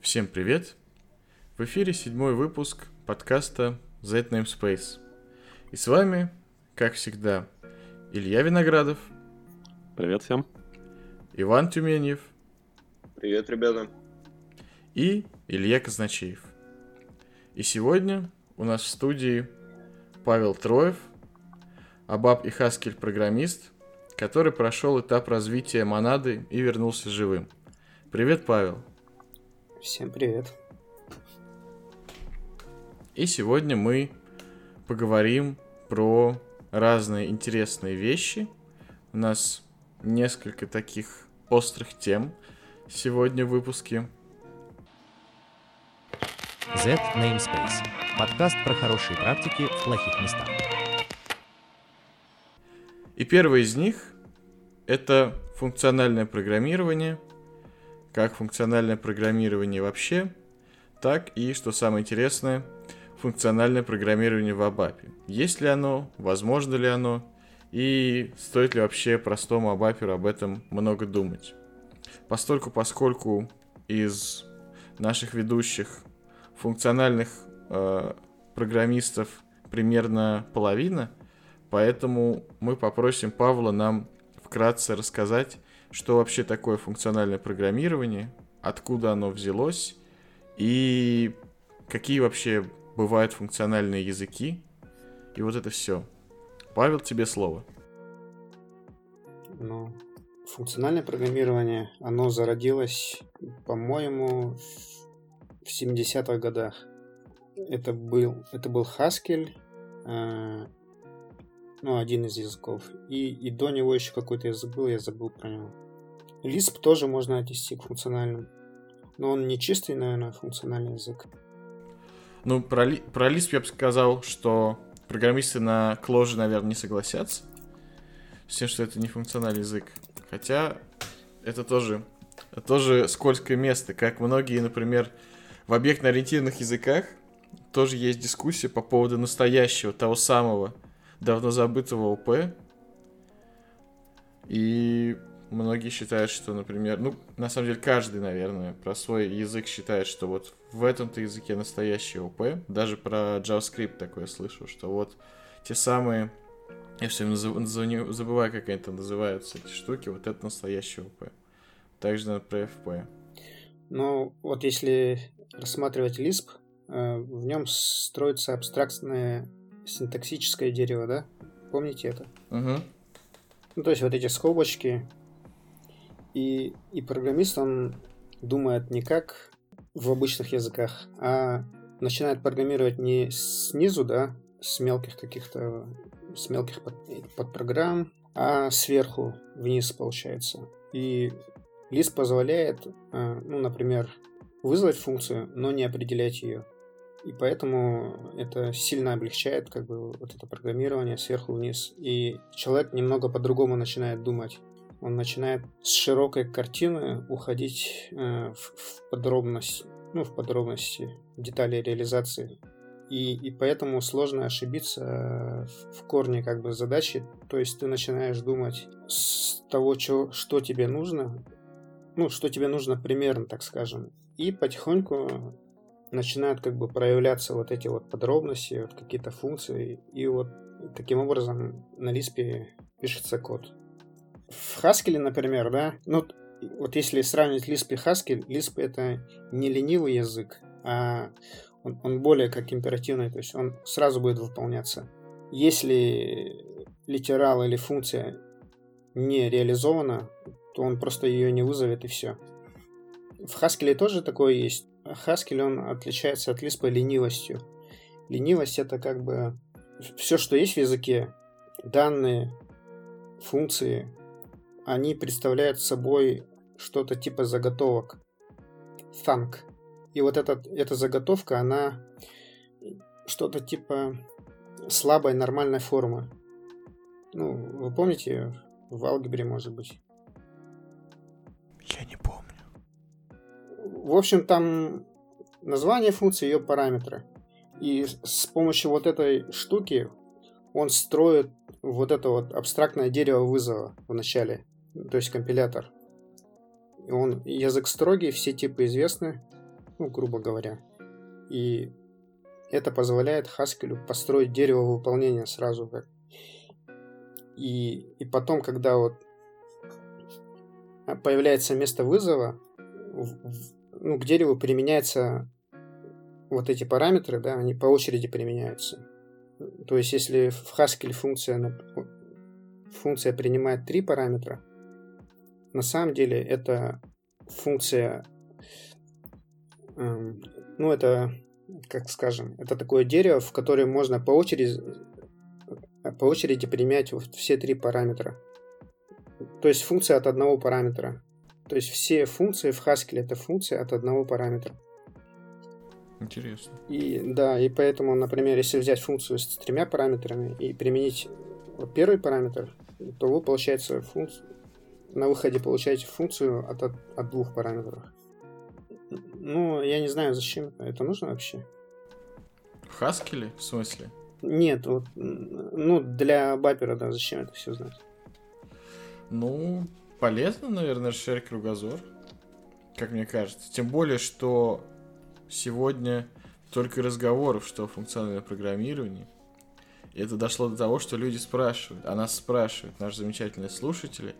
Всем привет! В эфире седьмой выпуск подкаста Z Namespace. И с вами, как всегда, Илья Виноградов. Привет всем. Иван Тюменьев. Привет, ребята. И Илья Казначеев. И сегодня у нас в студии Павел Троев, Абаб и Хаскель программист, который прошел этап развития монады и вернулся живым. Привет, Павел. Всем привет. И сегодня мы поговорим про разные интересные вещи. У нас несколько таких острых тем сегодня в выпуске. Z Namespace. Подкаст про хорошие практики в плохих местах. И первый из них — это функциональное программирование, как функциональное программирование вообще, так и, что самое интересное, функциональное программирование в Абапе. Есть ли оно, возможно ли оно, и стоит ли вообще простому абаперу об этом много думать. Постольку, поскольку из наших ведущих функциональных э, программистов примерно половина, поэтому мы попросим Павла нам вкратце рассказать, что вообще такое функциональное программирование, откуда оно взялось и какие вообще бывают функциональные языки. И вот это все. Павел, тебе слово. Ну, функциональное программирование, оно зародилось, по-моему, в 70-х годах. Это был, это был Haskell, э, ну, один из языков. И, и до него еще какой-то язык был, я забыл про него. Lisp тоже можно отнести к функциональным. Но он не чистый, наверное, функциональный язык. Ну, про, про Lisp я бы сказал, что программисты на Clojure, наверное, не согласятся с тем, что это не функциональный язык. Хотя это тоже, это тоже скользкое место. Как многие, например, в объектно-ориентированных языках тоже есть дискуссия по поводу настоящего, того самого давно забытого ОП. И многие считают, что, например, ну, на самом деле, каждый, наверное, про свой язык считает, что вот в этом-то языке настоящий ОП. Даже про JavaScript такое слышу, что вот те самые, я все время забываю, как они там называются, эти штуки, вот это настоящий ОП. Также на про FP. Ну, вот если рассматривать Lisp, э, в нем строится абстрактное синтаксическое дерево, да? Помните это? Угу. Ну, то есть вот эти скобочки. И, и программист, он думает не как в обычных языках, а начинает программировать не снизу, да, с мелких каких-то, с мелких под, подпрограмм, а сверху вниз получается. И Lisp позволяет, э, ну, например, вызвать функцию, но не определять ее. И поэтому это сильно облегчает как бы вот это программирование сверху вниз. И человек немного по-другому начинает думать. Он начинает с широкой картины уходить э, в, в подробность, ну, в подробности деталей реализации. И, и поэтому сложно ошибиться в, в корне как бы задачи. То есть ты начинаешь думать с того, чё, что тебе нужно, ну, что тебе нужно примерно, так скажем. И потихоньку начинают как бы проявляться вот эти вот подробности, вот какие-то функции, и вот таким образом на Лиспе пишется код. В Haskell, например, да, ну, вот если сравнить Lisp и Haskell, Lisp это не ленивый язык, а он, он более как императивный, то есть он сразу будет выполняться. Если литерал или функция не реализована, то он просто ее не вызовет и все. В Haskell тоже такое есть. Haskell, он отличается от Lisp ленивостью. Ленивость это как бы все, что есть в языке, данные, функции, они представляют собой что-то типа заготовок. Thunk. И вот эта, эта заготовка, она что-то типа слабой нормальной формы. Ну, вы помните, в алгебре, может быть. В общем, там название функции, ее параметры. И с помощью вот этой штуки он строит вот это вот абстрактное дерево вызова в начале, то есть компилятор. Он язык строгий, все типы известны, ну, грубо говоря. И это позволяет Haskell построить дерево выполнения сразу. И, и потом, когда вот появляется место вызова, ну, к дереву применяются вот эти параметры, да, они по очереди применяются. То есть, если в Haskell функция, функция принимает три параметра, на самом деле это функция, эм, ну, это, как скажем, это такое дерево, в которое можно по очереди, по очереди применять вот все три параметра. То есть функция от одного параметра. То есть все функции в Haskell это функция от одного параметра. Интересно. И да, и поэтому, например, если взять функцию с тремя параметрами и применить вот первый параметр, то вы, получается, функцию, на выходе получаете функцию от, от, от двух параметров. Ну, я не знаю, зачем это нужно вообще. В Haskell, в смысле? Нет, вот, ну, для бапера, да, зачем это все знать? Ну, полезно, наверное, расширять кругозор, как мне кажется. Тем более, что сегодня только разговоров, что функциональное программирование. И это дошло до того, что люди спрашивают, а нас спрашивают, наши замечательные слушатели,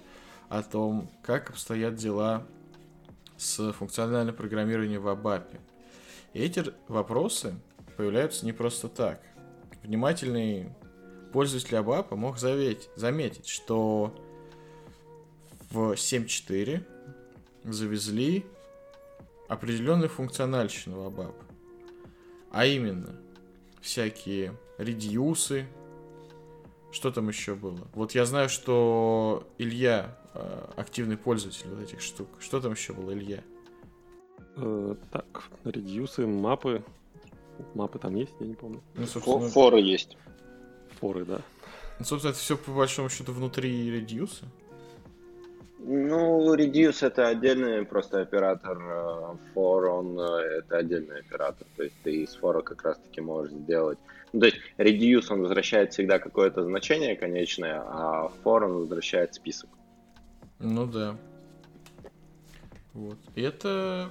о том, как обстоят дела с функциональным программированием в Абапе. И эти вопросы появляются не просто так. Внимательный пользователь Абапа мог заметить, заметить что в 7.4 завезли определенную функциональщину в ABAP. А именно, всякие редиусы, что там еще было? Вот я знаю, что Илья э, активный пользователь вот этих штук. Что там еще было, Илья? Э, так, редьюсы, мапы. Мапы там есть, я не помню. Ну, собственно... Форы есть. Форы, да. Ну, собственно, это все по большому счету внутри редьюса. Ну, Reduce это отдельный просто оператор, э, for он э, это отдельный оператор, то есть ты из фора как раз таки можешь сделать. Ну, то есть Reduce он возвращает всегда какое-то значение конечное, а for он возвращает список. Ну да. Вот. И это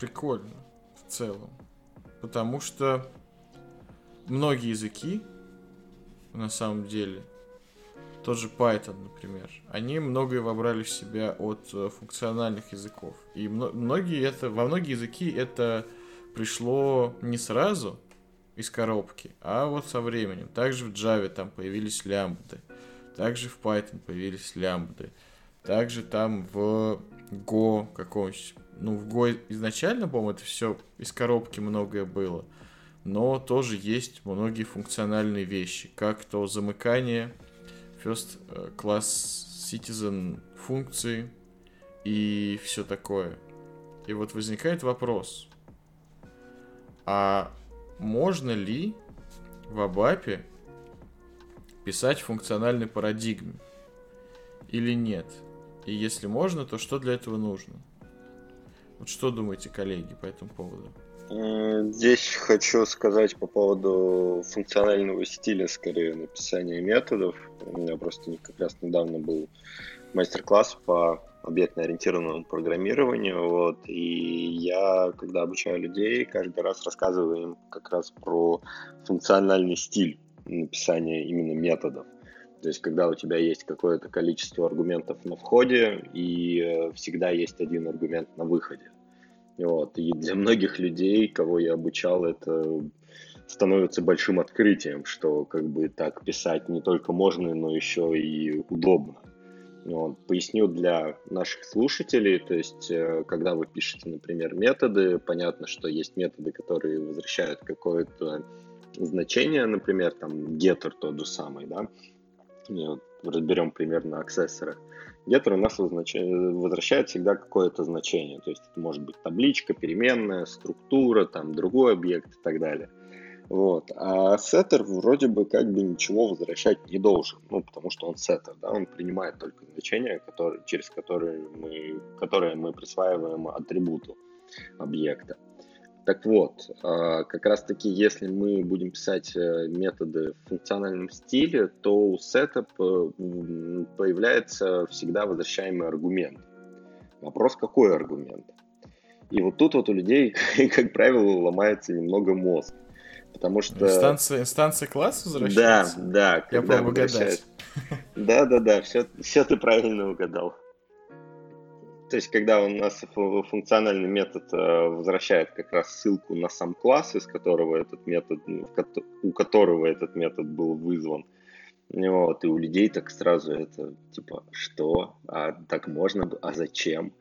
прикольно в целом. Потому что многие языки на самом деле тот же Python, например, они многое вобрали в себя от э, функциональных языков. И многие это, во многие языки это пришло не сразу из коробки, а вот со временем. Также в Java там появились лямбды, также в Python появились лямбды, также там в Go каком-нибудь, ну в Go изначально, по-моему, это все из коробки многое было, но тоже есть многие функциональные вещи, как то замыкание first э, class citizen функции и все такое. И вот возникает вопрос, а можно ли в Абапе писать функциональной парадигме или нет? И если можно, то что для этого нужно? Вот что думаете, коллеги, по этому поводу? Здесь хочу сказать по поводу функционального стиля, скорее, написания методов. У меня просто как раз недавно был мастер-класс по объектно-ориентированному программированию, вот, и я, когда обучаю людей, каждый раз рассказываю им как раз про функциональный стиль написания именно методов. То есть, когда у тебя есть какое-то количество аргументов на входе, и э, всегда есть один аргумент на выходе. Вот. И для многих людей, кого я обучал, это становится большим открытием, что как бы так писать не только можно, но еще и удобно. Вот. Поясню для наших слушателей, то есть, э, когда вы пишете, например, методы, понятно, что есть методы, которые возвращают какое-то значение, например, там getter тот же самый, да, вот, разберем пример на аксессорах. Getter у нас возвращает всегда какое-то значение. То есть это может быть табличка, переменная, структура, там другой объект и так далее. Вот. А сеттер вроде бы как бы ничего возвращать не должен, ну, потому что он сеттер, да, он принимает только значения, которые, через которые мы, которые мы присваиваем атрибуту объекта. Так вот, а, как раз-таки, если мы будем писать э, методы в функциональном стиле, то у setup э, появляется всегда возвращаемый аргумент. Вопрос, какой аргумент? И вот тут вот у людей, как правило, ломается немного мозг. Потому что... Инстанция, инстанция класса возвращается? Да, да. Я пробую угадать. Да, да, да, все, все ты правильно угадал. То есть, когда у нас функциональный метод э, возвращает как раз ссылку на сам класс, из которого этот метод, у которого этот метод был вызван, вот, и у людей так сразу это, типа, что? А так можно? А зачем?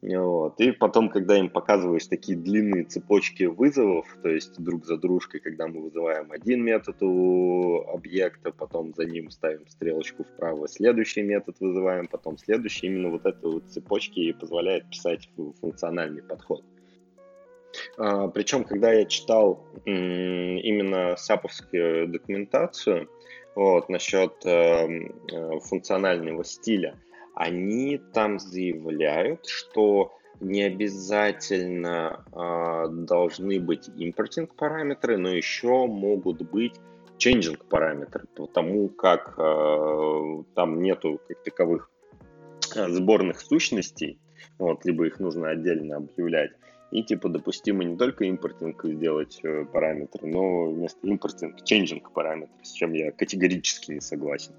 Вот. И потом, когда им показываешь такие длинные цепочки вызовов, то есть друг за дружкой, когда мы вызываем один метод у объекта, потом за ним ставим стрелочку вправо, следующий метод вызываем, потом следующий, именно вот эта вот цепочки и позволяет писать функциональный подход. А, причем, когда я читал именно саповскую документацию вот, насчет эм, э, функционального стиля, они там заявляют, что не обязательно э, должны быть импортинг параметры, но еще могут быть changing параметры, потому как э, там нету как таковых э, сборных сущностей, вот, либо их нужно отдельно объявлять. И типа допустимо не только импортинг сделать э, параметры, но вместо импортинг ченджинг параметры, с чем я категорически не согласен.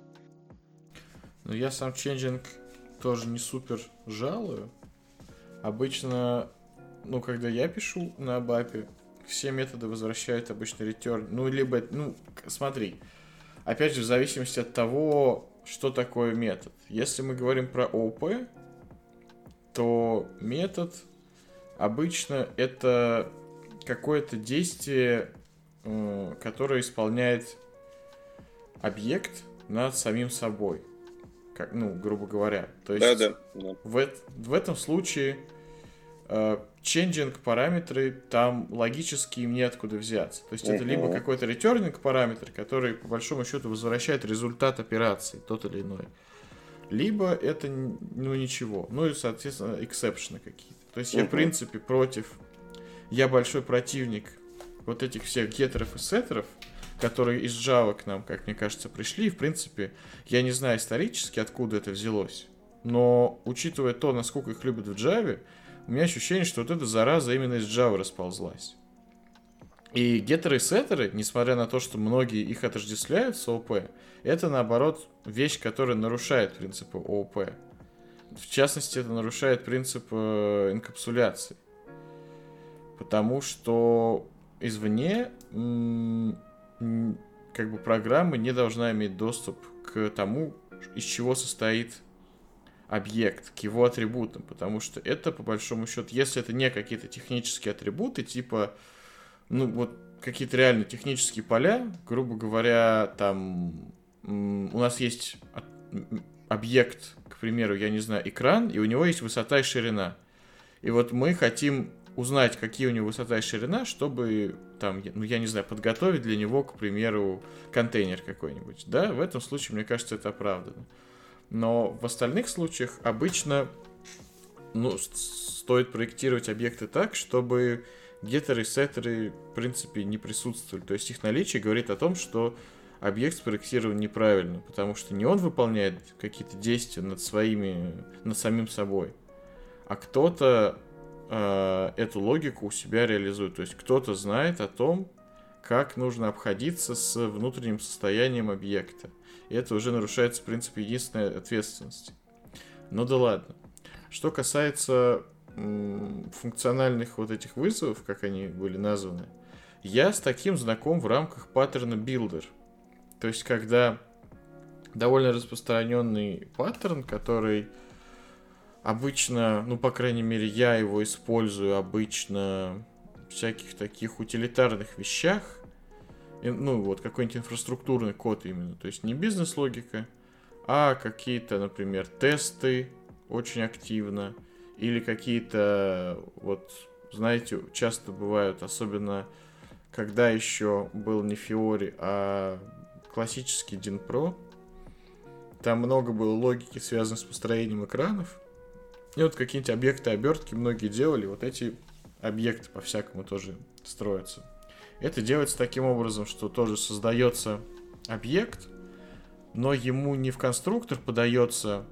Ну я сам ченджинг тоже не супер жалую. Обычно, ну, когда я пишу на бапе, все методы возвращают обычно return. Ну, либо, ну, смотри, опять же, в зависимости от того, что такое метод. Если мы говорим про OP, то метод обычно это какое-то действие, э, которое исполняет объект над самим собой как, ну, грубо говоря. То есть да, да, В, в этом случае э, changing параметры там логически им неоткуда взяться. То есть uh-huh. это либо какой-то returning параметр, который по большому счету возвращает результат операции, тот или иной. Либо это ну ничего. Ну и, соответственно, эксепшены какие-то. То есть uh-huh. я, в принципе, против... Я большой противник вот этих всех гетеров и сеттеров, которые из Java к нам, как мне кажется, пришли. И, в принципе, я не знаю исторически, откуда это взялось. Но, учитывая то, насколько их любят в Java, у меня ощущение, что вот эта зараза именно из Java расползлась. И геттеры и сеттеры, несмотря на то, что многие их отождествляют с ООП, это, наоборот, вещь, которая нарушает принципы ООП. В частности, это нарушает принцип э, инкапсуляции. Потому что извне как бы программа не должна иметь доступ к тому, из чего состоит объект, к его атрибутам, потому что это, по большому счету, если это не какие-то технические атрибуты, типа, ну, вот какие-то реально технические поля, грубо говоря, там у нас есть объект, к примеру, я не знаю, экран, и у него есть высота и ширина. И вот мы хотим узнать, какие у него высота и ширина, чтобы там, ну я не знаю, подготовить для него, к примеру, контейнер какой-нибудь. Да, в этом случае, мне кажется, это оправдано. Но в остальных случаях обычно ну, стоит проектировать объекты так, чтобы геттеры и сеттеры, в принципе, не присутствовали. То есть их наличие говорит о том, что объект спроектирован неправильно, потому что не он выполняет какие-то действия над своими, над самим собой, а кто-то э, эту логику у себя реализует. То есть кто-то знает о том, как нужно обходиться с внутренним состоянием объекта. И это уже нарушается принцип единственной ответственности. Ну да ладно. Что касается функциональных вот этих вызовов, как они были названы, я с таким знаком в рамках паттерна Builder. То есть, когда довольно распространенный паттерн, который обычно, ну, по крайней мере, я его использую обычно в всяких таких утилитарных вещах, ну, вот какой-нибудь инфраструктурный код именно, то есть не бизнес-логика, а какие-то, например, тесты очень активно, или какие-то, вот, знаете, часто бывают, особенно когда еще был не Fiori, а классический DynPro, там много было логики, связанной с построением экранов, и вот какие-нибудь объекты обертки многие делали, вот эти объекты по-всякому тоже строятся. Это делается таким образом, что тоже создается объект, но ему не в конструктор подается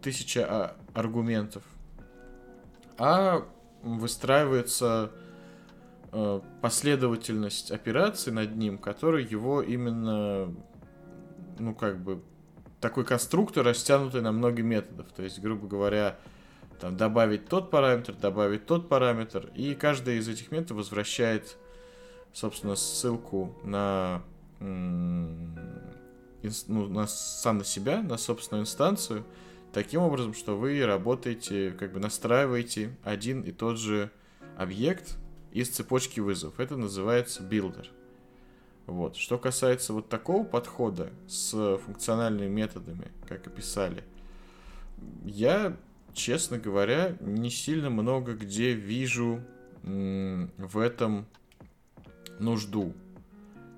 тысяча а, аргументов, а выстраивается э, последовательность операций над ним, который его именно, ну как бы, такой конструктор, растянутый на много методов. То есть, грубо говоря, там, добавить тот параметр, добавить тот параметр, и каждый из этих методов возвращает, собственно, ссылку на, ну, на сам на себя, на собственную инстанцию, таким образом, что вы работаете, как бы настраиваете один и тот же объект из цепочки вызовов. Это называется builder. Вот. Что касается вот такого подхода с функциональными методами, как описали, я честно говоря, не сильно много где вижу в этом нужду.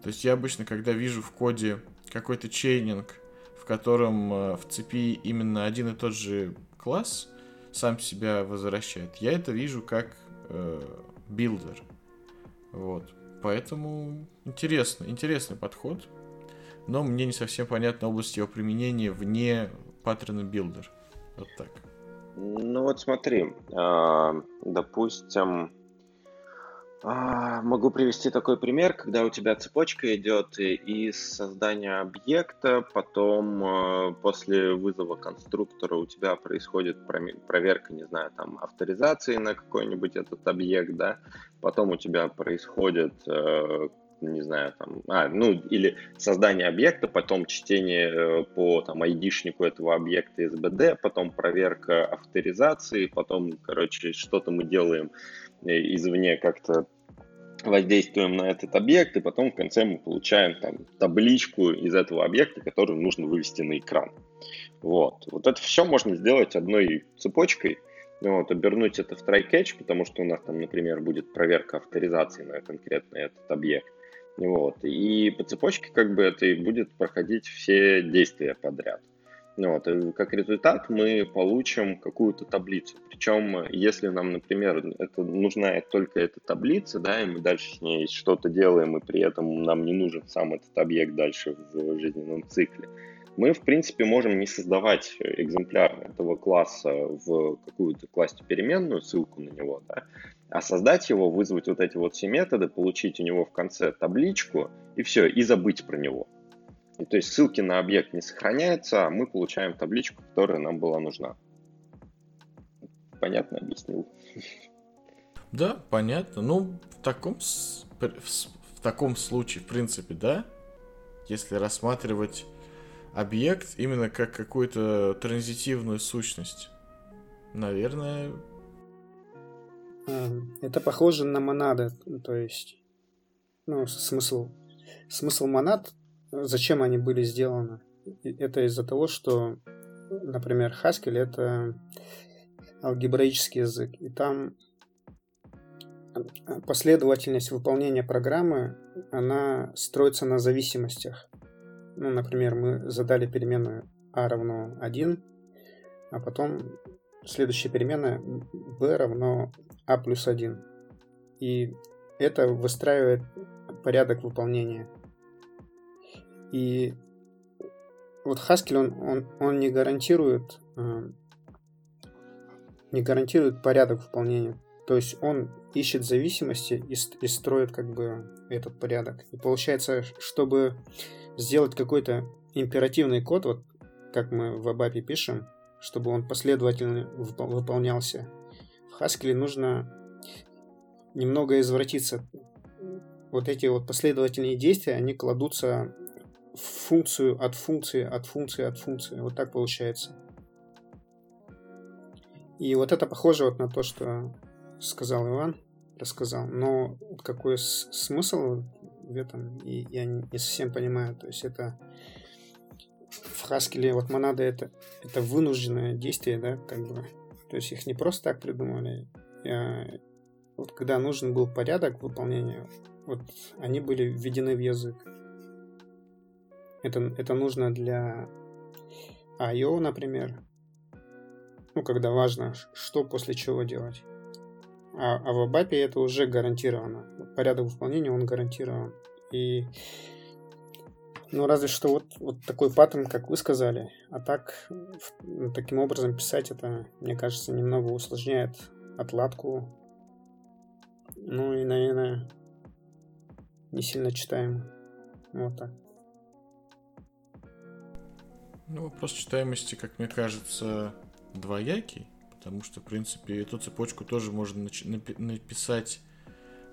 То есть я обычно, когда вижу в коде какой-то chaining, в котором э, в цепи именно один и тот же класс сам себя возвращает, я это вижу как э, builder. Вот. Поэтому интересно, интересный подход. Но мне не совсем понятна область его применения вне паттерна builder. Вот так. Ну вот смотри, а, допустим, а, могу привести такой пример, когда у тебя цепочка идет из создания объекта, потом а, после вызова конструктора у тебя происходит проверка, не знаю, там авторизации на какой-нибудь этот объект, да, потом у тебя происходит не знаю, там, а, ну, или создание объекта, потом чтение э, по там айдишнику этого объекта из БД, потом проверка авторизации, потом, короче, что-то мы делаем э, извне как-то воздействуем на этот объект, и потом в конце мы получаем там табличку из этого объекта, которую нужно вывести на экран. Вот. Вот это все можно сделать одной цепочкой, вот, обернуть это в try-catch, потому что у нас там, например, будет проверка авторизации на конкретно этот объект. Вот. И по цепочке как бы это и будет проходить все действия подряд. Вот. И как результат мы получим какую-то таблицу. Причем, если нам, например, это нужна только эта таблица, да, и мы дальше с ней что-то делаем, и при этом нам не нужен сам этот объект дальше в жизненном цикле, мы, в принципе, можем не создавать экземпляр этого класса в какую-то классе переменную, ссылку на него, да, а создать его, вызвать вот эти вот все методы, получить у него в конце табличку и все, и забыть про него. И то есть ссылки на объект не сохраняются, а мы получаем табличку, которая нам была нужна. Понятно объяснил? Да, понятно. Ну, в таком, в таком случае, в принципе, да, если рассматривать объект именно как какую-то транзитивную сущность, наверное, это похоже на монады, то есть, ну, смысл, смысл монад, зачем они были сделаны? Это из-за того, что, например, Haskell это алгебраический язык, и там последовательность выполнения программы, она строится на зависимостях. Ну, например, мы задали переменную a равно 1, а потом следующая переменная b равно а плюс 1. И это выстраивает порядок выполнения. И вот Haskell, он, он, он не гарантирует э, не гарантирует порядок выполнения. То есть он ищет зависимости и, и строит как бы этот порядок. И получается, чтобы сделать какой-то императивный код, вот как мы в ABAP пишем, чтобы он последовательно выполнялся, в Haskell нужно немного извратиться. Вот эти вот последовательные действия, они кладутся в функцию от функции, от функции, от функции. Вот так получается. И вот это похоже вот на то, что сказал Иван, рассказал. Но какой смысл в этом, я не совсем понимаю. То есть это в вот монада это, это вынужденное действие, да, как бы то есть их не просто так придумали. А вот когда нужен был порядок выполнения, вот они были введены в язык. Это, это нужно для I.O., например. Ну, когда важно, что после чего делать. А, а в ABAP это уже гарантировано. Порядок выполнения, он гарантирован. И ну, разве что вот, вот такой паттерн, как вы сказали. А так, таким образом писать это, мне кажется, немного усложняет отладку Ну и, наверное, не сильно читаем. Вот так. Ну, вопрос читаемости, как мне кажется, двоякий, потому что, в принципе, эту цепочку тоже можно написать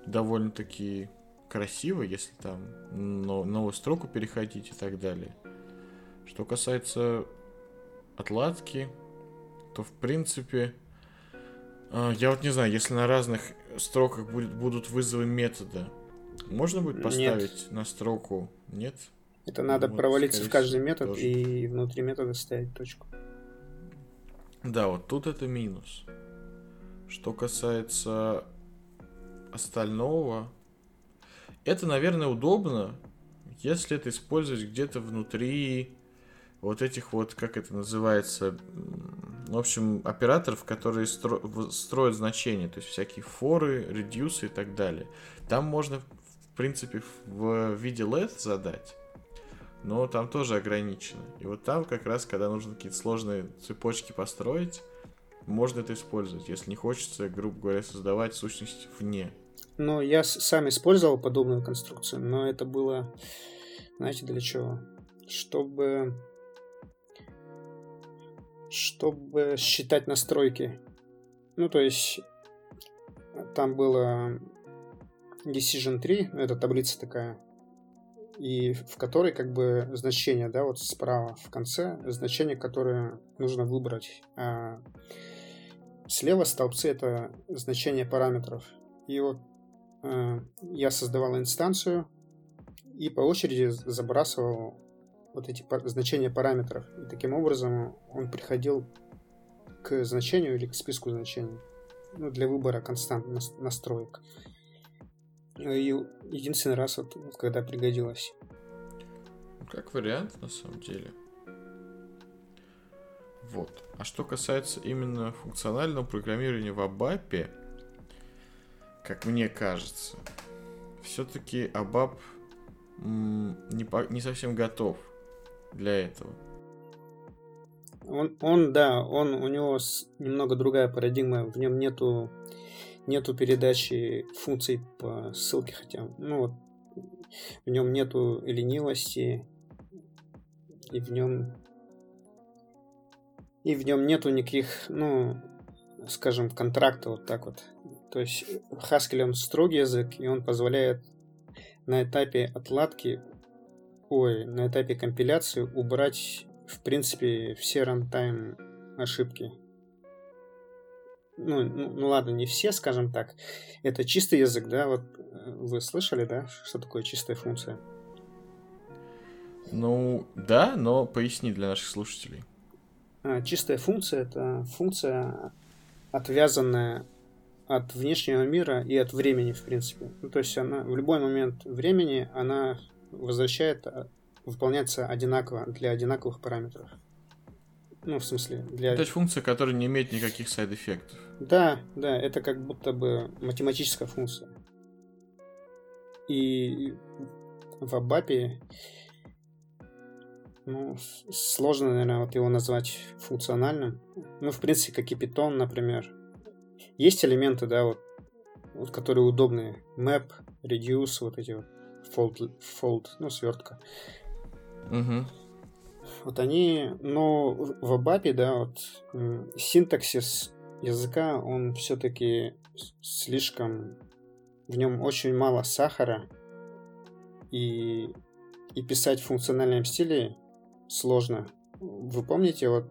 довольно-таки красиво, если там новую строку переходить и так далее. Что касается отладки, то, в принципе, а, я вот не знаю, если на разных строках будет, будут вызовы метода, можно будет поставить Нет. на строку? Нет? Это надо вот, провалиться в каждый метод тоже. и внутри метода ставить точку. Да, вот тут это минус. Что касается остального, это, наверное, удобно, если это использовать где-то внутри вот этих вот, как это называется, в общем, операторов, которые стро строят значения, то есть всякие форы, редюсы и так далее. Там можно, в принципе, в виде LED задать, но там тоже ограничено. И вот там как раз, когда нужно какие-то сложные цепочки построить, можно это использовать, если не хочется, грубо говоря, создавать сущность вне. Ну, я сам использовал подобную конструкцию, но это было, знаете, для чего? Чтобы чтобы считать настройки. Ну, то есть там было Decision 3, это таблица такая, и в которой как бы значение, да, вот справа в конце, значение, которое нужно выбрать. А слева столбцы это значение параметров. И вот я создавал инстанцию и по очереди забрасывал вот эти значения параметров. И таким образом он приходил к значению или к списку значений ну, для выбора констант настроек. И единственный раз, вот, когда пригодилось. Как вариант, на самом деле. Вот. А что касается именно функционального программирования в ABAP, как мне кажется, все-таки ABAP не, по, не совсем готов для этого. Он, он, да, он, у него немного другая парадигма, в нем нету нету передачи функций по ссылке, хотя, ну вот, в нем нету ленивости, и в нем и в нем нету никаких, ну, скажем, контракта вот так вот. То есть Haskell он строгий язык, и он позволяет на этапе отладки, ой, на этапе компиляции убрать, в принципе, все рантайм ошибки ну, ну, ну ладно, не все, скажем так. Это чистый язык, да? Вот э, вы слышали, да, что такое чистая функция? Ну, да, но поясни для наших слушателей. А, чистая функция это функция, отвязанная от внешнего мира и от времени, в принципе. Ну, то есть она в любой момент времени она возвращает, а, выполняется одинаково для одинаковых параметров. Ну, в смысле, для... То есть функция, которая не имеет никаких сайд-эффектов. Да, да, это как будто бы математическая функция. И в Абапе ну, сложно, наверное, вот его назвать функциональным. Ну, в принципе, как и Python, например. Есть элементы, да, вот, вот которые удобные. Map, reduce, вот эти вот fold, fold ну, свертка. Угу. Вот они, но в Абапе, да, вот синтаксис языка, он все-таки слишком... В нем очень мало сахара, и, и писать в функциональном стиле сложно. Вы помните, вот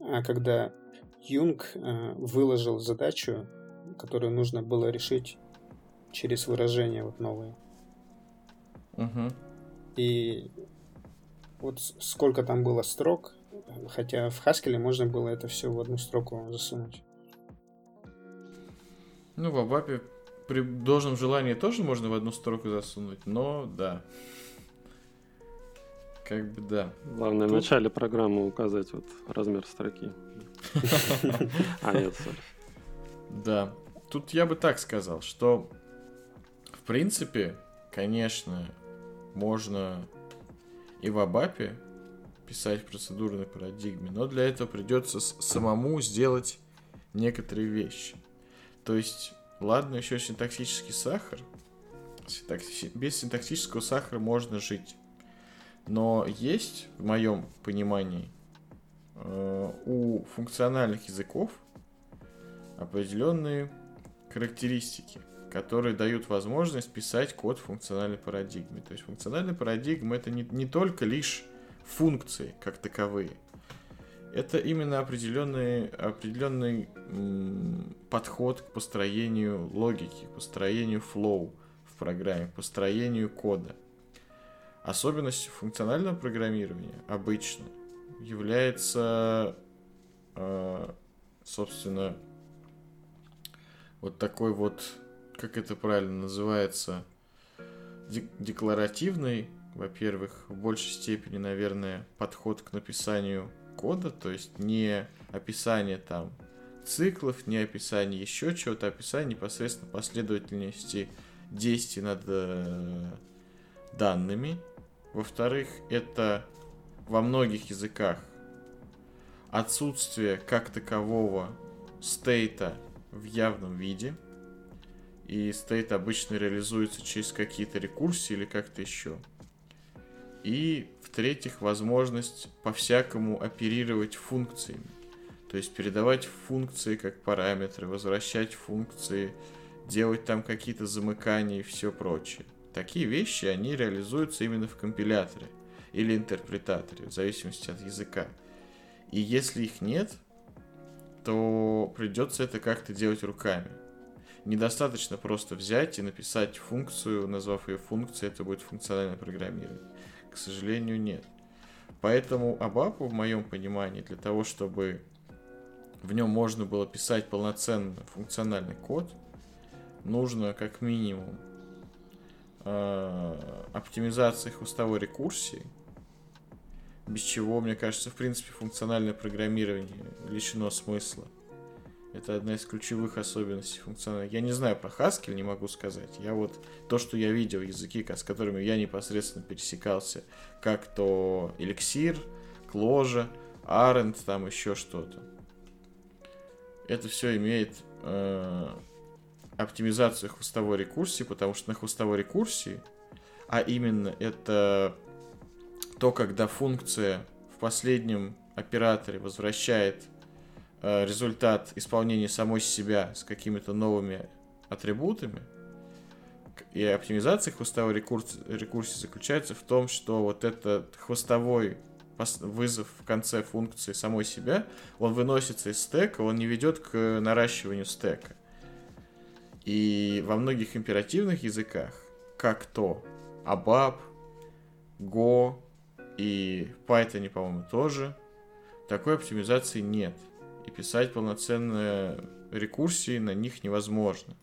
а, когда Юнг а, выложил задачу, которую нужно было решить через выражение вот новые. Угу. И вот сколько там было строк, хотя в Haskell можно было это все в одну строку засунуть. Ну, в Абапе при должном желании тоже можно в одну строку засунуть, но да. Как бы да. Главное Тут... в начале программы указать вот размер строки. А, нет, Да. Тут я бы так сказал, что в принципе, конечно, можно и в Абапе писать в процедурной парадигме, но для этого придется самому сделать некоторые вещи. То есть ладно, еще синтаксический сахар. Без синтаксического сахара можно жить. Но есть, в моем понимании, у функциональных языков определенные характеристики, которые дают возможность писать код в функциональной парадигме. То есть функциональная парадигма это не, не только лишь функции как таковые. Это именно определенный, определенный м, подход к построению логики, к построению флоу в программе, к построению кода. Особенность функционального программирования обычно является, э, собственно, вот такой вот, как это правильно называется, декларативный, во-первых, в большей степени, наверное, подход к написанию кода, то есть не описание там циклов, не описание еще чего-то, а описание непосредственно последовательности действий над э, данными. Во-вторых, это во многих языках отсутствие как такового стейта в явном виде. И стейт обычно реализуется через какие-то рекурсии или как-то еще. И, в-третьих, возможность по-всякому оперировать функциями. То есть передавать функции как параметры, возвращать функции, делать там какие-то замыкания и все прочее. Такие вещи, они реализуются именно в компиляторе или интерпретаторе, в зависимости от языка. И если их нет, то придется это как-то делать руками. Недостаточно просто взять и написать функцию, назвав ее функцией, это будет функциональное программирование. К сожалению, нет. Поэтому ABAP, в моем понимании, для того, чтобы в нем можно было писать полноценный функциональный код, нужно как минимум э, оптимизация хвостовой рекурсии, без чего, мне кажется, в принципе, функциональное программирование лишено смысла. Это одна из ключевых особенностей функционала. Я не знаю про Haskell, не могу сказать. Я вот то, что я видел, языки, с которыми я непосредственно пересекался, как то Elixir, Clojure, Arendt, там еще что-то. Это все имеет э, оптимизацию хвостовой рекурсии, потому что на хвостовой рекурсии, а именно это то, когда функция в последнем операторе возвращает Э, результат исполнения самой себя с какими-то новыми атрибутами. И оптимизация хвостовой рекурс, рекурсии заключается в том, что вот этот хвостовой вызов в конце функции самой себя, он выносится из стека, он не ведет к наращиванию стека. И во многих императивных языках, как то ABAP, Go и Python, по-моему, тоже, такой оптимизации нет и писать полноценные рекурсии на них невозможно.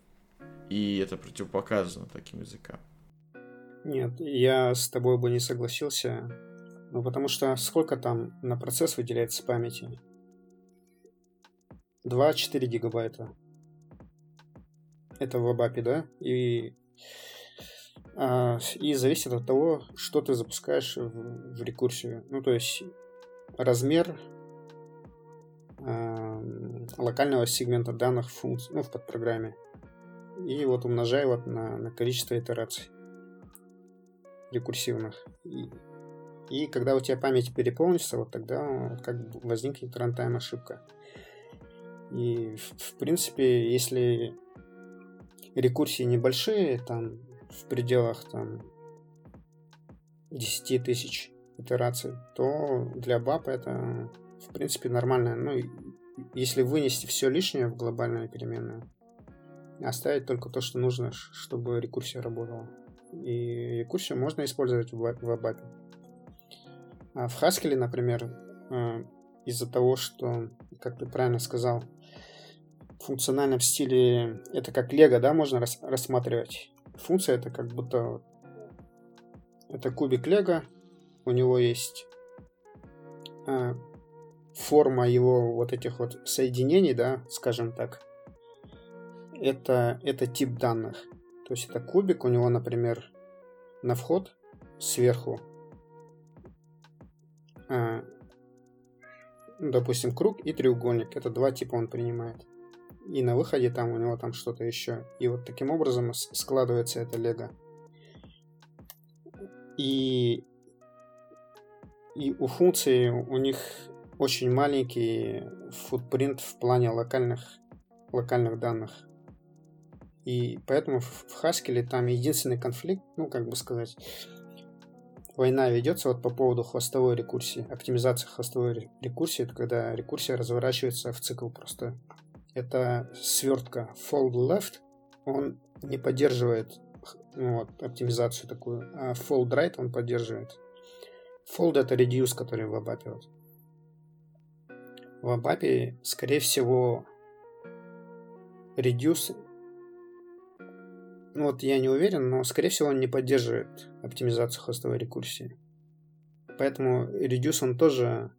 И это противопоказано таким языкам. Нет, я с тобой бы не согласился. Ну, потому что сколько там на процесс выделяется памяти? 2-4 гигабайта. Это в Абапе, да? И, и зависит от того, что ты запускаешь в, в рекурсию. Ну, то есть размер Эм, локального сегмента данных функций, ну, в подпрограмме. И вот умножаю вот на, на количество итераций рекурсивных. И, и когда у тебя память переполнится, вот тогда как бы возникнет рантайм ошибка. И в, в принципе, если рекурсии небольшие, там в пределах там 10 тысяч итераций, то для BAP это в принципе, нормально. Ну, если вынести все лишнее в глобальную переменную, оставить только то, что нужно, чтобы рекурсия работала. И рекурсию можно использовать в ABAP. А в Haskell, например, э, из-за того, что, как ты правильно сказал, в функциональном стиле это как лего, да, можно рас- рассматривать. Функция это как будто это кубик лего, у него есть э, форма его вот этих вот соединений, да, скажем так, это, это тип данных. То есть это кубик, у него, например, на вход сверху, а, допустим, круг и треугольник. Это два типа он принимает. И на выходе там у него там что-то еще. И вот таким образом складывается это лего. И, и у функций у них очень маленький футпринт в плане локальных, локальных данных. И поэтому в Haskell там единственный конфликт, ну, как бы сказать, война ведется вот по поводу хвостовой рекурсии. Оптимизация хвостовой рекурсии, это когда рекурсия разворачивается в цикл просто. Это свертка fold left, он не поддерживает ну, вот, оптимизацию такую, а fold right он поддерживает. Fold это reduce, который в ABAP. Вот. В ABAP, скорее всего, reduce ну вот я не уверен, но скорее всего он не поддерживает оптимизацию хостовой рекурсии. Поэтому Reduce он тоже,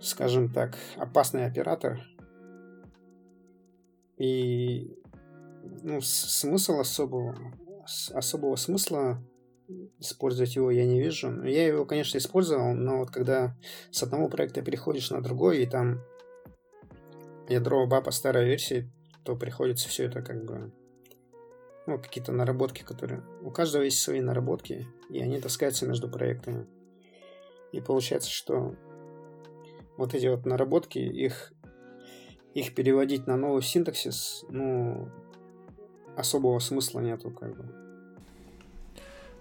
скажем так, опасный оператор. И ну, смысл особого, особого смысла использовать его я не вижу. Я его, конечно, использовал, но вот когда с одного проекта переходишь на другой, и там ядро бапа старой версии, то приходится все это как бы ну, какие-то наработки, которые... У каждого есть свои наработки, и они таскаются между проектами. И получается, что вот эти вот наработки, их, их переводить на новый синтаксис, ну, особого смысла нету, как бы.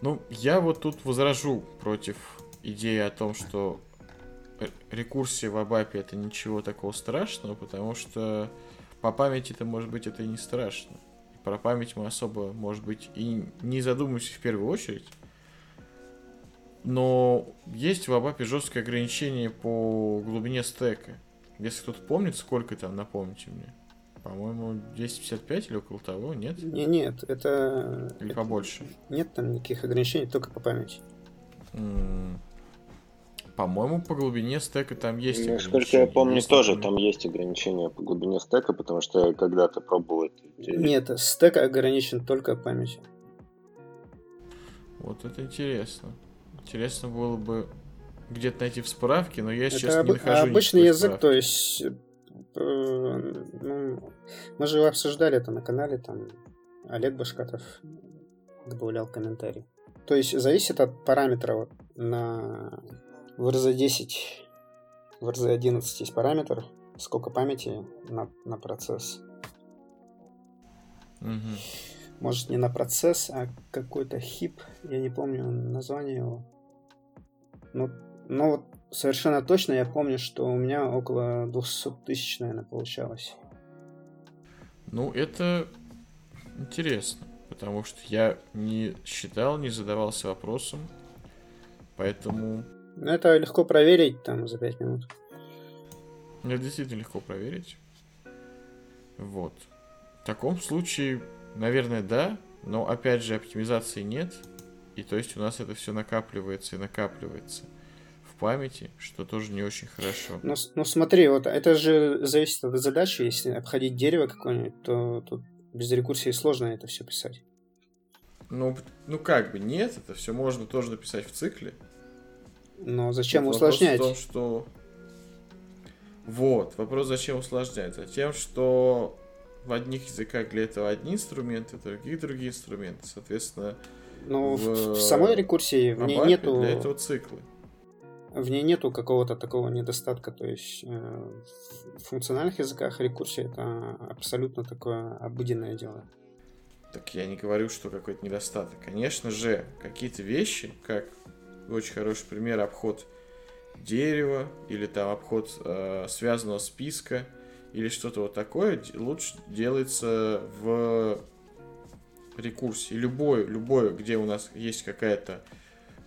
Ну, я вот тут возражу против идеи о том, что рекурсия в Абапе это ничего такого страшного, потому что по памяти-то, может быть, это и не страшно про память мы особо, может быть, и не задумываемся в первую очередь. Но есть в Абапе жесткое ограничение по глубине стека. Если кто-то помнит, сколько там, напомните мне. По-моему, 255 или около того, нет? Не, нет, это... Или это... побольше? Нет там никаких ограничений, только по памяти. По-моему, по глубине стека там есть Насколько я помню, есть тоже там есть ограничения по глубине стека, потому что я когда-то пробовал это. Нет, стек ограничен только памятью. Вот это интересно. Интересно было бы где-то найти в справке, но я сейчас об... не нахожу Обычный язык, справки. то есть э, ну, мы же обсуждали это на канале, там Олег Башкатов добавлял комментарий. То есть зависит от параметра вот, на в RZ10, в RZ11 есть параметр, сколько памяти на, на процесс. Угу. Может не на процесс, а какой-то хип, я не помню название его. Ну, но вот совершенно точно я помню, что у меня около 200 тысяч, наверное, получалось. Ну, это интересно, потому что я не считал, не задавался вопросом, поэтому ну, это легко проверить там за 5 минут. Это действительно легко проверить. Вот. В таком случае, наверное, да, но опять же оптимизации нет. И то есть у нас это все накапливается и накапливается памяти, что тоже не очень хорошо. Ну, ну смотри, вот это же зависит от задачи. Если обходить дерево какое-нибудь, то тут без рекурсии сложно это все писать. Ну, ну как бы нет, это все можно тоже написать в цикле. Но зачем Тут усложнять? Вопрос в том, что... Вот, вопрос зачем усложнять? Затем, что в одних языках для этого одни инструменты, в других другие инструменты. Соответственно, ну, в, в самой рекурсии в ней нету... Для этого циклы. В ней нету какого-то такого недостатка. То есть э, в функциональных языках рекурсия это абсолютно такое обыденное дело. Так я не говорю, что какой-то недостаток. Конечно же, какие-то вещи, как очень хороший пример обход дерева или там обход э, связанного списка или что-то вот такое лучше делается в рекурсии. Любое, любое, где у нас есть какая-то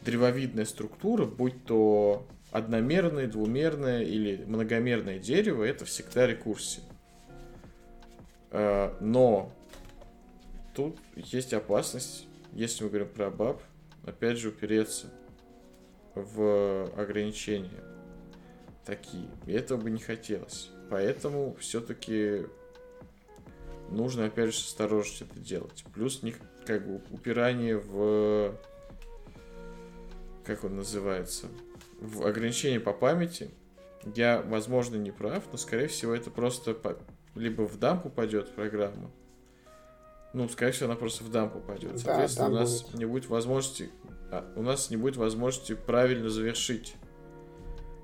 древовидная структура, будь то одномерное, двумерное или многомерное дерево, это всегда рекурсия. Э, но тут есть опасность, если мы говорим про баб, опять же упереться в ограничения такие. И этого бы не хотелось. Поэтому все-таки нужно, опять же, с осторожностью это делать. Плюс них как бы упирание в... Как он называется? В ограничение по памяти. Я, возможно, не прав, но, скорее всего, это просто либо в дамп упадет программа, ну, скорее всего, она просто в дамп упадет. Да, Соответственно, дамп у нас будет. не будет возможности, а, у нас не будет возможности правильно завершить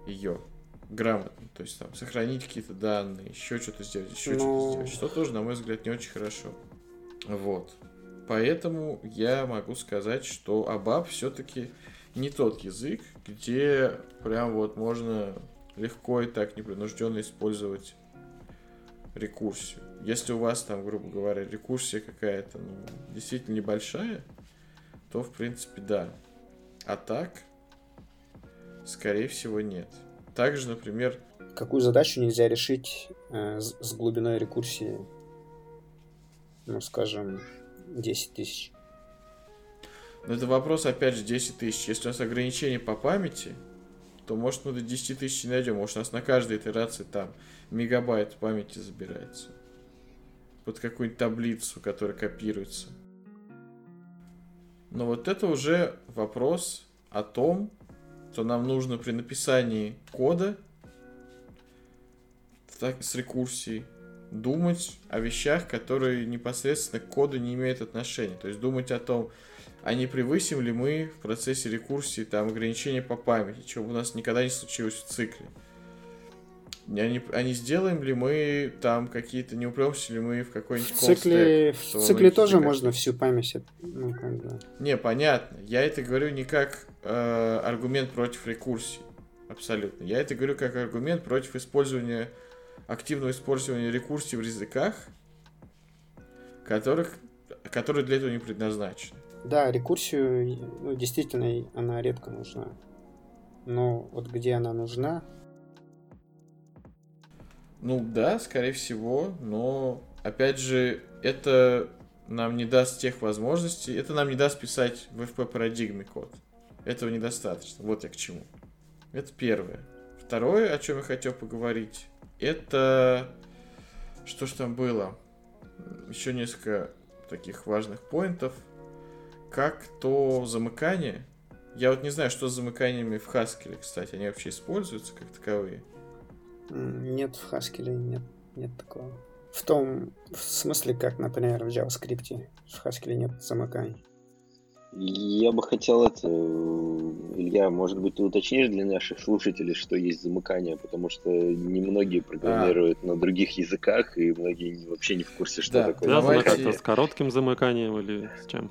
ее грамотно. То есть там сохранить какие-то данные, еще что-то сделать, еще Ну. что-то сделать. Что тоже, на мой взгляд, не очень хорошо. Вот. Поэтому я могу сказать, что ABAP все-таки не тот язык, где прям вот можно легко и так непринужденно использовать рекурсию. Если у вас там, грубо говоря, рекурсия какая-то ну, действительно небольшая, то в принципе да. А так, скорее всего, нет. Также, например, Какую задачу нельзя решить э, с, глубиной рекурсии, ну, скажем, 10 тысяч? Но это вопрос, опять же, 10 тысяч. Если у нас ограничение по памяти, то, может, мы до 10 тысяч найдем. Может, у нас на каждой итерации там мегабайт памяти забирается. Под какую-нибудь таблицу, которая копируется. Но вот это уже вопрос о том, что нам нужно при написании кода так, с рекурсией думать о вещах, которые непосредственно к коду не имеют отношения. То есть думать о том, а не превысим ли мы в процессе рекурсии там ограничения по памяти, чего у нас никогда не случилось в цикле. А не, а не сделаем ли мы там какие-то, не упремся ли мы в В какой-нибудь цикле, call stack, в цикле тоже как- можно всю память, ну, как бы, Не, понятно. Я это говорю не как э, аргумент против рекурсии. Абсолютно. Я это говорю как аргумент против использования, активного использования рекурсии в языках, которых, которые для этого не предназначены. Да, рекурсию, ну, действительно, она редко нужна. Но вот где она нужна, Ну да, скорее всего, но опять же, это нам не даст тех возможностей, это нам не даст писать в FP парадигме код. Этого недостаточно. Вот я к чему. Это первое. Второе, о чем я хотел поговорить, это что ж там было? Еще несколько таких важных поинтов. Как то замыкание. Я вот не знаю, что с замыканиями в Haskell, кстати, они вообще используются как таковые. нет в Haskell, нет, нет такого. В том в смысле, как, например, в JavaScript. В Haskell нет замыканий. Я бы хотел это, Илья, может быть, ты уточнишь для наших слушателей, что есть замыкание, потому что немногие программируют на других языках, и многие вообще не в курсе, что Да, такое Связано Давайте- как-то с коротким замыканием или с чем?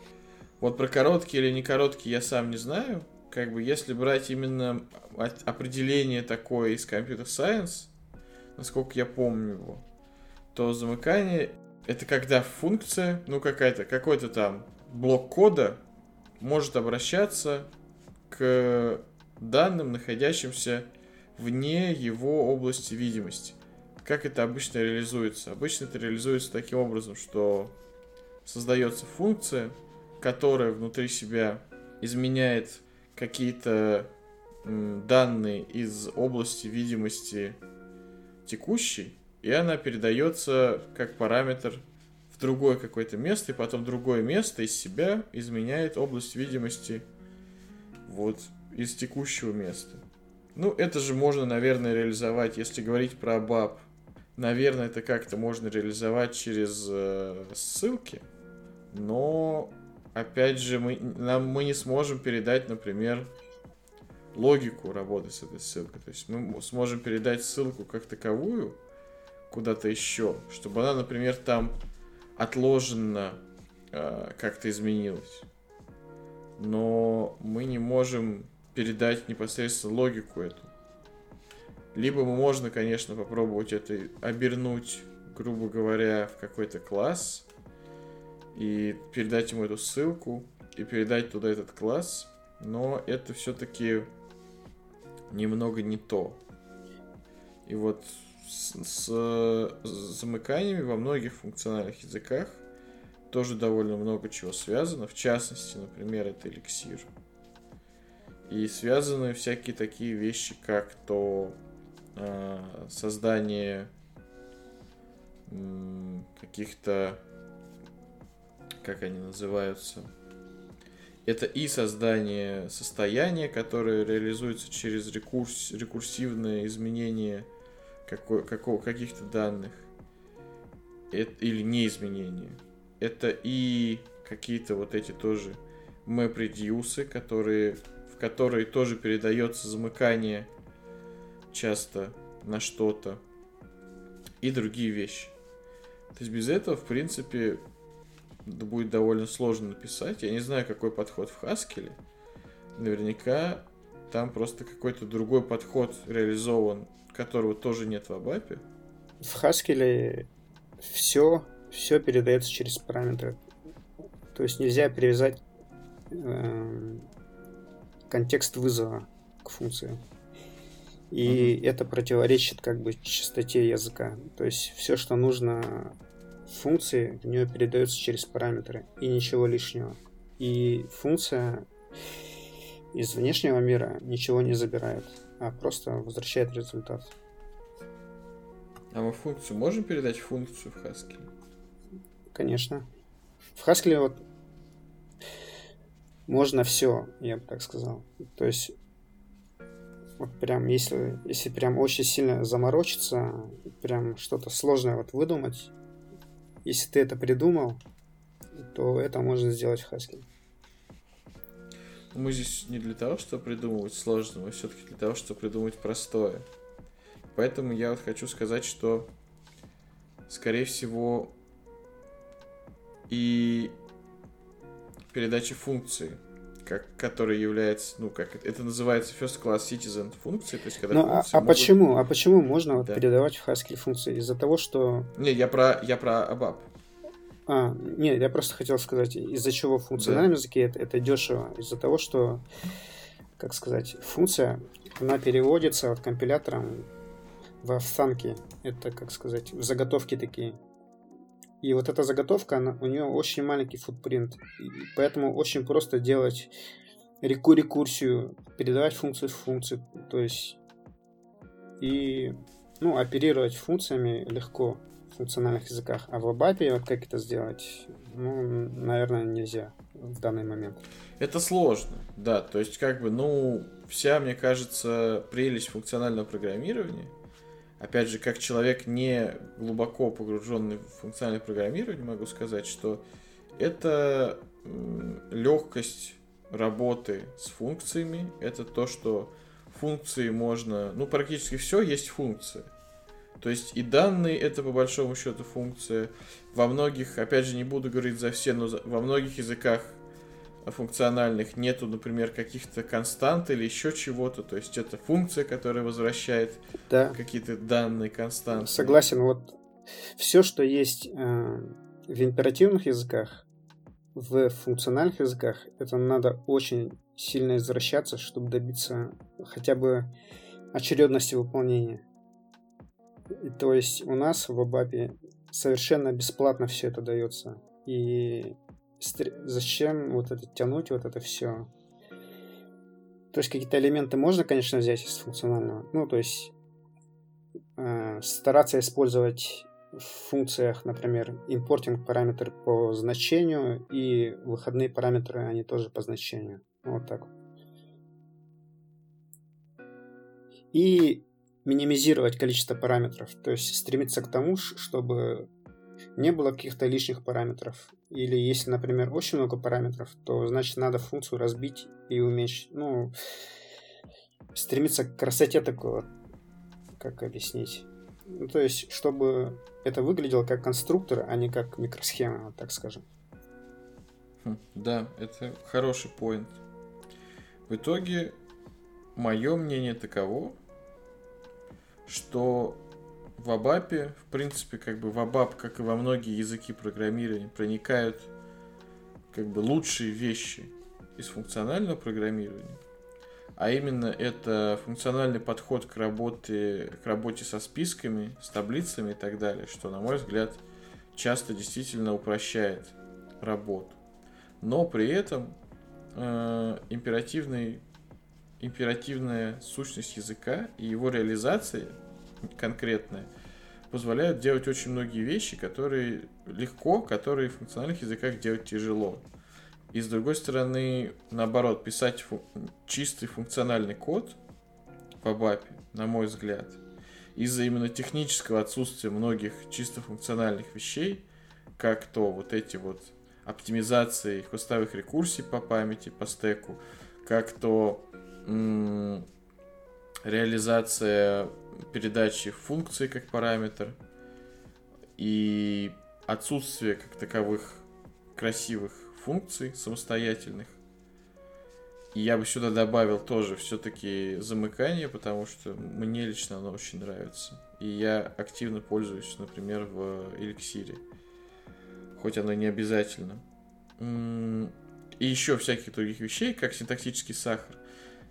Вот про короткий или не короткий я сам не знаю. Как бы если брать именно определение такое из Computer Science, насколько я помню его, то замыкание это когда функция, ну какая-то, какой-то там блок кода может обращаться к данным, находящимся вне его области видимости. Как это обычно реализуется? Обычно это реализуется таким образом, что создается функция, которая внутри себя изменяет какие-то данные из области видимости текущей, и она передается как параметр в другое какое-то место, и потом другое место из себя изменяет область видимости вот из текущего места. Ну, это же можно, наверное, реализовать, если говорить про BAP. Наверное, это как-то можно реализовать через э, ссылки, но опять же, мы, нам, мы не сможем передать, например, логику работы с этой ссылкой. То есть мы сможем передать ссылку как таковую куда-то еще, чтобы она, например, там отложенно э, как-то изменилась. Но мы не можем передать непосредственно логику эту. Либо мы можно, конечно, попробовать это обернуть, грубо говоря, в какой-то класс, и передать ему эту ссылку, и передать туда этот класс, но это все-таки немного не то. И вот с, с замыканиями во многих функциональных языках тоже довольно много чего связано. В частности, например, это эликсир. И связаны всякие такие вещи, как то э, создание м, каких-то как они называются. Это и создание состояния, которое реализуется через рекурс, рекурсивное изменение каких-то данных. это, или не изменения. Это и какие-то вот эти тоже map которые, в которые тоже передается замыкание часто на что-то и другие вещи. То есть без этого, в принципе, будет довольно сложно написать. Я не знаю, какой подход в Haskell. Наверняка там просто какой-то другой подход реализован, которого тоже нет в Абапе. В Haskell все, все передается через параметры. То есть нельзя привязать э, контекст вызова к функции. И uh-huh. это противоречит как бы чистоте языка. То есть все, что нужно функции, в нее передается через параметры. И ничего лишнего. И функция из внешнего мира ничего не забирает, а просто возвращает результат. А мы функцию можем передать функцию в Haskell? Конечно. В Haskell вот можно все, я бы так сказал. То есть вот прям, если, если прям очень сильно заморочиться, прям что-то сложное вот выдумать, если ты это придумал, то это можно сделать в Haskell. Мы здесь не для того, чтобы придумывать сложное, мы все-таки для того, чтобы придумать простое. Поэтому я вот хочу сказать, что, скорее всего, и передача функции – как, который является, ну, как это называется first class citizen функции, то есть когда ну, а, а могут... почему, а почему можно вот передавать в Haskell функции? Из-за того, что... Не, я про, я про ABAP. А, нет, я просто хотел сказать, из-за чего в функциональном да. языке это, это дешево. Из-за того, что, как сказать, функция, она переводится вот компилятором в станки. Это, как сказать, заготовки такие. И вот эта заготовка, она, у нее очень маленький футпринт. Поэтому очень просто делать реку рекурсию, передавать функцию в функцию. То есть и ну, оперировать функциями легко в функциональных языках. А в ABAP вот как это сделать, ну, наверное, нельзя в данный момент. Это сложно, да. То есть, как бы, ну, вся, мне кажется, прелесть функционального программирования – опять же, как человек не глубоко погруженный в функциональное программирование, могу сказать, что это легкость работы с функциями, это то, что функции можно, ну, практически все есть функция. То есть и данные это по большому счету функция. Во многих, опять же, не буду говорить за все, но во многих языках функциональных нету, например, каких-то констант или еще чего-то. То есть это функция, которая возвращает да. какие-то данные константы. Согласен. Вот все, что есть э, в императивных языках, в функциональных языках, это надо очень сильно извращаться, чтобы добиться хотя бы очередности выполнения. И, то есть у нас в Абапе совершенно бесплатно все это дается. И зачем вот это тянуть, вот это все. То есть какие-то элементы можно, конечно, взять из функционального. Ну, то есть э, стараться использовать в функциях, например, импортинг параметр по значению и выходные параметры, они тоже по значению. Вот так. И минимизировать количество параметров. То есть стремиться к тому, чтобы не было каких-то лишних параметров. Или если, например, очень много параметров, то значит надо функцию разбить и уменьшить. Ну, стремиться к красоте такого, как объяснить. Ну, то есть, чтобы это выглядело как конструктор, а не как микросхема, вот так скажем. Хм, да, это хороший поинт. В итоге, мое мнение таково, что в Абапе, в принципе, как бы в Абап, как и во многие языки программирования, проникают как бы лучшие вещи из функционального программирования. А именно это функциональный подход к работе, к работе со списками, с таблицами и так далее, что, на мой взгляд, часто действительно упрощает работу. Но при этом э, императивный, императивная сущность языка и его реализация конкретные, позволяют делать очень многие вещи, которые легко, которые в функциональных языках делать тяжело. И с другой стороны, наоборот, писать фу- чистый функциональный код в ABAP, на мой взгляд, из-за именно технического отсутствия многих чисто функциональных вещей, как то вот эти вот оптимизации хвостовых рекурсий по памяти, по стеку, как то м- реализация передачи функции как параметр и отсутствие как таковых красивых функций самостоятельных. И я бы сюда добавил тоже все-таки замыкание, потому что мне лично оно очень нравится. И я активно пользуюсь, например, в эликсире. Хоть оно не обязательно. И еще всяких других вещей, как синтаксический сахар,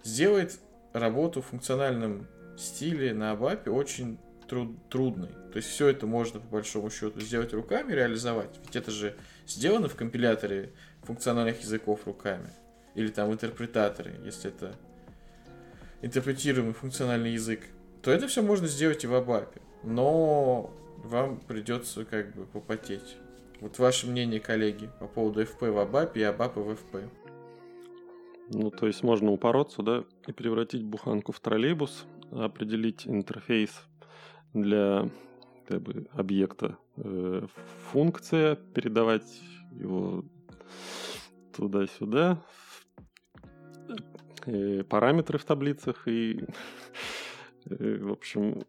сделает работу в функциональном стиле на абапе очень труд, трудной. То есть все это можно по большому счету сделать руками, реализовать. Ведь это же сделано в компиляторе функциональных языков руками. Или там в интерпретаторе, если это интерпретируемый функциональный язык. То это все можно сделать и в абапе. Но вам придется как бы попотеть. Вот ваше мнение, коллеги, по поводу FP в абапе и абапа в FP. Ну, то есть можно упороться, да, и превратить буханку в троллейбус, определить интерфейс для как бы, объекта. Э, функция, передавать его туда-сюда, э, параметры в таблицах и, э, в общем...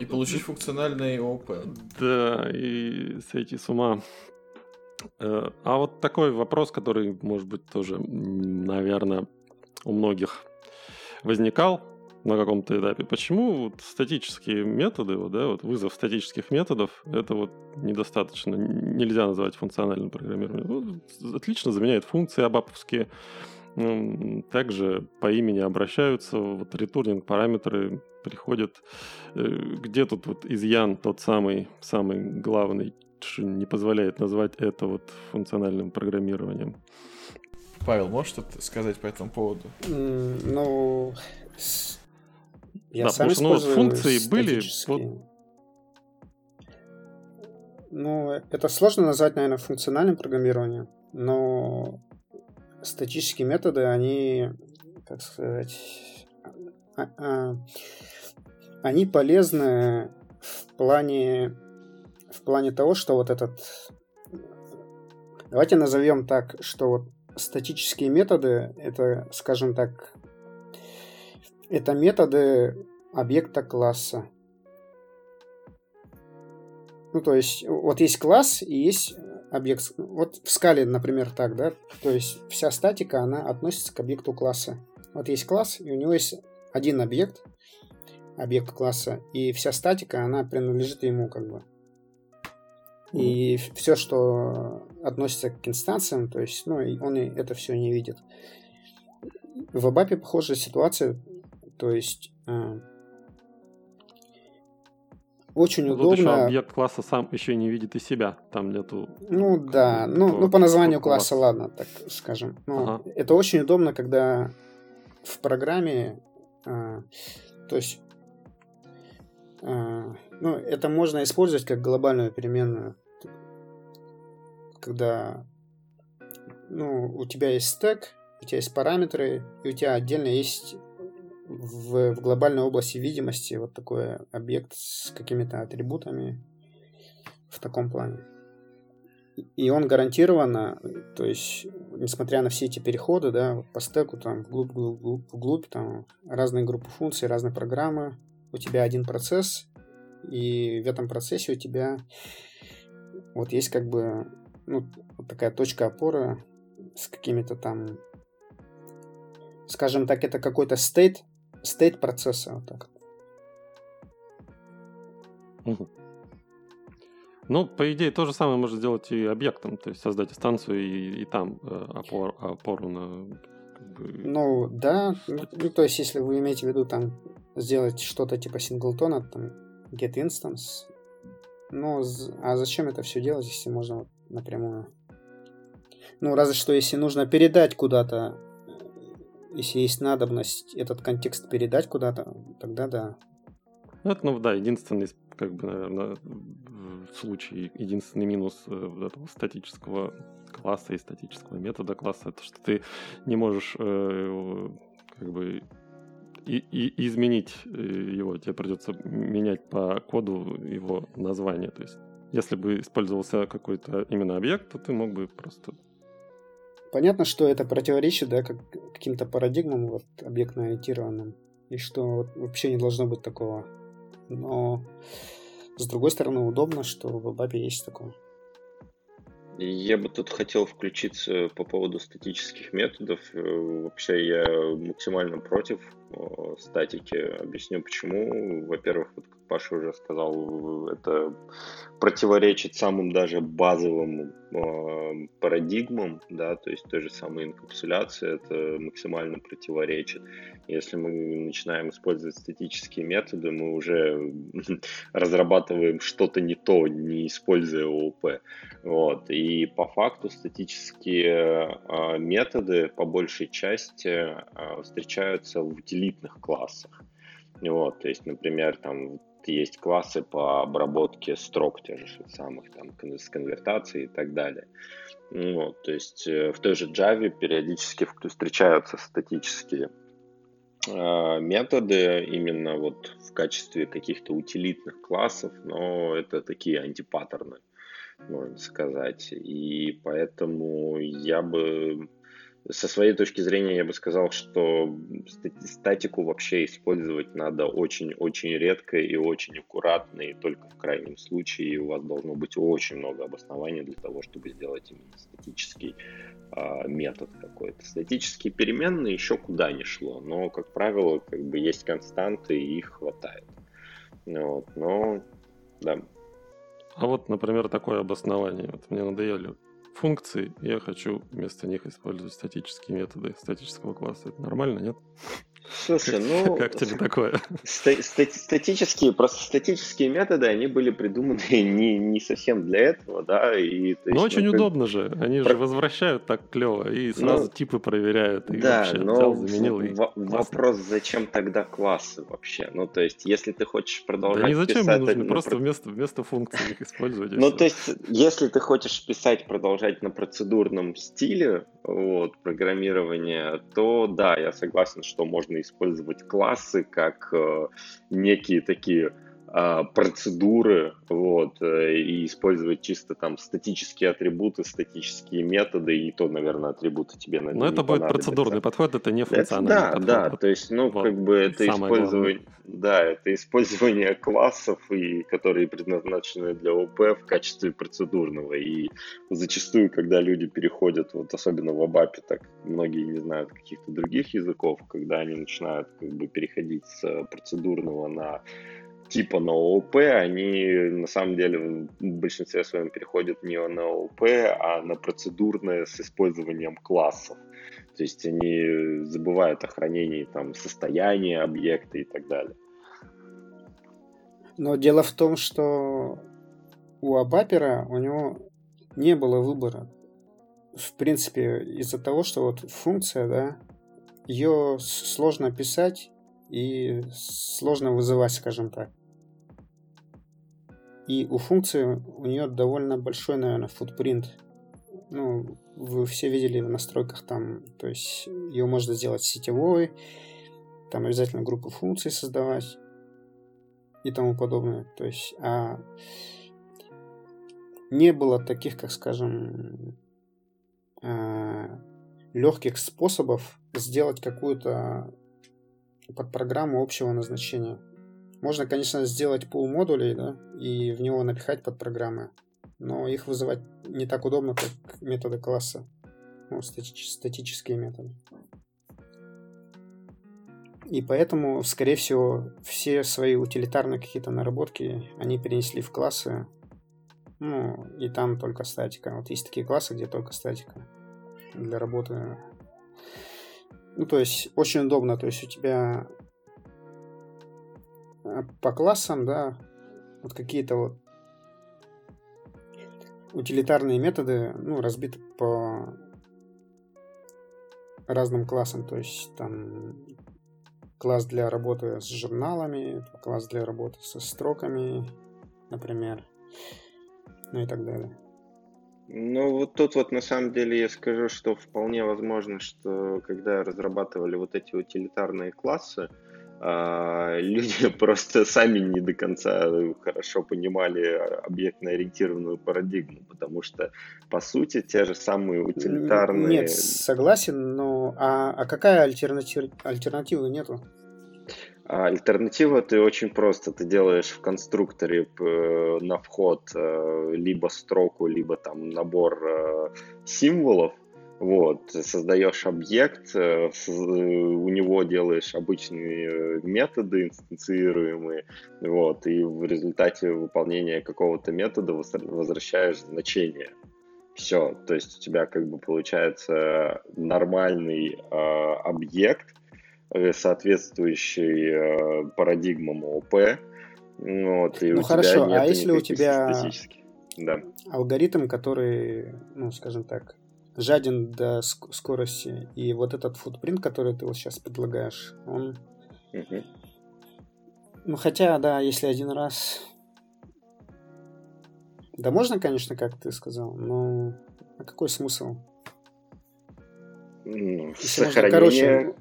И получить функциональный ООП. Да, и сойти с ума. Э, а вот такой вопрос, который, может быть, тоже, наверное, у многих возникал на каком-то этапе. Почему вот статические методы, вот, да, вот вызов статических методов, это вот недостаточно, нельзя называть функциональным программированием. Вот, отлично заменяет функции абаповские. Также по имени обращаются, вот ретурнинг параметры приходят. Э, где тут вот изъян тот самый, самый главный, не позволяет назвать это вот функциональным программированием. Павел, можешь что-то сказать по этому поводу? Mm, ну, я да, сам потому что ну, функции были... Вот... Ну, это сложно назвать, наверное, функциональным программированием, но статические методы, они, как сказать, а, а, они полезны в плане в плане того, что вот этот... Давайте назовем так, что вот статические методы, это, скажем так, это методы объекта класса. Ну, то есть, вот есть класс и есть объект. Вот в скале, например, так, да? То есть, вся статика, она относится к объекту класса. Вот есть класс, и у него есть один объект, объект класса, и вся статика, она принадлежит ему, как бы. И все, что относится к инстанциям, то есть, ну, он это все не видит. В Абапе похожая ситуация, то есть э, очень ну, удобно. Тут еще объект класса сам еще не видит и себя, там нету. Ну да, ну, ну по названию класса, ладно, так скажем. Ну, ага. Это очень удобно, когда в программе, э, то есть э, ну, это можно использовать как глобальную переменную когда ну, у тебя есть стек, у тебя есть параметры, и у тебя отдельно есть в, в глобальной области видимости вот такой объект с какими-то атрибутами в таком плане. И он гарантированно, то есть, несмотря на все эти переходы, да, по стеку, там, вглубь, вглубь, вглубь, вглубь, там, разные группы функций, разные программы, у тебя один процесс, и в этом процессе у тебя вот есть как бы ну, такая точка опоры с какими-то там, скажем так, это какой-то стейт, стейт процесса, вот так. Угу. Ну, по идее, то же самое можно сделать и объектом, то есть создать станцию и, и там э, опор, опору на... Как бы... Ну, да, ну, ну, то есть если вы имеете в виду там сделать что-то типа синглтона, там, get instance, ну, а зачем это все делать, если можно вот напрямую. Ну, разве что, если нужно передать куда-то, если есть надобность этот контекст передать куда-то, тогда да. Это, ну да, единственный, как бы, наверное, случай, единственный минус э, этого статического класса и статического метода класса, это что ты не можешь э, как бы и, и изменить э, его, тебе придется менять по коду его название. То есть, если бы использовался какой-то именно объект, то ты мог бы просто... Понятно, что это противоречит да, как, каким-то парадигмам вот, объектно-ориентированным, и что вот, вообще не должно быть такого. Но, с другой стороны, удобно, что в Абапе есть такое. Я бы тут хотел включиться по поводу статических методов. Э, вообще я максимально против статики. Объясню почему. Во-первых, вот как Паша уже сказал, это противоречит самым даже базовым э, парадигмам, да, то есть той же самой инкапсуляции, это максимально противоречит. Если мы начинаем использовать статические методы, мы уже разрабатываем что-то не то, не используя ООП. Вот. И по факту статические э, методы по большей части э, встречаются в утилизации утилитных классах. Вот, то есть, например, там есть классы по обработке строк тех же самых, там, с конвертацией и так далее. Вот, то есть э, в той же Java периодически встречаются статические э, методы именно вот в качестве каких-то утилитных классов, но это такие антипаттерны, можно сказать. И поэтому я бы со своей точки зрения я бы сказал, что статику вообще использовать надо очень-очень редко и очень аккуратно, и только в крайнем случае у вас должно быть очень много обоснований для того, чтобы сделать именно статический э, метод какой-то. Статические переменные еще куда ни шло, но, как правило, как бы есть константы, и их хватает. Вот, но, да. А вот, например, такое обоснование. Вот мне надоели функции, я хочу вместо них использовать статические методы статического класса. Это нормально, нет? Слушай, ну... Как тебе такое? Статические, просто статические методы, они были придуманы не, не совсем для этого, да, и... Но есть, очень ну, удобно же, они про... же возвращают так клево и сразу ну, типы проверяют, и да, вообще но взял, заменил, и вопрос, зачем тогда классы вообще? Ну, то есть, если ты хочешь продолжать Да не зачем писать... нужно, просто про... вместо, вместо функций их использовать. Ну, то есть, если ты хочешь писать, продолжать на процедурном стиле, вот, программирования, то да, я согласен, что можно использовать классы как э, некие такие процедуры, вот, э, и использовать чисто там статические атрибуты, статические методы, и то, наверное, атрибуты тебе Но это будет процедурный подход, это не функциональный это, да, подход. Да, да, то есть, ну, вот. как бы это использование, да, это использование классов, и, которые предназначены для ОП в качестве процедурного, и зачастую, когда люди переходят, вот особенно в Абапе, так многие не знают каких-то других языков, когда они начинают как бы переходить с процедурного на типа на ООП, они на самом деле в большинстве своем переходят не на ООП, а на процедурное с использованием классов. То есть они забывают о хранении там, состояния объекта и так далее. Но дело в том, что у Абапера у него не было выбора. В принципе, из-за того, что вот функция, да, ее сложно писать и сложно вызывать, скажем так. И у функции у нее довольно большой, наверное, футпринт. Ну, вы все видели в настройках там, то есть ее можно сделать сетевой, там обязательно группу функций создавать и тому подобное. То есть, а не было таких, как скажем, а, легких способов сделать какую-то подпрограмму общего назначения. Можно, конечно, сделать пул модулей, да, и в него напихать под программы, но их вызывать не так удобно, как методы класса, ну, стати- статические методы. И поэтому, скорее всего, все свои утилитарные какие-то наработки они перенесли в классы, ну, и там только статика. Вот есть такие классы, где только статика для работы. Ну, то есть, очень удобно. То есть, у тебя по классам, да, вот какие-то вот утилитарные методы, ну, разбиты по разным классам, то есть там класс для работы с журналами, класс для работы со строками, например, ну и так далее. Ну, вот тут вот на самом деле я скажу, что вполне возможно, что когда разрабатывали вот эти утилитарные классы, люди просто сами не до конца хорошо понимали объектно-ориентированную парадигму, потому что, по сути, те же самые утилитарные... Нет, согласен, но а, а какая альтернатива, альтернативы нету? А альтернатива ты очень просто. Ты делаешь в конструкторе на вход э, либо строку, либо там набор э, символов, вот, создаешь объект, э, у него делаешь обычные э, методы инстанцируемые, вот, и в результате выполнения какого-то метода возвращаешь значение. Все, то есть у тебя как бы получается нормальный э, объект, э, соответствующий э, парадигмам ОП. Вот, и ну у хорошо, тебя нет а если у тебя да. алгоритм, который, ну, скажем так, жаден до скорости. И вот этот футпринт, который ты вот сейчас предлагаешь, он... Угу. Ну, хотя, да, если один раз... Да можно, конечно, как ты сказал, но а какой смысл? Ну, сохранение... короче,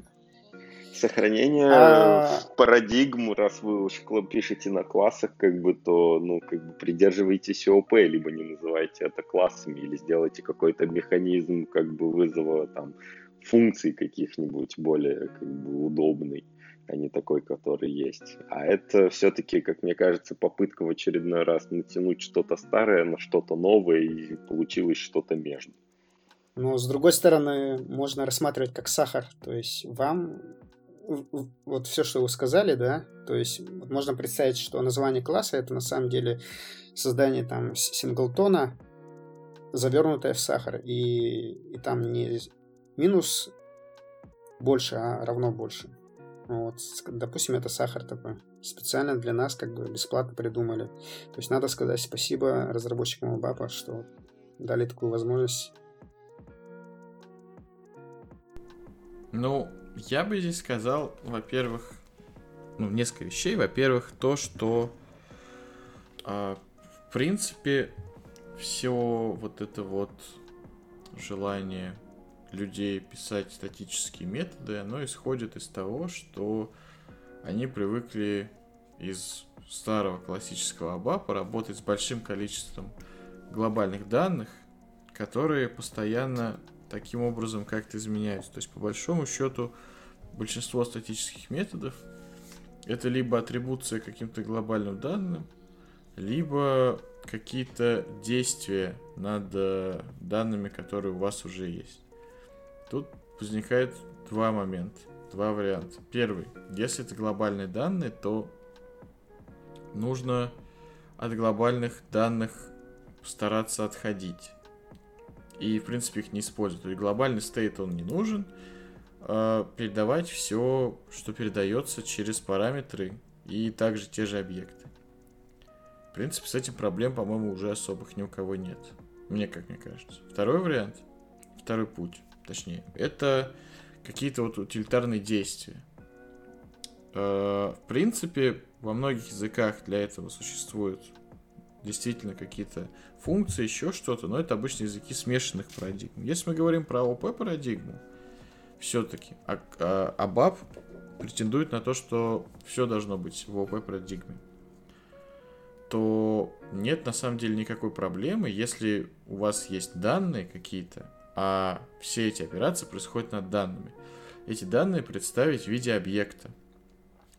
Сохранение а... парадигму, раз вы уж пишете на классах, как бы, то, ну, как бы придерживайтесь ОП, либо не называйте это классами, или сделайте какой-то механизм, как бы, вызова там функций каких-нибудь более, как бы, удобный, а не такой, который есть. А это все-таки, как мне кажется, попытка в очередной раз натянуть что-то старое на что-то новое, и получилось что-то между. Но, с другой стороны, можно рассматривать как сахар. То есть вам вот все, что вы сказали, да, то есть можно представить, что название класса это на самом деле создание там синглтона, завернутое в сахар, и, и там не минус больше, а равно больше. Вот, допустим, это сахар такой. Специально для нас как бы бесплатно придумали. То есть надо сказать спасибо разработчикам Бапа, что дали такую возможность. Ну, я бы здесь сказал, во-первых, ну, несколько вещей. Во-первых, то, что, э, в принципе, все вот это вот желание людей писать статические методы, оно исходит из того, что они привыкли из старого классического ABAP работать с большим количеством глобальных данных, которые постоянно таким образом как-то изменяются. То есть, по большому счету, большинство статических методов это либо атрибуция каким-то глобальным данным, либо какие-то действия над э, данными, которые у вас уже есть. Тут возникает два момента, два варианта. Первый, если это глобальные данные, то нужно от глобальных данных стараться отходить и, в принципе, их не использовать. То есть глобальный стейт, он не нужен, а передавать все, что передается через параметры и также те же объекты. В принципе, с этим проблем, по-моему, уже особых ни у кого нет. Мне как мне кажется. Второй вариант, второй путь, точнее, это какие-то вот утилитарные действия. А, в принципе, во многих языках для этого существуют действительно какие-то функции, еще что-то, но это обычно языки смешанных парадигм. Если мы говорим про ОП парадигму, все-таки а, а, Абаб претендует на то, что все должно быть в ОП парадигме, то нет на самом деле никакой проблемы, если у вас есть данные какие-то, а все эти операции происходят над данными. Эти данные представить в виде объекта.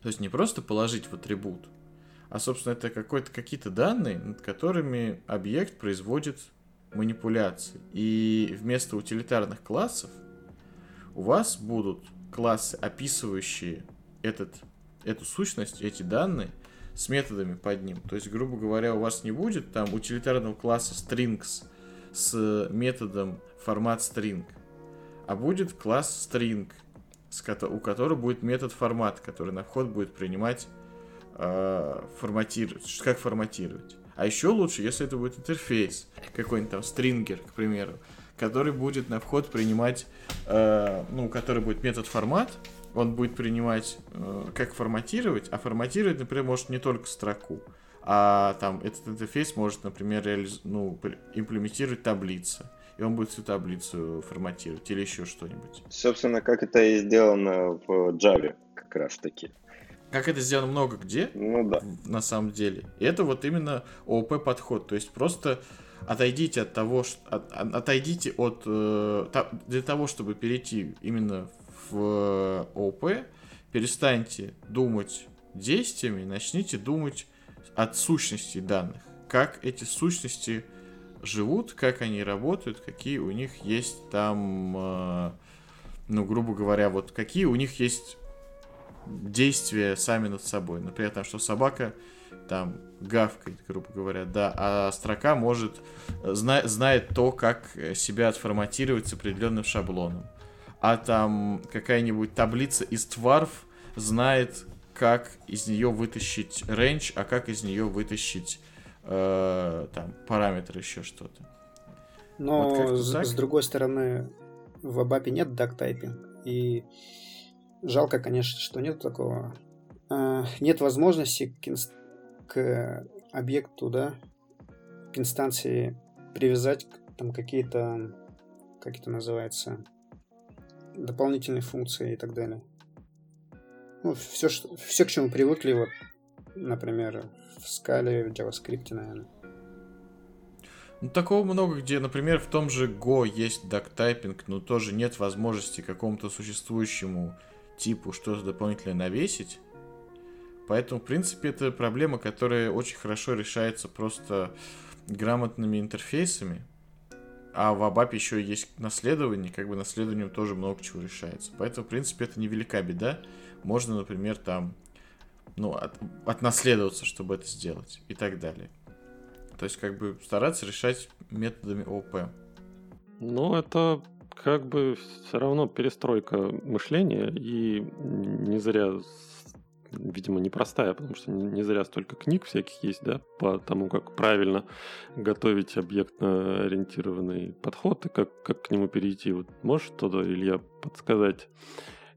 То есть не просто положить в атрибут, а, собственно, это какие-то данные, над которыми объект производит манипуляции. И вместо утилитарных классов у вас будут классы, описывающие этот, эту сущность, эти данные, с методами под ним. То есть, грубо говоря, у вас не будет там утилитарного класса strings с методом формат string, а будет класс string, у которого будет метод формат, который на вход будет принимать э, форматировать, как форматировать. А еще лучше, если это будет интерфейс, какой-нибудь там стрингер, к примеру, который будет на вход принимать, э, ну, который будет метод формат, он будет принимать, э, как форматировать, а форматировать, например, может не только строку, а там этот интерфейс может, например, реализ... ну, имплементировать таблицы, и он будет всю таблицу форматировать или еще что-нибудь. Собственно, как это и сделано в Java как раз таки. Как это сделано много где, ну, да. на самом деле. И это вот именно ООП подход. То есть просто отойдите от того, что, от, отойдите от э, для того, чтобы перейти именно в ООП, перестаньте думать действиями, начните думать от сущности данных. Как эти сущности живут, как они работают, какие у них есть там, э, ну, грубо говоря, вот какие у них есть действия сами над собой. Например, там, что собака там гавкает, грубо говоря, да, а строка может, зна, знает то, как себя отформатировать с определенным шаблоном. А там какая-нибудь таблица из тварф знает, как из нее вытащить range, а как из нее вытащить э, там параметр еще что-то. Но вот с, с другой стороны, в Абапе нет дактайпинг, и жалко, конечно, что нет такого. Э, нет возможности к, инст... к объекту, да, к инстанции привязать там какие-то, как это называется, дополнительные функции и так далее. Ну, все, что, все, к чему привыкли, вот, например, в скале, в JavaScript, наверное. Ну, такого много где, например, в том же Go есть дактайпинг, но тоже нет возможности какому-то существующему типу что-то дополнительное навесить. Поэтому, в принципе, это проблема, которая очень хорошо решается просто грамотными интерфейсами. А в ABAP еще есть наследование, как бы наследованием тоже много чего решается. Поэтому, в принципе, это невелика беда можно, например, там, ну, от, отнаследоваться, чтобы это сделать и так далее. То есть, как бы стараться решать методами ОП. Ну, это как бы все равно перестройка мышления, и не зря, видимо, непростая, потому что не зря столько книг всяких есть, да, по тому, как правильно готовить объектно-ориентированный подход и как, как к нему перейти. Вот можешь что-то, Илья, подсказать,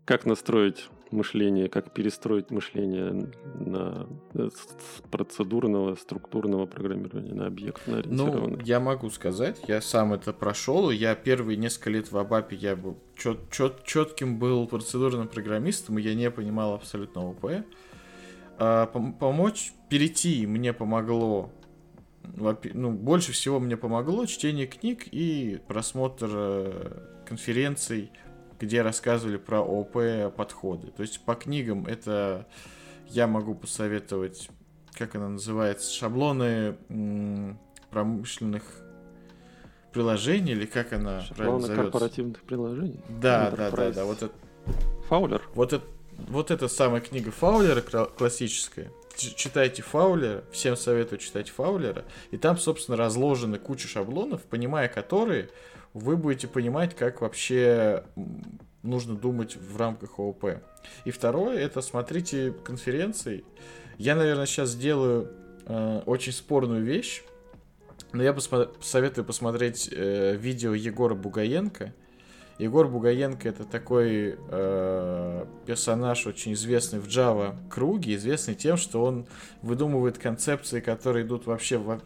как настроить мышление, как перестроить мышление на с процедурного, структурного программирования на объектно Ну, я могу сказать, я сам это прошел, я первые несколько лет в Абапе я был чет, чет, четким был процедурным программистом, и я не понимал абсолютно ОП. А, помочь перейти мне помогло ну, больше всего мне помогло чтение книг и просмотр э, конференций где рассказывали про ОП подходы. То есть по книгам это я могу посоветовать, как она называется, шаблоны промышленных приложений, или как она Шаблоны правильно корпоративных приложений. Да, Enterprise. да, да, да. Вот это, Фаулер. Вот это, вот эта самая книга Фаулера классическая. Читайте Фаулера, всем советую читать Фаулера. И там, собственно, разложены куча шаблонов, понимая которые, вы будете понимать, как вообще нужно думать в рамках ООП. И второе, это смотрите конференции. Я, наверное, сейчас сделаю э, очень спорную вещь, но я посмо- советую посмотреть э, видео Егора Бугаенко. Егор Бугаенко это такой э, персонаж, очень известный в Java круге, известный тем, что он выдумывает концепции, которые идут вообще в,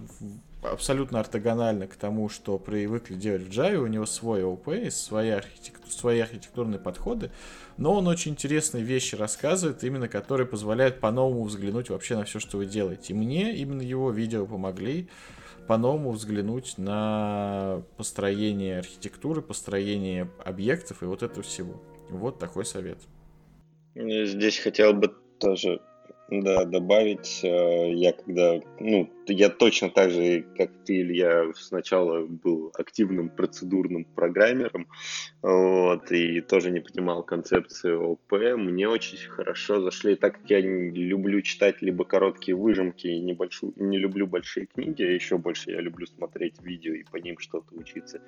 абсолютно ортогонально к тому, что привыкли делать в Java. У него свой OP, свои, архитектур, свои архитектурные подходы, но он очень интересные вещи рассказывает, именно которые позволяют по-новому взглянуть вообще на все, что вы делаете. И мне именно его видео помогли по-новому взглянуть на построение архитектуры, построение объектов и вот этого всего. Вот такой совет. Здесь хотел бы тоже да, добавить, э, я когда, ну, я точно так же, как ты, Илья, сначала был активным процедурным программером, вот, и тоже не понимал концепции ОП, мне очень хорошо зашли, так как я люблю читать либо короткие выжимки, и небольшую, не люблю большие книги, а еще больше я люблю смотреть видео и по ним что-то учиться.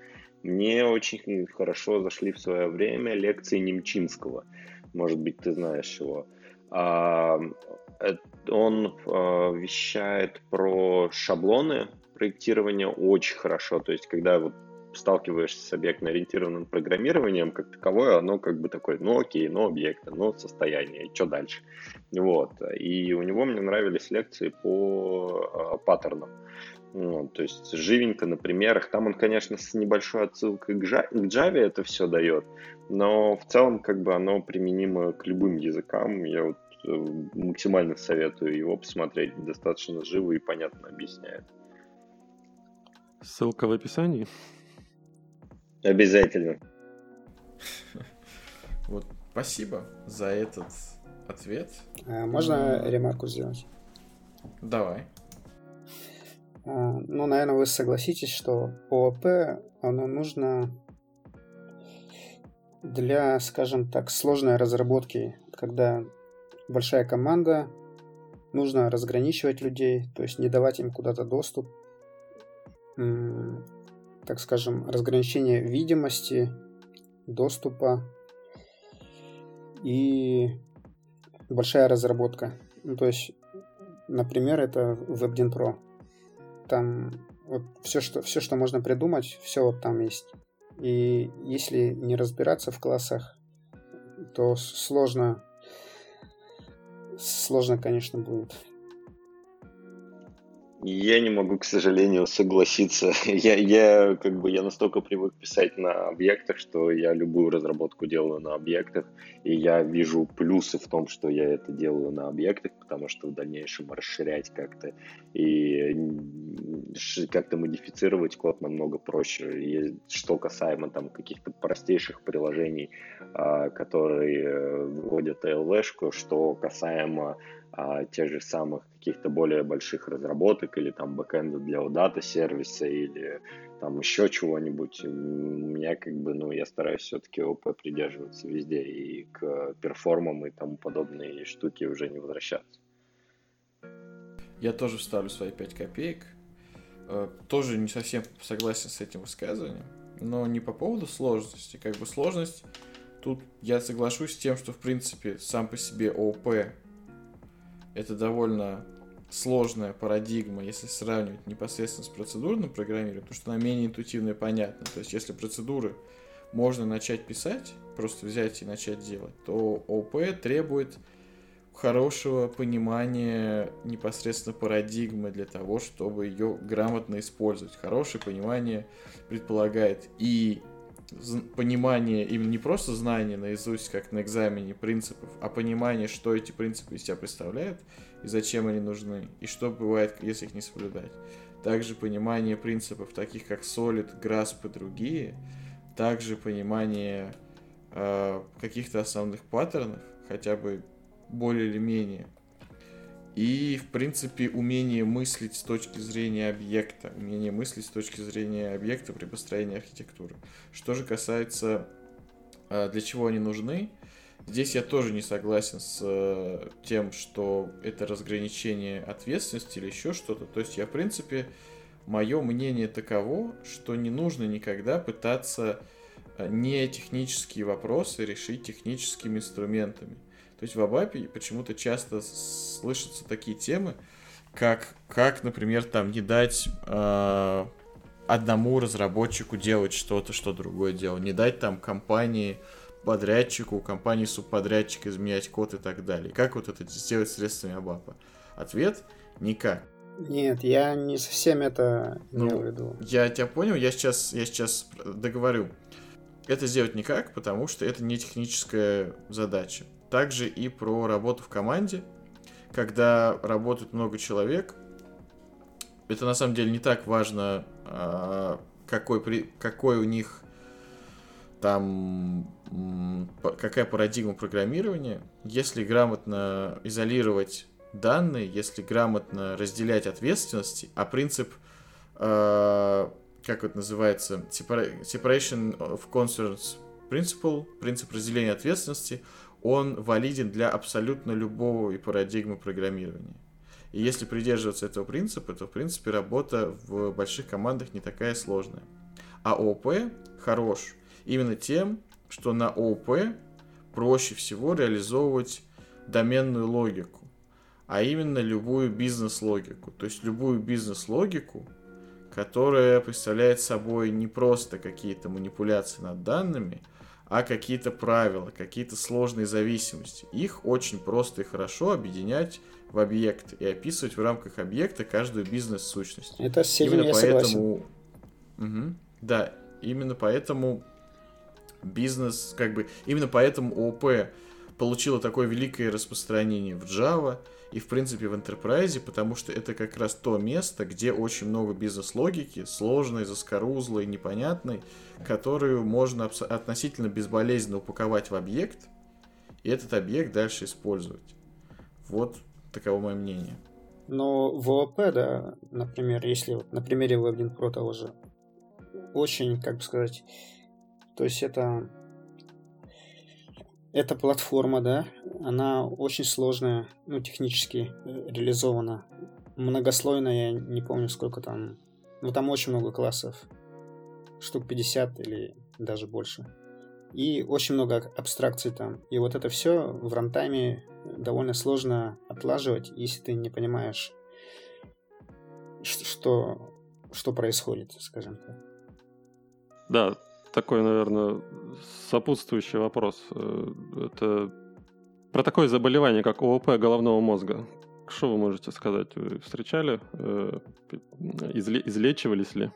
Мне очень хорошо зашли в свое время лекции Немчинского, может быть, ты знаешь его. А, он э, вещает про шаблоны проектирования очень хорошо. То есть, когда вот сталкиваешься с объектно-ориентированным программированием, как таковое, оно как бы такое, ну окей, ну объекты, ну состояние, что дальше? Вот. И у него мне нравились лекции по э, паттернам. Вот, то есть живенько на примерах. Там он, конечно, с небольшой отсылкой к Java это все дает, но в целом как бы оно применимо к любым языкам. Я вот максимально советую его посмотреть. Достаточно живо и понятно объясняет. Ссылка в описании. Обязательно. Вот, спасибо за этот ответ. А можно ремарку сделать? Давай. А, ну, наверное, вы согласитесь, что ООП, оно нужно для, скажем так, сложной разработки, когда большая команда, нужно разграничивать людей, то есть не давать им куда-то доступ, так скажем, разграничение видимости, доступа и большая разработка. Ну, то есть, например, это WebDin Pro. Там вот все, что, все, что можно придумать, все вот там есть. И если не разбираться в классах, то сложно, сложно, конечно, будет. Я не могу, к сожалению, согласиться. Я, я как бы я настолько привык писать на объектах, что я любую разработку делаю на объектах, и я вижу плюсы в том, что я это делаю на объектах, потому что в дальнейшем расширять как-то и как-то модифицировать код намного проще. И что касаемо там каких-то простейших приложений, а, которые вводят LV-шку, что касаемо а, тех же самых каких-то более больших разработок или там бэкэнда для дата сервиса или там еще чего-нибудь. У меня как бы, ну, я стараюсь все-таки ОП придерживаться везде и к перформам и тому подобные штуки уже не возвращаться. Я тоже вставлю свои 5 копеек. Э, тоже не совсем согласен с этим высказыванием, но не по поводу сложности. Как бы сложность, тут я соглашусь с тем, что в принципе сам по себе ООП это довольно сложная парадигма, если сравнивать непосредственно с процедурным программированием, потому что она менее интуитивная и понятна. То есть, если процедуры можно начать писать, просто взять и начать делать, то ОП требует хорошего понимания непосредственно парадигмы для того, чтобы ее грамотно использовать. Хорошее понимание предполагает и понимание, именно не просто знание наизусть, как на экзамене принципов, а понимание, что эти принципы из себя представляют и зачем они нужны, и что бывает, если их не соблюдать. Также понимание принципов, таких как Solid, Grasp и другие, также понимание э, каких-то основных паттернов, хотя бы более или менее, и, в принципе, умение мыслить с точки зрения объекта, умение мыслить с точки зрения объекта при построении архитектуры. Что же касается, а, для чего они нужны, здесь я тоже не согласен с э, тем, что это разграничение ответственности или еще что-то. То есть я, в принципе, мое мнение таково, что не нужно никогда пытаться э, не технические вопросы решить техническими инструментами. То есть в Абапе почему-то часто слышатся такие темы, как, как например, там не дать э, одному разработчику делать что-то, что другое делал, не дать там компании подрядчику, компании субподрядчика изменять код и так далее. Как вот это сделать средствами Абапа? Ответ – никак. Нет, я не совсем это ну, имел в виду. Я тебя понял, я сейчас, я сейчас договорю. Это сделать никак, потому что это не техническая задача также и про работу в команде, когда работает много человек. Это на самом деле не так важно, а, какой, какой у них там какая парадигма программирования. Если грамотно изолировать данные, если грамотно разделять ответственности, а принцип, э, как это называется, separation of concerns principle, принцип разделения ответственности, он валиден для абсолютно любого и парадигмы программирования. И если придерживаться этого принципа, то, в принципе, работа в больших командах не такая сложная. А ООП хорош именно тем, что на ООП проще всего реализовывать доменную логику, а именно любую бизнес-логику. То есть любую бизнес-логику, которая представляет собой не просто какие-то манипуляции над данными, а какие-то правила, какие-то сложные зависимости. Их очень просто и хорошо объединять в объект и описывать в рамках объекта каждую бизнес-сущность. Это с именно я поэтому, угу, да, именно поэтому бизнес, как бы, именно поэтому ООП получила такое великое распространение в Java и, в принципе, в Enterprise, потому что это как раз то место, где очень много бизнес-логики, сложной, заскорузлой, непонятной, которую можно относительно безболезненно упаковать в объект, и этот объект дальше использовать. Вот таково мое мнение. Но в ООП, да, например, если вот на примере Web1 Pro того же, очень, как бы сказать, то есть это эта платформа, да, она очень сложная, ну, технически э, реализована. Многослойная, я не помню, сколько там. Ну, там очень много классов. Штук 50 или даже больше. И очень много абстракций там. И вот это все в рантайме довольно сложно отлаживать, если ты не понимаешь, что, что происходит, скажем так. Да, такой, наверное, сопутствующий вопрос. Э, это про такое заболевание, как ООП головного мозга. Что вы можете сказать? Вы встречали? Э, изле- излечивались ли?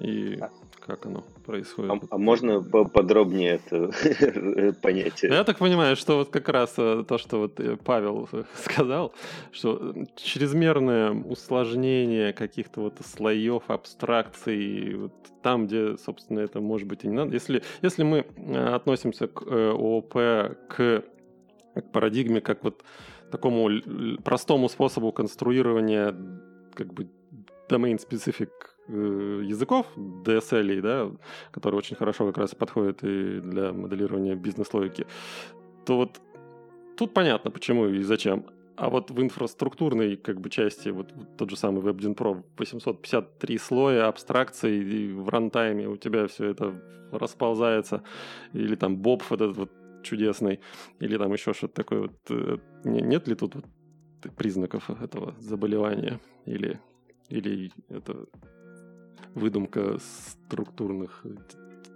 И как оно происходит. А, а можно подробнее это понятие? Я так понимаю, что вот как раз э, то, что вот э, Павел сказал, что чрезмерное усложнение каких-то вот слоев, абстракций, вот там, где, собственно, это может быть и не надо. Если, если мы относимся к ООП к, к парадигме, как вот такому простому способу конструирования как бы domain-specific Э, языков, DSL, да, которые очень хорошо как раз подходят и для моделирования бизнес-логики, то вот тут понятно, почему и зачем. А вот в инфраструктурной как бы части, вот, вот тот же самый WebGen Pro, 853 слоя абстракций, и в рантайме у тебя все это расползается, или там Боб вот этот вот чудесный, или там еще что-то такое вот. Э, нет ли тут вот признаков этого заболевания? Или, или это выдумка структурных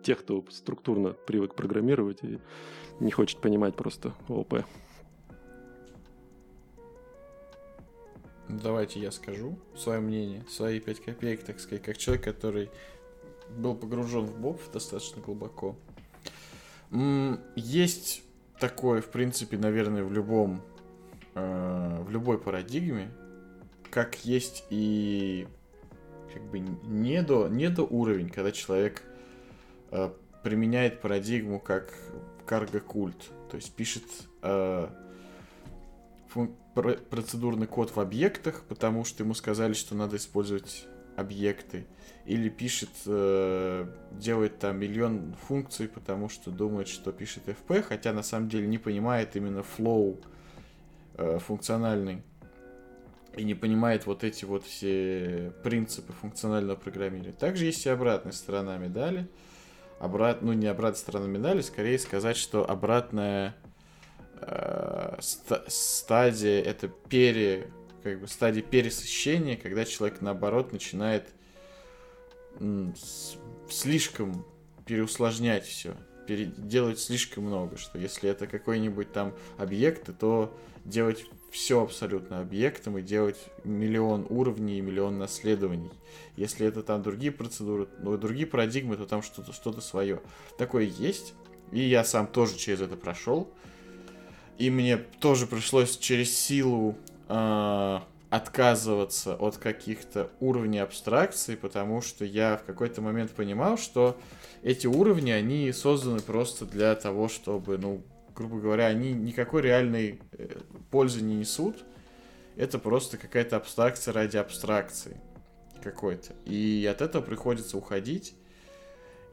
тех, кто структурно привык программировать и не хочет понимать просто ОП. Давайте я скажу свое мнение, свои пять копеек, так сказать, как человек, который был погружен в Боб достаточно глубоко. Есть такое, в принципе, наверное, в любом, э, в любой парадигме, как есть и как бы не до, не до уровень, когда человек э, применяет парадигму как карго-культ, то есть пишет э, процедурный код в объектах, потому что ему сказали, что надо использовать объекты, или пишет, э, делает там миллион функций, потому что думает, что пишет FP, хотя на самом деле не понимает именно флоу э, функциональный и не понимает вот эти вот все принципы функционального программирования. Также есть и обратная сторона медали. Обрат... Ну, не обратная сторона медали, скорее сказать, что обратная э, ст- стадия это пере, как бы стадия пересыщения, когда человек наоборот начинает слишком переусложнять все, переделать слишком много, что если это какой-нибудь там объект, то делать все абсолютно объектом и делать миллион уровней и миллион наследований. Если это там другие процедуры, ну, другие парадигмы, то там что-то что свое. Такое есть. И я сам тоже через это прошел. И мне тоже пришлось через силу э, отказываться от каких-то уровней абстракции, потому что я в какой-то момент понимал, что эти уровни, они созданы просто для того, чтобы, ну, грубо говоря, они никакой реальной э, пользы не несут. Это просто какая-то абстракция ради абстракции какой-то. И от этого приходится уходить.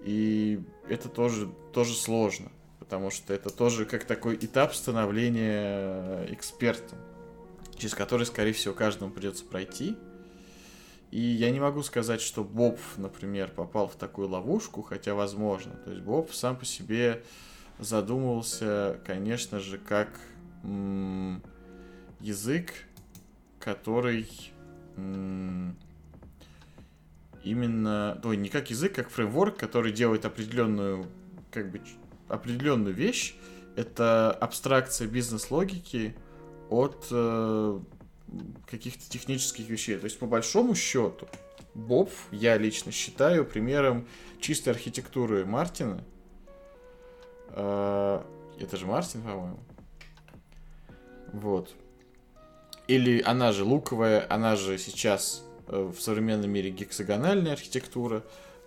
И это тоже, тоже сложно. Потому что это тоже как такой этап становления экспертом. Через который, скорее всего, каждому придется пройти. И я не могу сказать, что Боб, например, попал в такую ловушку, хотя возможно. То есть Боб сам по себе задумывался, конечно же, как м- язык, который м- именно, ой, не как язык, как фреймворк, который делает определенную, как бы, определенную вещь. Это абстракция бизнес-логики от э, каких-то технических вещей. То есть, по большому счету, Боб, я лично считаю примером чистой архитектуры Мартина, Э, это же Мартин, по-моему. Вот. Или она же луковая, она же сейчас э, в современном мире гексагональная архитектура.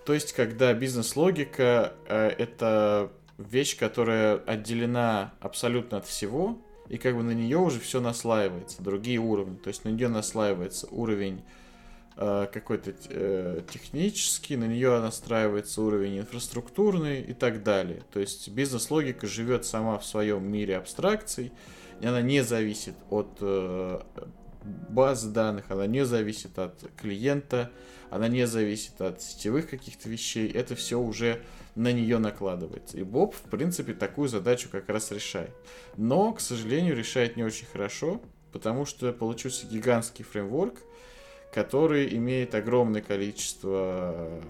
То есть, когда бизнес-логика э, это вещь, которая отделена абсолютно от всего, и как бы на нее уже все наслаивается, другие уровни. То есть на нее наслаивается уровень э, какой-то э, технический, на нее настраивается уровень инфраструктурный и так далее. То есть бизнес-логика живет сама в своем мире абстракций, и она не зависит от э, баз данных, она не зависит от клиента, она не зависит от сетевых каких-то вещей, это все уже на нее накладывается. И Боб, в принципе, такую задачу как раз решает. Но, к сожалению, решает не очень хорошо, потому что получился гигантский фреймворк, который имеет огромное количество э,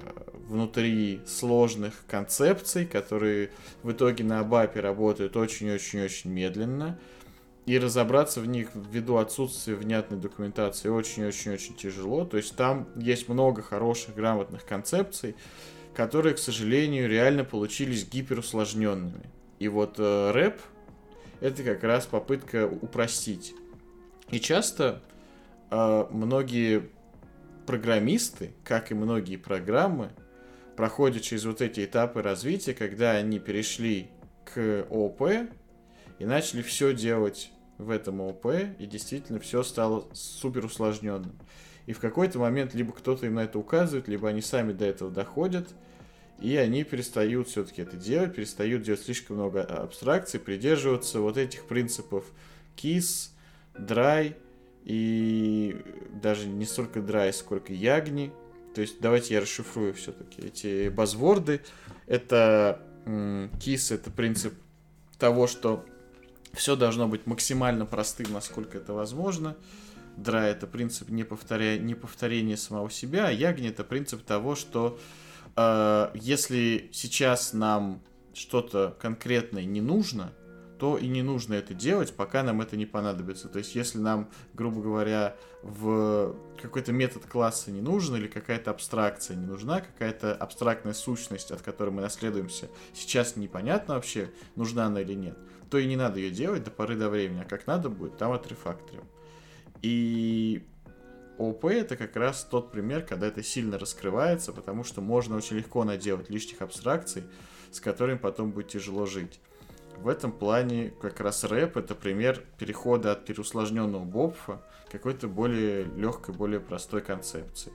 внутри сложных концепций, которые в итоге на АБАПе работают очень-очень-очень медленно. И разобраться в них ввиду отсутствия внятной документации очень-очень-очень тяжело. То есть там есть много хороших, грамотных концепций, которые, к сожалению, реально получились гиперусложненными. И вот э, рэп это как раз попытка упростить. И часто э, многие программисты, как и многие программы, проходят через вот эти этапы развития, когда они перешли к ООП и начали все делать в этом ООП, и действительно все стало супер усложненным. И в какой-то момент либо кто-то им на это указывает, либо они сами до этого доходят, и они перестают все-таки это делать, перестают делать слишком много абстракций, придерживаться вот этих принципов KISS, DRY и даже не столько DRY, сколько ягни. То есть давайте я расшифрую все-таки эти базворды. Это KISS, это принцип того, что все должно быть максимально простым, насколько это возможно. Дра это принцип не, повторя... не повторения самого себя, а ягни это принцип того, что э, если сейчас нам что-то конкретное не нужно, то и не нужно это делать, пока нам это не понадобится. То есть, если нам, грубо говоря, в какой-то метод класса не нужен или какая-то абстракция не нужна, какая-то абстрактная сущность, от которой мы наследуемся, сейчас непонятно вообще, нужна она или нет, то и не надо ее делать до поры до времени, а как надо будет, там отрефакторим. И ОП это как раз тот пример, когда это сильно раскрывается, потому что можно очень легко наделать лишних абстракций, с которыми потом будет тяжело жить. В этом плане как раз рэп это пример перехода от переусложненного бобфа к какой-то более легкой, более простой концепции.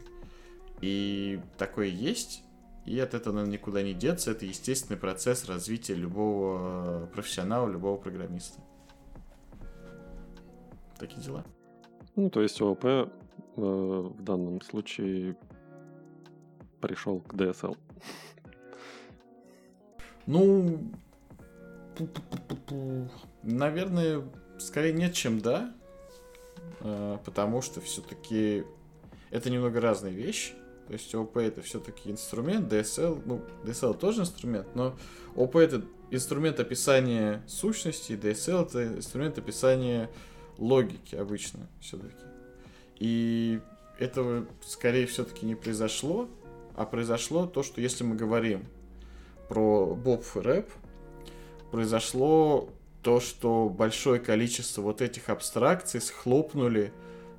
И такое есть, и от этого наверное, никуда не деться. Это естественный процесс развития любого профессионала, любого программиста. Такие дела. Ну, то есть ООП э, в данном случае пришел к DSL. Ну, наверное, скорее нет, чем да. Э, потому что все-таки это немного разные вещи. То есть ОП это все-таки инструмент, DSL, ну, DSL тоже инструмент, но ОП это инструмент описания сущности, DSL это инструмент описания логики обычно все-таки. И этого скорее все-таки не произошло, а произошло то, что если мы говорим про Боб и рэп, произошло то, что большое количество вот этих абстракций схлопнули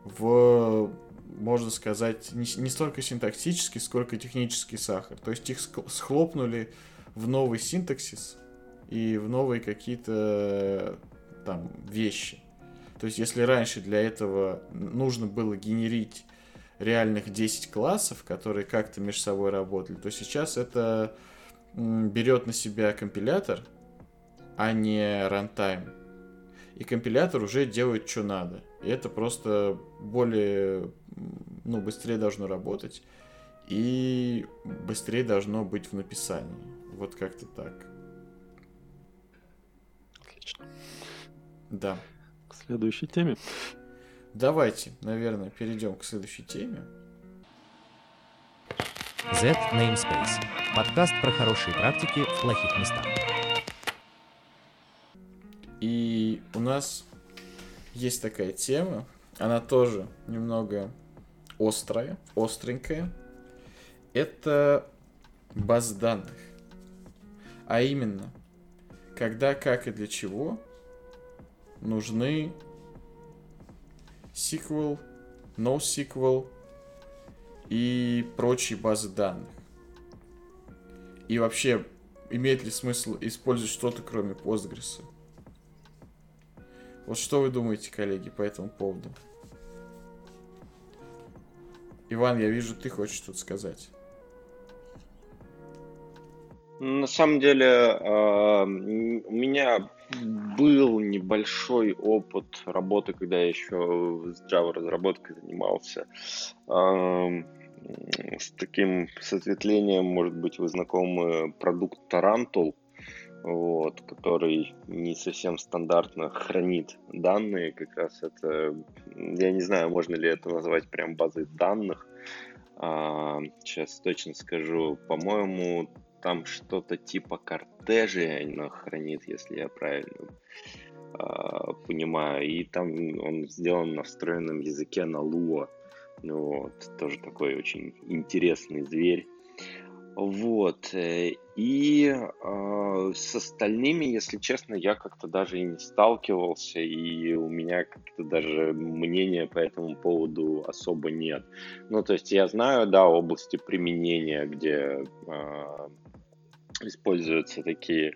в можно сказать, не, не столько синтаксический, сколько технический сахар. То есть их схлопнули в новый синтаксис и в новые какие-то там вещи. То есть если раньше для этого нужно было генерить реальных 10 классов, которые как-то между собой работали, то сейчас это берет на себя компилятор, а не рантайм. И компилятор уже делает, что надо. И это просто более, ну, быстрее должно работать. И быстрее должно быть в написании. Вот как-то так. Отлично. Да. Следующей теме. Давайте, наверное, перейдем к следующей теме. Z Namespace. Подкаст про хорошие практики в плохих местах. И у нас есть такая тема, она тоже немного острая, остренькая. Это баз данных. А именно, когда, как и для чего нужны SQL, NoSQL и прочие базы данных. И вообще, имеет ли смысл использовать что-то кроме Postgres? Вот что вы думаете, коллеги, по этому поводу? Иван, я вижу, ты хочешь что-то сказать. На самом деле, а, у меня был небольшой опыт работы, когда я еще с Java разработкой занимался. С таким с ответвлением, может быть, вы знакомы продукт Tarantul, вот, который не совсем стандартно хранит данные. Как раз это, я не знаю, можно ли это назвать прям базой данных. А, сейчас точно скажу. По-моему, там что-то типа кортежи она хранит, если я правильно э, понимаю. И там он сделан на встроенном языке на Lua. Ну вот, тоже такой очень интересный зверь. Вот. Э, и э, с остальными, если честно, я как-то даже и не сталкивался, и у меня как-то даже мнения по этому поводу особо нет. Ну, то есть я знаю, да, области применения, где э, используются такие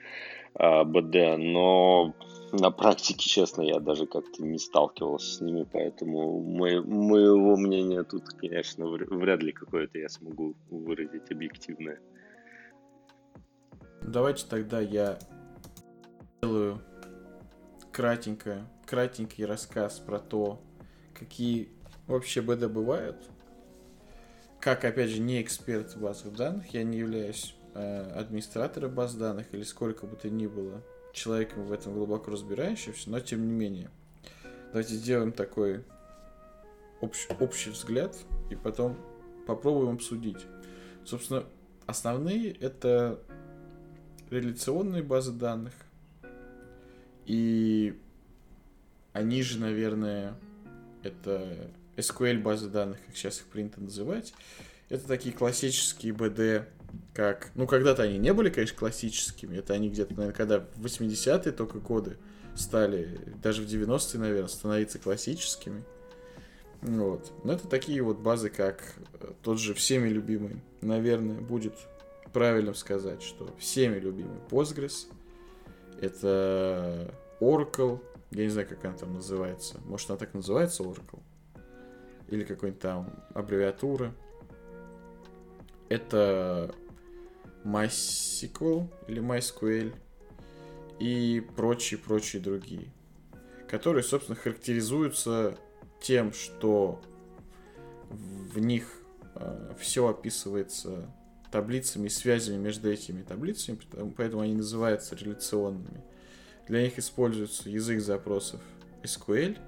э, БД, но на практике, честно, я даже как-то не сталкивался с ними, поэтому мое, моего мнения тут, конечно, вряд ли какое-то я смогу выразить объективное. Давайте тогда я сделаю кратенько, кратенький рассказ про то, какие вообще БД бывают. Как, опять же, не эксперт в базах данных, я не являюсь э, администратором баз данных или сколько бы то ни было человеком в этом глубоко разбирающимся, но тем не менее. Давайте сделаем такой общ, общий взгляд и потом попробуем обсудить. Собственно, основные это реляционные базы данных. И они же, наверное, это SQL базы данных, как сейчас их принято называть. Это такие классические BD как... Ну, когда-то они не были, конечно, классическими. Это они где-то, наверное, когда в 80-е только годы стали, даже в 90-е, наверное, становиться классическими. Вот. Но это такие вот базы, как э, тот же всеми любимый, наверное, будет правильно сказать, что всеми любимый Postgres. Это Oracle. Я не знаю, как она там называется. Может, она так называется, Oracle? Или какой-нибудь там аббревиатура. Это MySQL или MySQL и прочие-прочие другие, которые, собственно, характеризуются тем, что в них э, все описывается таблицами и связями между этими таблицами, поэтому они называются реляционными. Для них используется язык запросов SQL,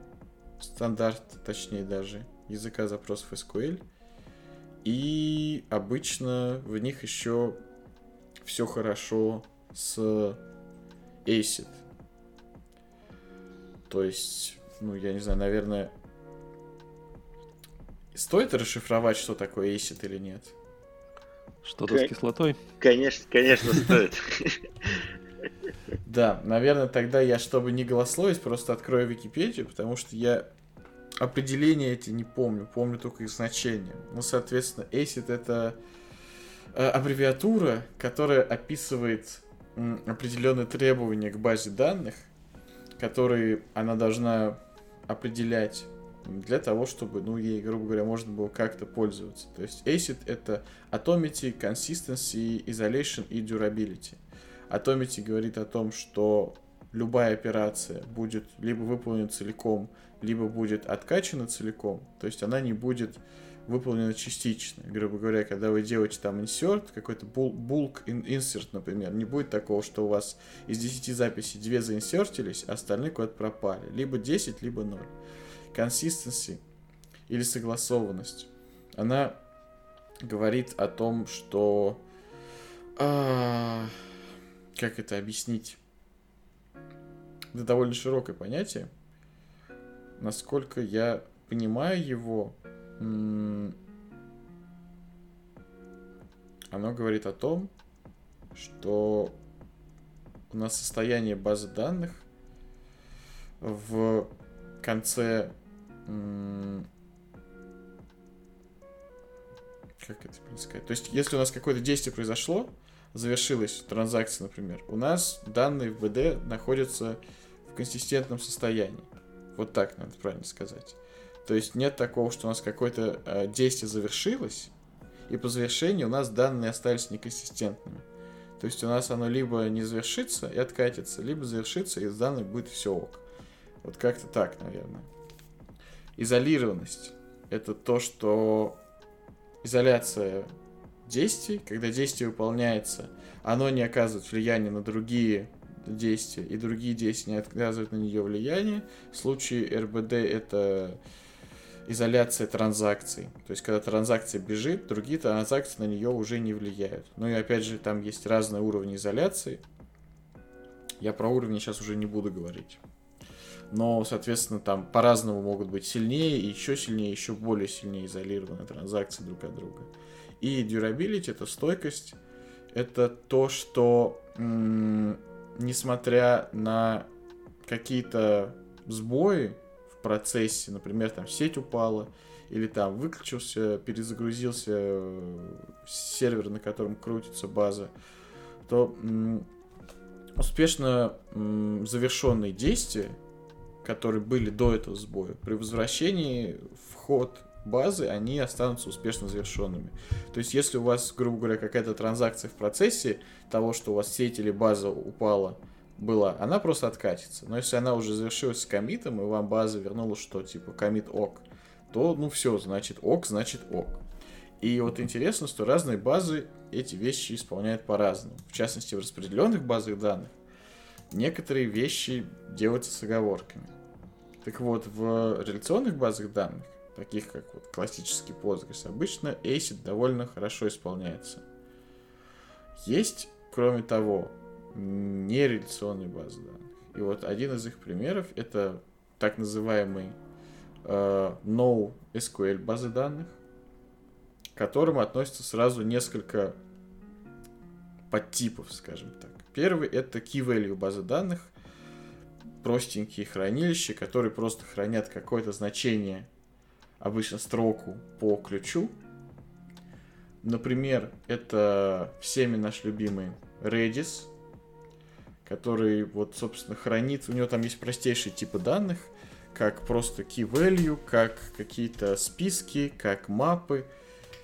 стандарт, точнее даже, языка запросов SQL, и обычно в них еще все хорошо с ACID. То есть, ну, я не знаю, наверное, стоит расшифровать, что такое ACID или нет? Что-то с кислотой? Конечно, конечно, стоит. Да, наверное, тогда я, чтобы не голословить, просто открою Википедию, потому что я определения эти не помню, помню только их значение. Ну, соответственно, ACID это аббревиатура, которая описывает определенные требования к базе данных, которые она должна определять для того, чтобы, ну, ей, грубо говоря, можно было как-то пользоваться. То есть ACID — это Atomity, Consistency, Isolation и Durability. Atomity говорит о том, что любая операция будет либо выполнена целиком, либо будет откачана целиком, то есть она не будет выполнено частично. Грубо говоря, когда вы делаете там insert, какой-то bulk insert, например, не будет такого, что у вас из 10 записей 2 заинсертились, а остальные куда-то пропали. Либо 10, либо 0. Consistency или согласованность, она говорит о том, что... А, как это объяснить? Это довольно широкое понятие. Насколько я понимаю его, оно говорит о том, что у нас состояние базы данных в конце как это сказать? То есть, если у нас какое-то действие произошло, завершилась транзакция, например, у нас данные в БД находятся в консистентном состоянии. Вот так надо правильно сказать. То есть нет такого, что у нас какое-то э, действие завершилось, и по завершении у нас данные остались неконсистентными. То есть у нас оно либо не завершится и откатится, либо завершится и с данных будет все ок. Вот как-то так, наверное. Изолированность. Это то, что изоляция действий, когда действие выполняется, оно не оказывает влияния на другие действия, и другие действия не оказывают на нее влияние. В случае РБД это изоляция транзакций. То есть, когда транзакция бежит, другие транзакции на нее уже не влияют. Ну и опять же, там есть разные уровни изоляции. Я про уровни сейчас уже не буду говорить. Но, соответственно, там по-разному могут быть сильнее, и еще сильнее, еще более сильнее изолированы транзакции друг от друга. И durability — это стойкость, это то, что, несмотря на какие-то сбои, процессе, например, там сеть упала, или там выключился, перезагрузился э, сервер, на котором крутится база, то успешно завершенные действия, которые были до этого сбоя, при возвращении в ход базы, они останутся успешно завершенными. То есть, если у вас, грубо говоря, какая-то транзакция в процессе того, что у вас сеть или база упала, была, она просто откатится. Но если она уже завершилась с комитом, и вам база вернула, что типа комит ок, то ну все, значит ок, значит ок. И вот интересно, что разные базы эти вещи исполняют по-разному. В частности, в распределенных базах данных некоторые вещи делаются с оговорками. Так вот, в реляционных базах данных, таких как вот классический Postgres, обычно ACID довольно хорошо исполняется. Есть, кроме того, нереляционной базы данных. И вот один из их примеров это так называемый э, NoSQL базы данных, к которым относятся сразу несколько подтипов, скажем так. Первый это key value базы данных, простенькие хранилища, которые просто хранят какое-то значение, обычно строку по ключу. Например, это всеми наш любимый Redis, который вот, собственно, хранит, у него там есть простейшие типы данных, как просто key value, как какие-то списки, как мапы,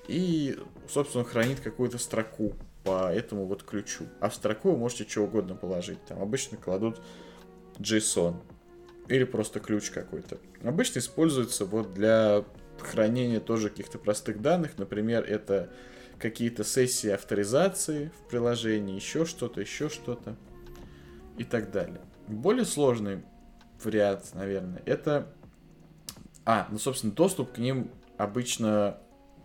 и, собственно, хранит какую-то строку по этому вот ключу. А в строку вы можете что угодно положить. Там обычно кладут JSON или просто ключ какой-то. Обычно используется вот для хранения тоже каких-то простых данных. Например, это какие-то сессии авторизации в приложении, еще что-то, еще что-то и так далее. Более сложный вариант, наверное, это... А, ну, собственно, доступ к ним обычно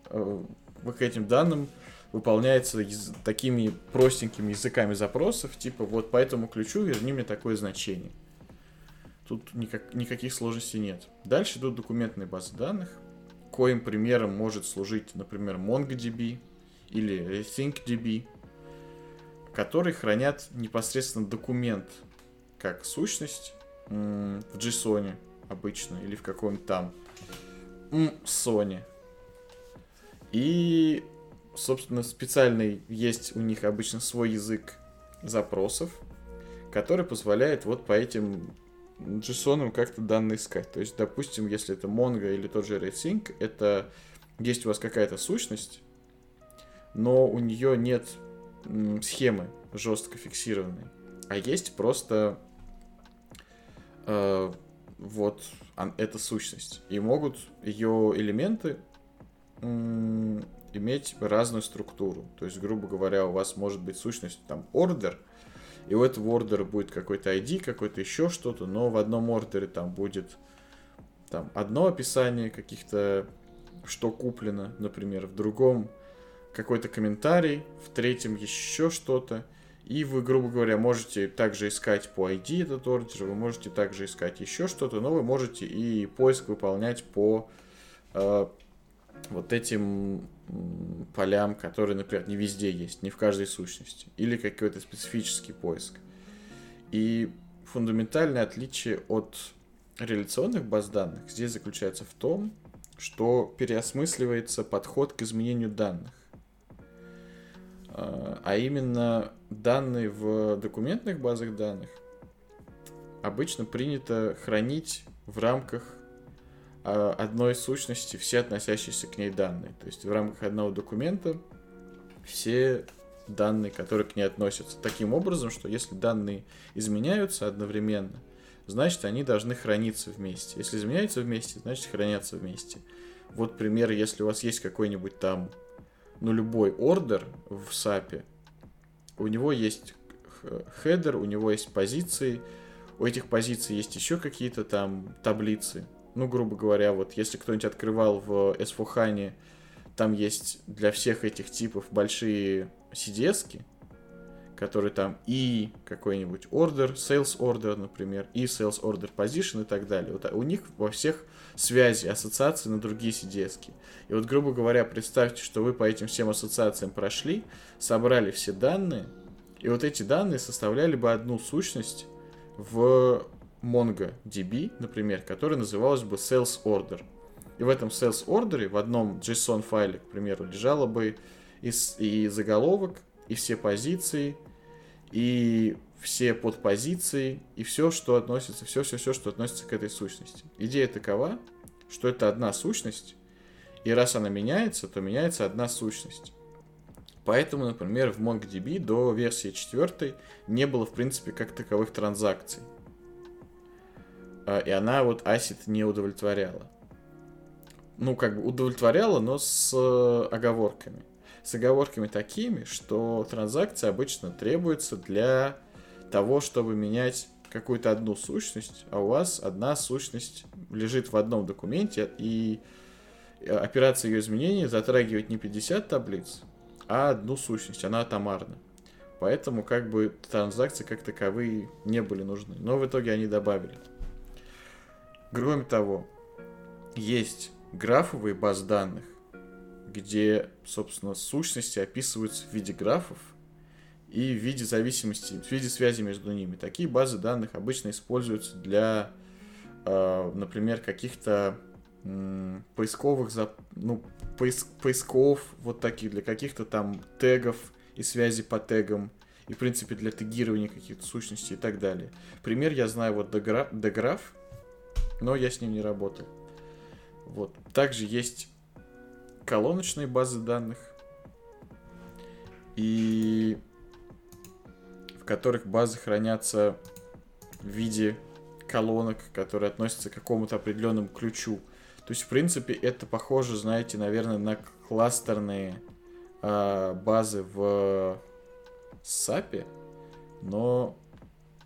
э, к этим данным выполняется из, такими простенькими языками запросов, типа вот по этому ключу верни мне такое значение. Тут никак, никаких сложностей нет. Дальше идут документные базы данных, коим примером может служить, например, MongoDB или ThinkDB которые хранят непосредственно документ как сущность в JSON обычно или в каком-то там Sony. И, собственно, специальный есть у них обычно свой язык запросов, который позволяет вот по этим JSON как-то данные искать. То есть, допустим, если это Mongo или тот же RedSync, это есть у вас какая-то сущность, но у нее нет схемы жестко фиксированной, а есть просто э, вот эта сущность. И могут ее элементы иметь разную структуру. То есть, грубо говоря, у вас может быть сущность там order, и у этого ордера будет какой-то ID, какой-то еще что-то, но в одном ордере там будет там одно описание каких-то, что куплено, например, в другом какой-то комментарий, в третьем еще что-то. И вы, грубо говоря, можете также искать по ID этот ордер, вы можете также искать еще что-то, но вы можете и поиск выполнять по э, вот этим полям, которые, например, не везде есть, не в каждой сущности, или какой-то специфический поиск. И фундаментальное отличие от реляционных баз данных здесь заключается в том, что переосмысливается подход к изменению данных. А, именно данные в документных базах данных обычно принято хранить в рамках а, одной сущности все относящиеся к ней данные. То есть в рамках одного документа все данные, которые к ней относятся. Таким образом, что если данные изменяются одновременно, значит они должны храниться вместе. Если изменяются вместе, значит хранятся вместе. Вот пример, если у вас есть какой-нибудь там, ну любой ордер в SAP, у него есть хедер, у него есть позиции, у этих позиций есть еще какие-то там таблицы. Ну, грубо говоря, вот если кто-нибудь открывал в S4HANA, там есть для всех этих типов большие CDS, которые там и какой-нибудь order, sales order, например, и sales order position и так далее. Вот у них во всех связи, ассоциации на другие CDS. -ки. И вот, грубо говоря, представьте, что вы по этим всем ассоциациям прошли, собрали все данные, и вот эти данные составляли бы одну сущность в MongoDB, например, которая называлась бы sales order. И в этом sales order в одном JSON файле, к примеру, лежало бы и, и заголовок, и все позиции, и все подпозиции, и все, что относится, все, все, все, что относится к этой сущности. Идея такова, что это одна сущность, и раз она меняется, то меняется одна сущность. Поэтому, например, в MongoDB до версии 4 не было, в принципе, как таковых транзакций. А, и она вот ACID не удовлетворяла. Ну, как бы удовлетворяла, но с э, оговорками. С оговорками такими, что транзакция обычно требуется для того, чтобы менять какую-то одну сущность, а у вас одна сущность лежит в одном документе, и операция ее изменения затрагивает не 50 таблиц, а одну сущность, она атомарна. Поэтому как бы транзакции как таковые не были нужны. Но в итоге они добавили. Кроме того, есть графовые базы данных, где, собственно, сущности описываются в виде графов и в виде зависимости, в виде связи между ними. Такие базы данных обычно используются для, э, например, каких-то поисковых, ну, поиск, поисков вот таких, для каких-то там тегов и связи по тегам, и, в принципе, для тегирования каких-то сущностей и так далее. Пример я знаю вот Degraph, но я с ним не работал. Вот. Также есть колоночные базы данных, и в которых базы хранятся в виде колонок, которые относятся к какому-то определенному ключу. То есть, в принципе, это похоже, знаете, наверное, на кластерные э, базы в SAP, но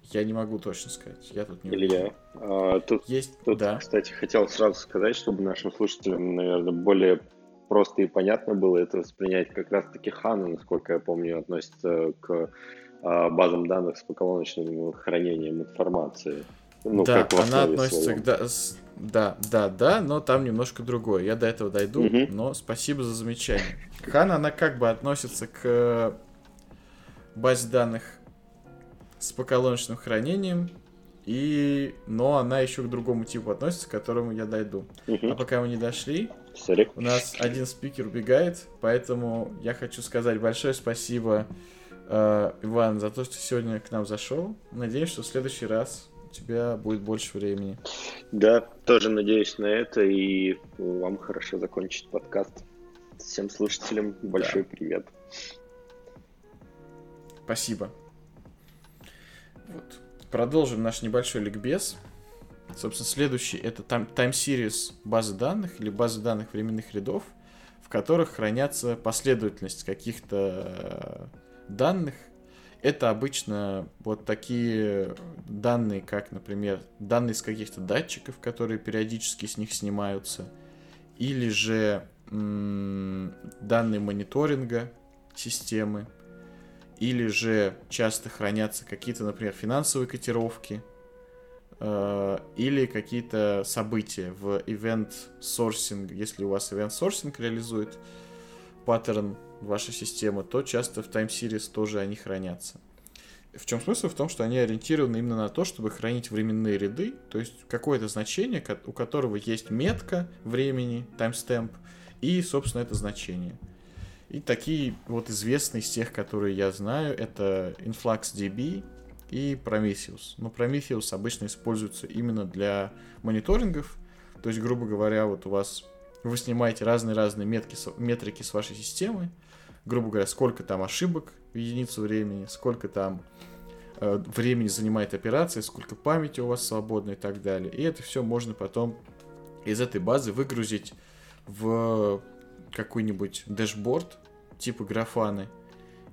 я не могу точно сказать. Я тут не Илья, а, тут, есть, тут, да. кстати, хотел сразу сказать, чтобы нашим слушателям, наверное, более просто и понятно было это воспринять. Как раз-таки HANA, насколько я помню, относится к базам данных с поколоночным хранением информации. Ну, да, она относится к... Да, с, да, да, да, но там немножко другое. Я до этого дойду, угу. но спасибо за замечание. Хана, она как бы относится к базе данных с поколоночным хранением, и... но она еще к другому типу относится, к которому я дойду. Угу. А пока мы не дошли, Sorry. у нас один спикер убегает, поэтому я хочу сказать большое спасибо, э, Иван, за то, что сегодня к нам зашел. Надеюсь, что в следующий раз у тебя будет больше времени. Да, тоже надеюсь на это, и вам хорошо закончить подкаст. Всем слушателям большой да. привет. Спасибо. Вот. Продолжим наш небольшой ликбез. Собственно, следующий это time, series базы данных или базы данных временных рядов, в которых хранятся последовательность каких-то данных это обычно вот такие данные, как, например, данные с каких-то датчиков, которые периодически с них снимаются, или же данные мониторинга системы, или же часто хранятся какие-то, например, финансовые котировки, э, или какие-то события в event sourcing, если у вас event sourcing реализует паттерн ваша система, то часто в Time Series тоже они хранятся. В чем смысл? В том, что они ориентированы именно на то, чтобы хранить временные ряды, то есть какое-то значение, у которого есть метка времени, timestamp, и, собственно, это значение. И такие вот известные из тех, которые я знаю, это InfluxDB и Prometheus. Но Prometheus обычно используется именно для мониторингов, то есть, грубо говоря, вот у вас вы снимаете разные-разные метки, метрики с вашей системы, грубо говоря, сколько там ошибок в единицу времени, сколько там э, времени занимает операция, сколько памяти у вас свободно и так далее. И это все можно потом из этой базы выгрузить в какой-нибудь дэшборд типа графаны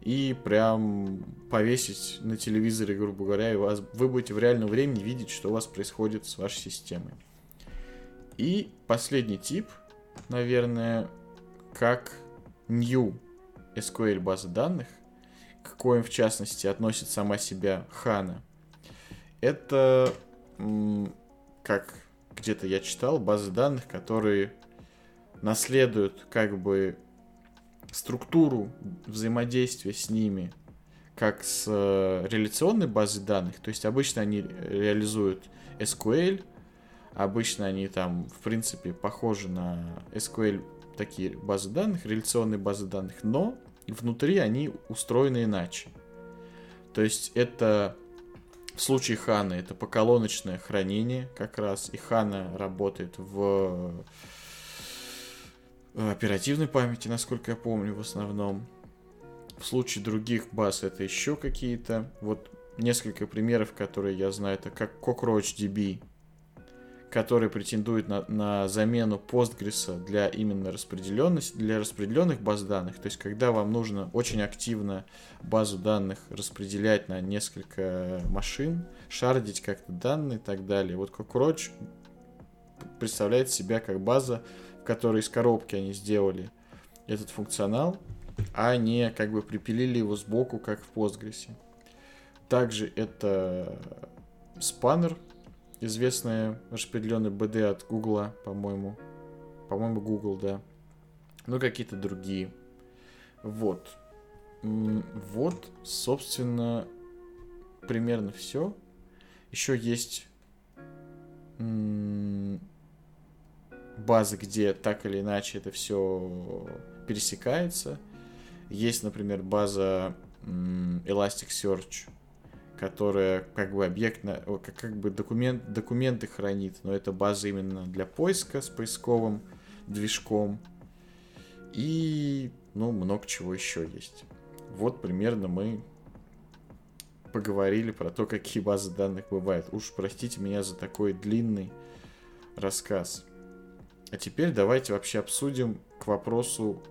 и прям повесить на телевизоре, грубо говоря, и вас, вы будете в реальном времени видеть, что у вас происходит с вашей системой. И последний тип, наверное, как new SQL база данных, к коим в частности относит сама себя Хана. Это, как где-то я читал, базы данных, которые наследуют как бы структуру взаимодействия с ними, как с э, реляционной базой данных. То есть обычно они реализуют SQL, обычно они там, в принципе, похожи на SQL такие базы данных, реляционные базы данных, но внутри они устроены иначе. То есть это в случае Хана это поколоночное хранение как раз, и Хана работает в оперативной памяти, насколько я помню, в основном. В случае других баз это еще какие-то. Вот несколько примеров, которые я знаю, это как CockroachDB, который претендует на, на замену Postgres для именно распределенности, для распределенных баз данных. То есть, когда вам нужно очень активно базу данных распределять на несколько машин, шардить как-то данные и так далее. Вот Cockroach представляет себя как база, в которой из коробки они сделали этот функционал, а не как бы припилили его сбоку, как в Postgres. Также это спаннер, известная распределенный BD от Гугла, по-моему. По-моему, Google, да. Ну, какие-то другие. Вот. Вот, собственно, примерно все. Еще есть базы, где так или иначе это все пересекается. Есть, например, база Elasticsearch, которая как бы объект, как, как бы документ, документы хранит, но это база именно для поиска с поисковым движком. И, ну, много чего еще есть. Вот примерно мы поговорили про то, какие базы данных бывают. Уж простите меня за такой длинный рассказ. А теперь давайте вообще обсудим к вопросу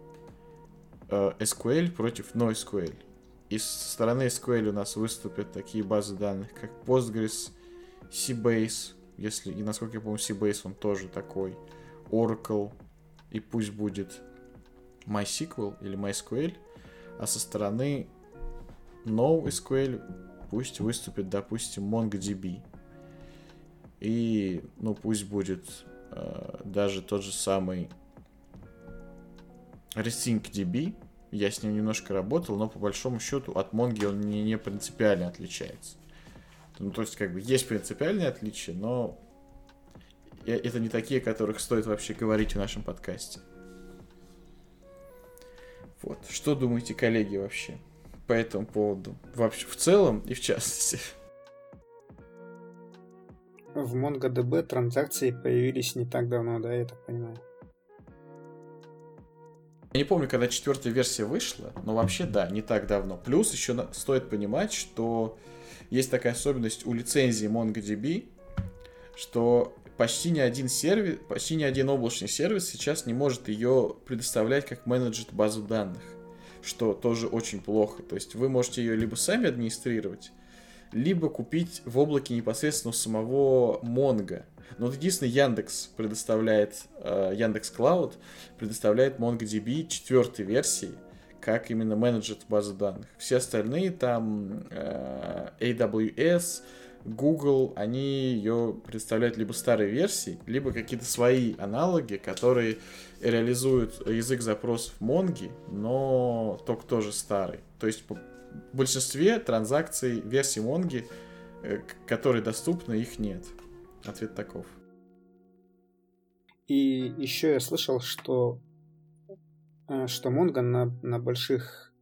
э, SQL против NoSQL. И со стороны SQL у нас выступят такие базы данных, как Postgres, Seabase, если, и насколько я помню, Seabase он тоже такой, Oracle, и пусть будет MySQL или MySQL, а со стороны NoSQL пусть выступит, допустим, MongoDB. И, ну, пусть будет э, даже тот же самый ResyncDB, я с ним немножко работал, но по большому счету от Монги он не, не принципиально отличается. Ну, то есть, как бы, есть принципиальные отличия, но это не такие, о которых стоит вообще говорить в нашем подкасте. Вот. Что думаете, коллеги, вообще по этому поводу? Вообще, в целом и в частности. В MongoDB транзакции появились не так давно, да, я так понимаю? Я не помню, когда четвертая версия вышла, но вообще да, не так давно. Плюс еще стоит понимать, что есть такая особенность у лицензии MongoDB, что почти ни один сервис, почти ни один облачный сервис сейчас не может ее предоставлять как менеджер базу данных, что тоже очень плохо. То есть вы можете ее либо сами администрировать, либо купить в облаке непосредственно у самого Mongo. Но вот единственный Яндекс предоставляет, э, Яндекс Клауд предоставляет MongoDB четвертой версии, как именно менеджер базы данных. Все остальные там э, AWS, Google, они ее представляют либо старой версии, либо какие-то свои аналоги, которые реализуют язык запросов Монги, но только тоже старый. То есть в большинстве транзакций версии Монги, э, которые доступны, их нет. Ответ таков. И еще я слышал, что э, что Монго на, на больших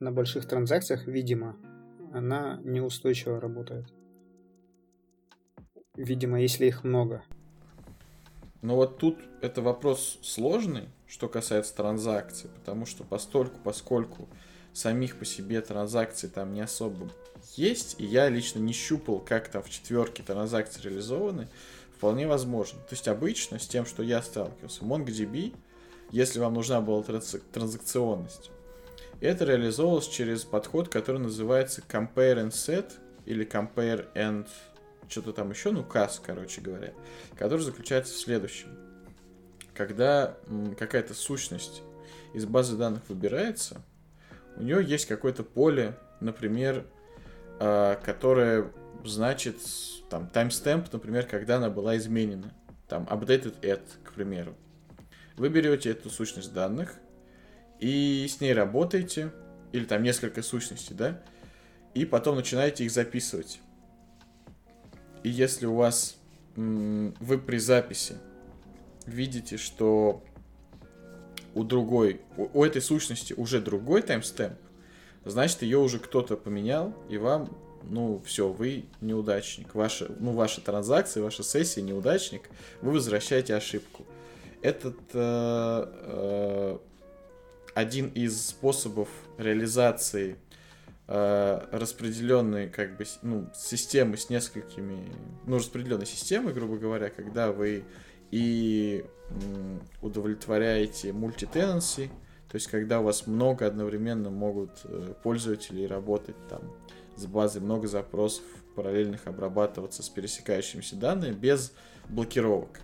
на больших транзакциях, видимо, она неустойчиво работает. Видимо, если их много. Но вот тут это вопрос сложный, что касается транзакций, потому что постольку, поскольку самих по себе транзакций там не особо есть, и я лично не щупал, как там в четверке транзакции реализованы, вполне возможно. То есть обычно с тем, что я сталкивался, MongoDB, если вам нужна была транзакционность, это реализовывалось через подход, который называется Compare and Set или Compare and что-то там еще, ну, CAS, короче говоря, который заключается в следующем. Когда какая-то сущность из базы данных выбирается, у нее есть какое-то поле, например, а, которое значит там timestamp, например, когда она была изменена. Там updated at, к примеру. Вы берете эту сущность данных и с ней работаете, или там несколько сущностей, да, и потом начинаете их записывать. И если у вас вы при записи видите, что у другой, у, у этой сущности уже другой таймстемп, значит ее уже кто-то поменял, и вам, ну, все, вы неудачник. Ваша, ну, ваша транзакция, ваша сессия неудачник, вы возвращаете ошибку. Этот э, э, один из способов реализации э, распределенной как бы ну, системы с несколькими, ну, распределенной системы, грубо говоря, когда вы и удовлетворяете мультитенанси, то есть когда у вас много одновременно могут э, пользователи работать там с базой, много запросов параллельных обрабатываться с пересекающимися данными без блокировок.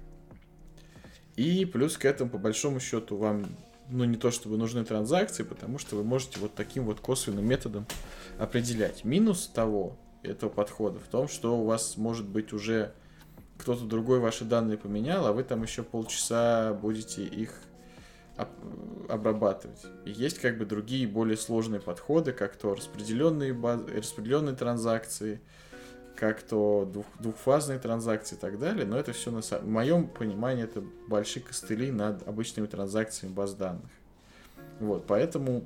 И плюс к этому, по большому счету, вам ну, не то чтобы нужны транзакции, потому что вы можете вот таким вот косвенным методом определять. Минус того, этого подхода в том, что у вас может быть уже кто-то другой ваши данные поменял, а вы там еще полчаса будете их обрабатывать. И есть как бы другие более сложные подходы, как то распределенные, баз... распределенные транзакции, как то двух... двухфазные транзакции и так далее, но это все на в моем понимании это большие костыли над обычными транзакциями баз данных. Вот, поэтому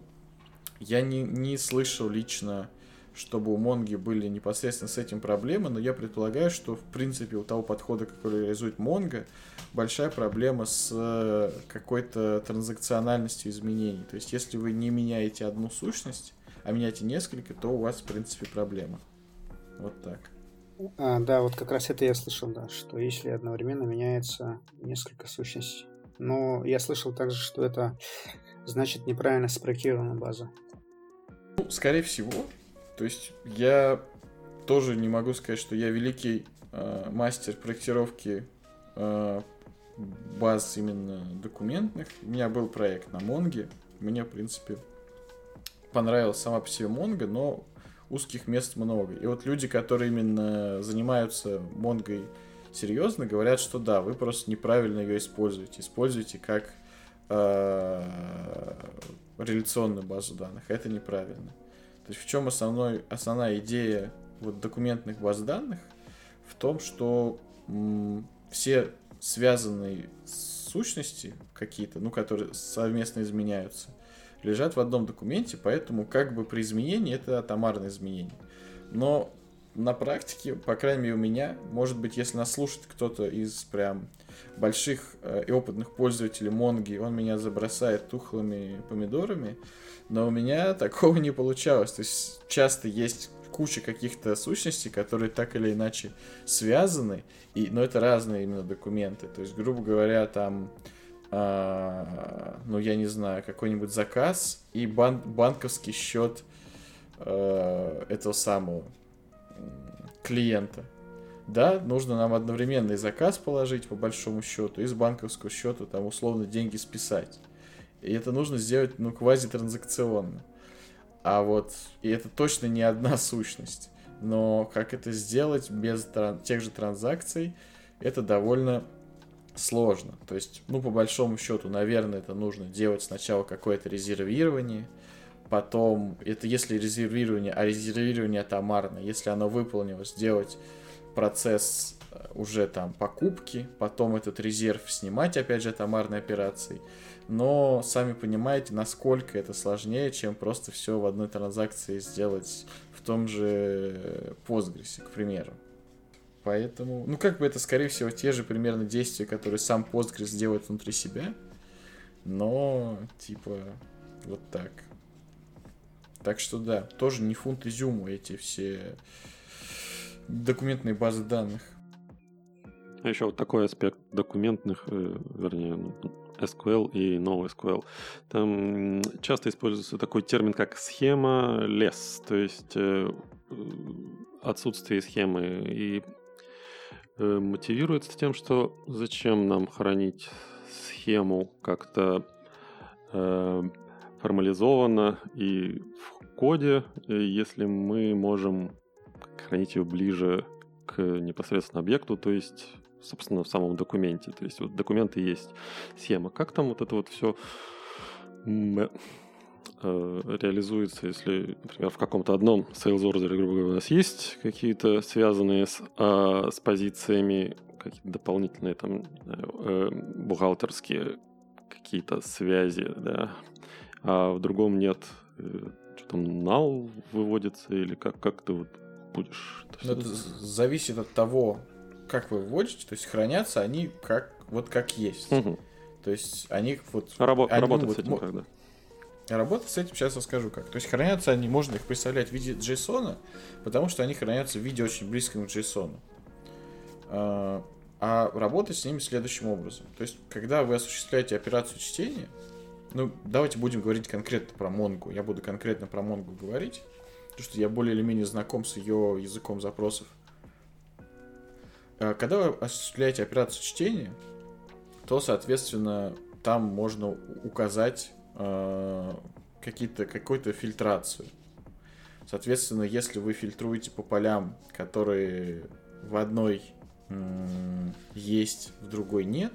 я не, не слышал лично чтобы у Монги были непосредственно с этим проблемы, но я предполагаю, что в принципе у того подхода, который реализует Монго, большая проблема с э, какой-то транзакциональностью изменений. То есть если вы не меняете одну сущность, а меняете несколько, то у вас в принципе проблема. Вот так. А, да, вот как раз это я слышал, да, что если одновременно меняется несколько сущностей. Но я слышал также, что это значит неправильно спроектирована база. Ну, скорее всего, то есть я тоже не могу сказать, что я великий э, мастер проектировки э, баз именно документных. У меня был проект на Монге. Мне, в принципе, понравилась сама по себе Монго, но узких мест много. И вот люди, которые именно занимаются Монгой серьезно, говорят, что да, вы просто неправильно ее используете. Используете как э, реляционную базу данных. Это неправильно. То есть в чем основной, основная идея вот документных баз данных? В том, что м, все связанные сущности какие-то, ну, которые совместно изменяются, лежат в одном документе, поэтому как бы при изменении это атомарное изменение. Но на практике, по крайней мере у меня, может быть, если нас слушает кто-то из прям больших э, и опытных пользователей Монги, он меня забросает тухлыми помидорами, но у меня такого не получалось. То есть часто есть куча каких-то сущностей, которые так или иначе связаны, и, но это разные именно документы. То есть, грубо говоря, там, э, ну я не знаю, какой-нибудь заказ и бан банковский счет э, этого самого клиента. Да, нужно нам одновременно и заказ положить по большому счету, и с банковского счета там условно деньги списать. И это нужно сделать, ну, квазитранзакционно. А вот, и это точно не одна сущность. Но как это сделать без тех же транзакций, это довольно сложно. То есть, ну, по большому счету, наверное, это нужно делать сначала какое-то резервирование, потом, это если резервирование, а резервирование атомарно, если оно выполнилось, сделать процесс э, уже там покупки, потом этот резерв снимать, опять же, атомарной операцией. Но сами понимаете, насколько это сложнее, чем просто все в одной транзакции сделать в том же Postgres, к примеру. Поэтому, ну как бы это, скорее всего, те же примерно действия, которые сам Postgres делает внутри себя, но типа вот так. Так что да, тоже не фунт изюму эти все документные базы данных. А еще вот такой аспект документных, э, вернее, ну, SQL и NoSQL. Там часто используется такой термин, как схема лес, то есть э, отсутствие схемы. И э, мотивируется тем, что зачем нам хранить схему как-то э, формализованно и в коде, если мы можем хранить ее ближе к непосредственно объекту, то есть, собственно, в самом документе. То есть вот документы есть схема. Как там вот это вот все э, реализуется, если, например, в каком-то одном sales order, грубо говоря, у нас есть какие-то связанные с, а, с позициями, какие-то дополнительные там э, бухгалтерские какие-то связи, да, а в другом нет. Э, что там, null выводится или как, как ты вот будешь. Это, это зависит от того, как вы вводите, то есть хранятся они как вот как есть. Угу. То есть они вот... Рабо- они, работать ну, с этим вот, когда? Работать с этим сейчас расскажу как. То есть хранятся они, можно их представлять в виде JSON, потому что они хранятся в виде очень близком к JSON. А, а работать с ними следующим образом. То есть, когда вы осуществляете операцию чтения, ну, давайте будем говорить конкретно про Монгу. Я буду конкретно про Монгу говорить. Потому что я более или менее знаком с ее языком запросов. А, когда вы осуществляете операцию чтения, то, соответственно, там можно указать э, какие-то, какую-то фильтрацию. Соответственно, если вы фильтруете по полям, которые в одной м- есть, в другой нет,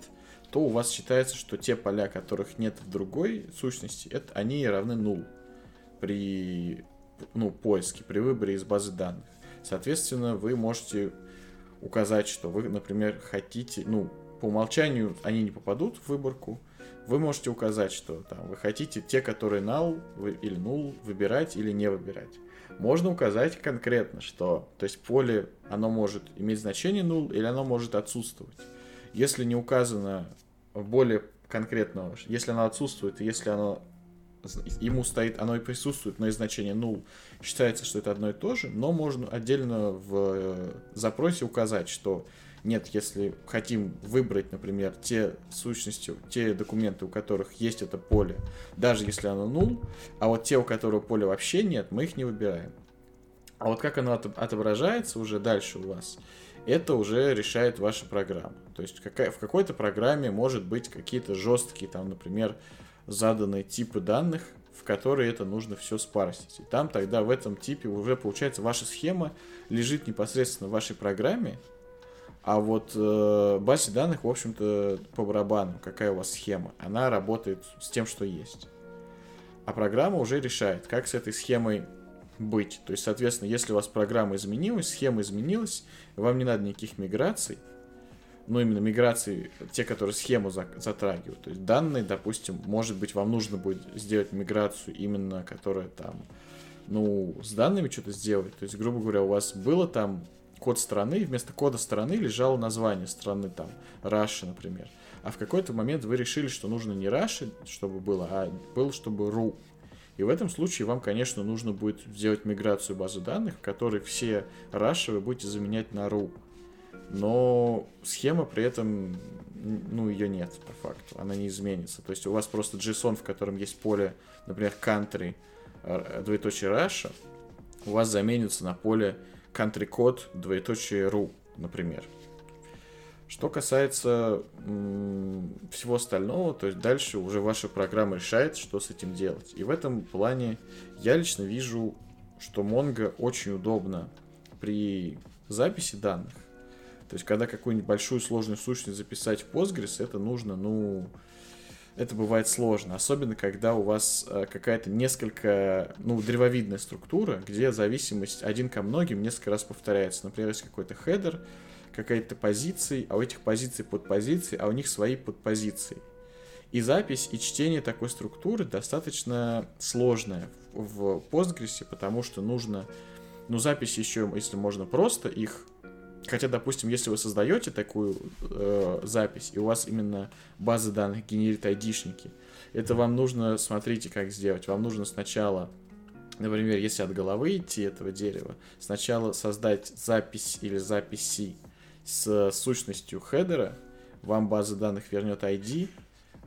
то у вас считается, что те поля, которых нет в другой сущности, это, они равны нул при ну, поиске, при выборе из базы данных. Соответственно, вы можете указать, что вы, например, хотите, ну, по умолчанию они не попадут в выборку, вы можете указать, что там вы хотите те, которые null или null выбирать или не выбирать. Можно указать конкретно, что, то есть поле, оно может иметь значение null или оно может отсутствовать. Если не указано более конкретного, если оно отсутствует, если оно ему стоит, оно и присутствует, но и значение null считается, что это одно и то же, но можно отдельно в э, запросе указать, что нет, если хотим выбрать, например, те сущности, те документы, у которых есть это поле, даже если оно null, а вот те, у которых поля вообще нет, мы их не выбираем. А вот как оно отображается уже дальше у вас, это уже решает ваша программа. То есть в какой-то программе может быть какие-то жесткие, там, например, заданные типы данных, в которые это нужно все спарсить. И там тогда в этом типе уже получается ваша схема лежит непосредственно в вашей программе, а вот э, базе данных, в общем-то, по барабану, какая у вас схема, она работает с тем, что есть. А программа уже решает, как с этой схемой быть. То есть, соответственно, если у вас программа изменилась, схема изменилась, вам не надо никаких миграций, ну, именно миграции, те, которые схему затрагивают. То есть данные, допустим, может быть, вам нужно будет сделать миграцию именно, которая там, ну, с данными что-то сделать. То есть, грубо говоря, у вас было там код страны, вместо кода страны лежало название страны, там, Russia, например. А в какой-то момент вы решили, что нужно не Russia, чтобы было, а было, чтобы RU. И в этом случае вам, конечно, нужно будет сделать миграцию базы данных, в которой все Russia вы будете заменять на RU но схема при этом, ну, ее нет по факту, она не изменится. То есть у вас просто JSON, в котором есть поле, например, country, э, двоеточие Russia, у вас заменится на поле country код, двоеточие ru, например. Что касается всего остального, то есть дальше уже ваша программа решает, что с этим делать. И в этом плане я лично вижу, что Mongo очень удобно при записи данных. То есть, когда какую-нибудь большую сложную сущность записать в Postgres, это нужно, ну, это бывает сложно, особенно когда у вас э, какая-то несколько, ну, древовидная структура, где зависимость один ко многим несколько раз повторяется. Например, есть какой-то хедер, какая-то позиция, а у этих позиций подпозиции, а у них свои подпозиции. И запись, и чтение такой структуры достаточно сложная в Postgres, потому что нужно, ну, запись еще, если можно просто их Хотя, допустим, если вы создаете такую э, запись, и у вас именно база данных генерит айдишники, это вам нужно, смотрите, как сделать. Вам нужно сначала, например, если от головы идти этого дерева, сначала создать запись или записи с сущностью хедера, вам база данных вернет ID,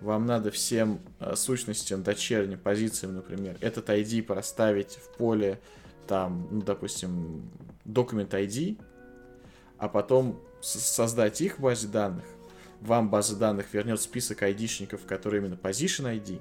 вам надо всем э, сущностям дочерним позициям, например, этот ID проставить в поле, там, ну, допустим, документ ID, а потом создать их в базе данных. Вам база данных вернет список айдишников, которые именно position ID.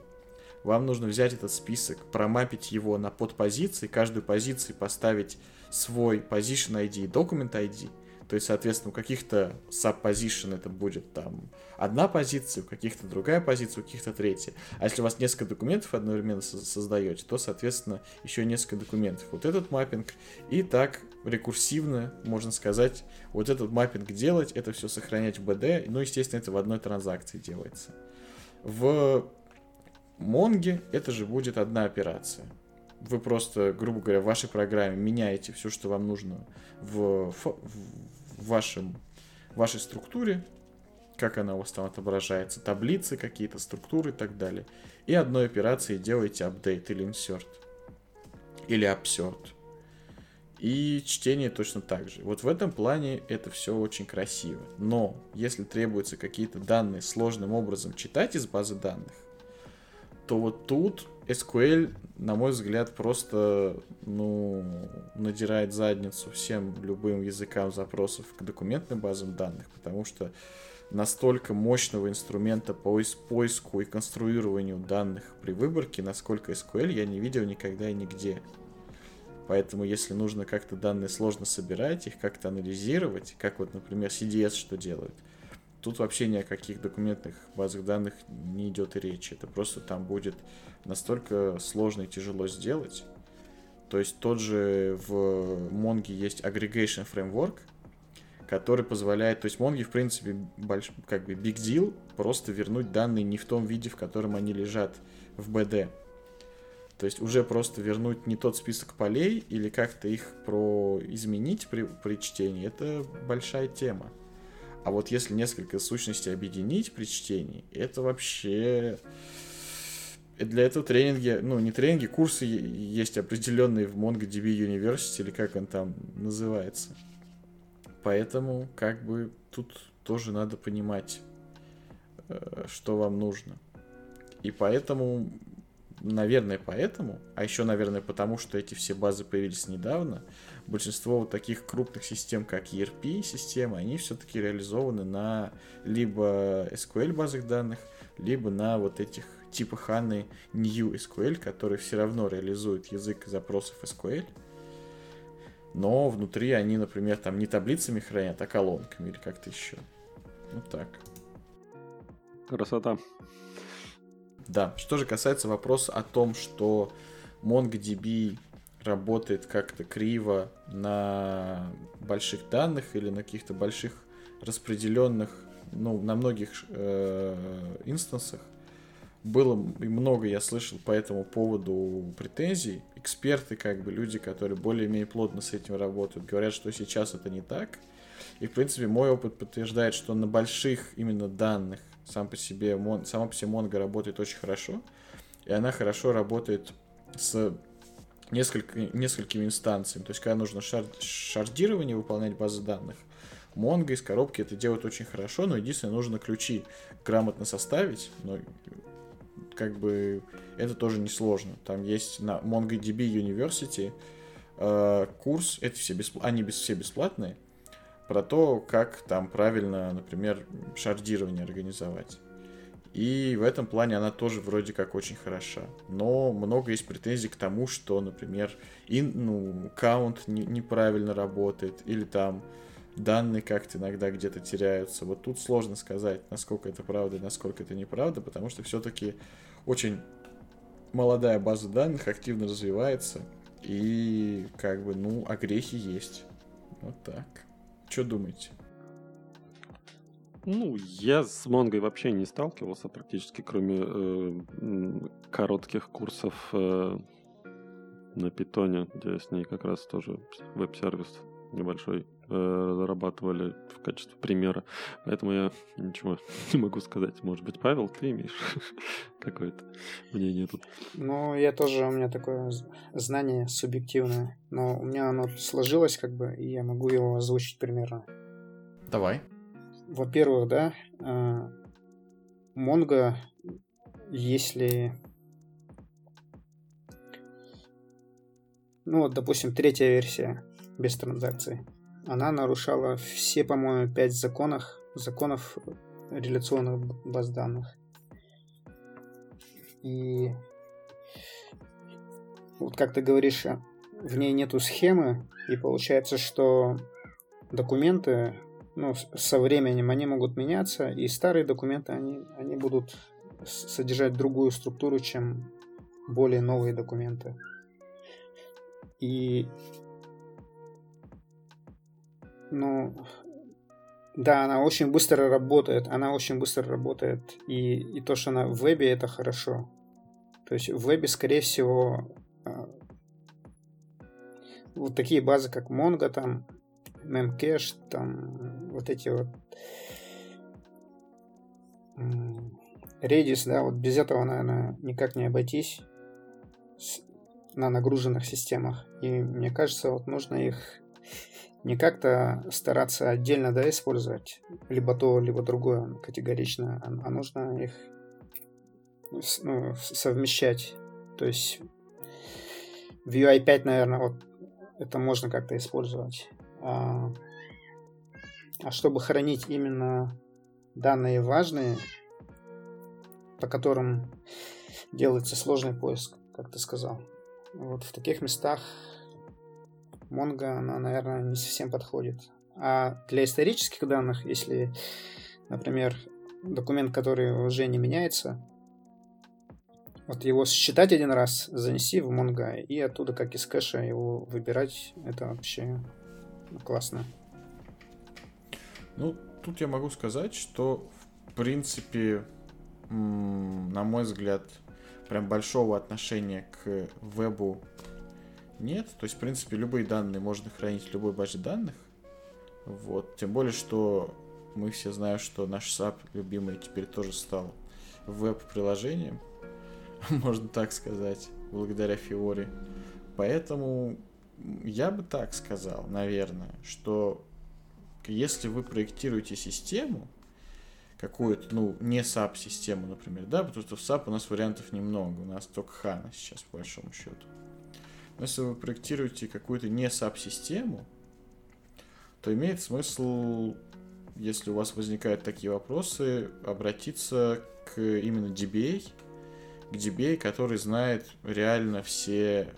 Вам нужно взять этот список, промапить его на подпозиции, каждую позицию поставить свой position ID и document ID – то есть, соответственно, у каких-то subposition это будет там одна позиция, у каких-то другая позиция, у каких-то третья. А если у вас несколько документов одновременно создаете, то, соответственно, еще несколько документов. Вот этот маппинг. И так рекурсивно, можно сказать, вот этот маппинг делать, это все сохранять в BD. Ну, естественно, это в одной транзакции делается. В Монге это же будет одна операция. Вы просто, грубо говоря, в вашей программе меняете все, что вам нужно в, в, в вашем, вашей структуре, как она у вас там отображается, таблицы какие-то, структуры и так далее. И одной операцией делаете апдейт или insert. Или upsert. И чтение точно так же. Вот в этом плане это все очень красиво. Но если требуются какие-то данные сложным образом читать из базы данных, то вот тут SQL, на мой взгляд, просто, ну, надирает задницу всем любым языкам запросов к документным базам данных, потому что настолько мощного инструмента по поиску и конструированию данных при выборке, насколько SQL, я не видел никогда и нигде. Поэтому, если нужно как-то данные сложно собирать, их как-то анализировать, как вот, например, CDS что делает – Тут вообще ни о каких документных базах данных не идет и речи. Это просто там будет настолько сложно и тяжело сделать. То есть тот же в Mongo есть aggregation framework, который позволяет, то есть Mongo в принципе больш, как бы big deal, просто вернуть данные не в том виде, в котором они лежат в BD. То есть уже просто вернуть не тот список полей или как-то их про изменить при, при чтении, это большая тема. А вот если несколько сущностей объединить при чтении, это вообще... Для этого тренинги, ну не тренинги, курсы есть определенные в MongoDB University, или как он там называется. Поэтому как бы тут тоже надо понимать, э, что вам нужно. И поэтому, наверное, поэтому, а еще, наверное, потому что эти все базы появились недавно, большинство вот таких крупных систем, как ERP-системы, они все-таки реализованы на либо SQL базах данных, либо на вот этих типа HANA New SQL, который все равно реализует язык запросов SQL, но внутри они, например, там не таблицами хранят, а колонками или как-то еще. Вот так. Красота. Да, что же касается вопроса о том, что MongoDB работает как-то криво на больших данных или на каких-то больших распределенных, ну, на многих э, инстансах. Было много, я слышал по этому поводу претензий. Эксперты, как бы люди, которые более-менее плотно с этим работают, говорят, что сейчас это не так. И, в принципе, мой опыт подтверждает, что на больших именно данных сам по себе, мон, сама по себе Mongo работает очень хорошо. И она хорошо работает с несколько, несколькими инстанциями. То есть, когда нужно шар, шардирование выполнять базы данных, Mongo из коробки это делает очень хорошо, но единственное, нужно ключи грамотно составить, но как бы это тоже несложно. Там есть на MongoDB University э, курс, это все бесплатные, они все бесплатные, про то, как там правильно, например, шардирование организовать. И в этом плане она тоже вроде как очень хороша. Но много есть претензий к тому, что, например, ин, ну, каунт не, неправильно работает, или там данные как-то иногда где-то теряются. Вот тут сложно сказать, насколько это правда и насколько это неправда, потому что все-таки очень молодая база данных активно развивается, и как бы, ну, огрехи есть. Вот так. Что думаете? Ну, я с Монгой вообще не сталкивался практически, кроме э, коротких курсов э, на питоне, где с ней как раз тоже веб-сервис небольшой разрабатывали в качестве примера. Поэтому я ничего не могу сказать. Может быть, Павел, ты имеешь какое-то мнение тут? Ну, я тоже, у меня такое знание субъективное. Но у меня оно сложилось как бы, и я могу его озвучить примерно. Давай. Во-первых, да, Монго, если ну вот, допустим, третья версия без транзакций, она нарушала все, по-моему, пять законов, законов реляционных баз данных. И вот как ты говоришь, в ней нету схемы, и получается, что документы, ну, со временем они могут меняться, и старые документы, они, они будут содержать другую структуру, чем более новые документы. И ну, да, она очень быстро работает. Она очень быстро работает. И, и то, что она в вебе, это хорошо. То есть в вебе, скорее всего, а, вот такие базы, как Mongo, там, Memcache, там, вот эти вот Redis, да, вот без этого, наверное, никак не обойтись на нагруженных системах. И мне кажется, вот нужно их не как-то стараться отдельно да, использовать либо то, либо другое категорично, а, а нужно их ну, совмещать. То есть в UI5, наверное, вот это можно как-то использовать. А, а чтобы хранить именно данные важные, по которым делается сложный поиск, как ты сказал, вот в таких местах Mongo, она, наверное, не совсем подходит. А для исторических данных, если, например, документ, который уже не меняется, вот его считать один раз, занести в Mongo, и оттуда, как из кэша, его выбирать, это вообще классно. Ну, тут я могу сказать, что, в принципе, на мой взгляд, прям большого отношения к вебу нет. То есть, в принципе, любые данные можно хранить в любой базе данных. Вот. Тем более, что мы все знаем, что наш SAP любимый теперь тоже стал веб-приложением, можно так сказать, благодаря Фиоре. Поэтому я бы так сказал, наверное, что если вы проектируете систему, какую-то, ну, не SAP-систему, например, да, потому что в SAP у нас вариантов немного, у нас только HANA сейчас, по большому счету. Но если вы проектируете какую-то не SAP-систему, то имеет смысл, если у вас возникают такие вопросы, обратиться к именно DBA, к DBA, который знает реально все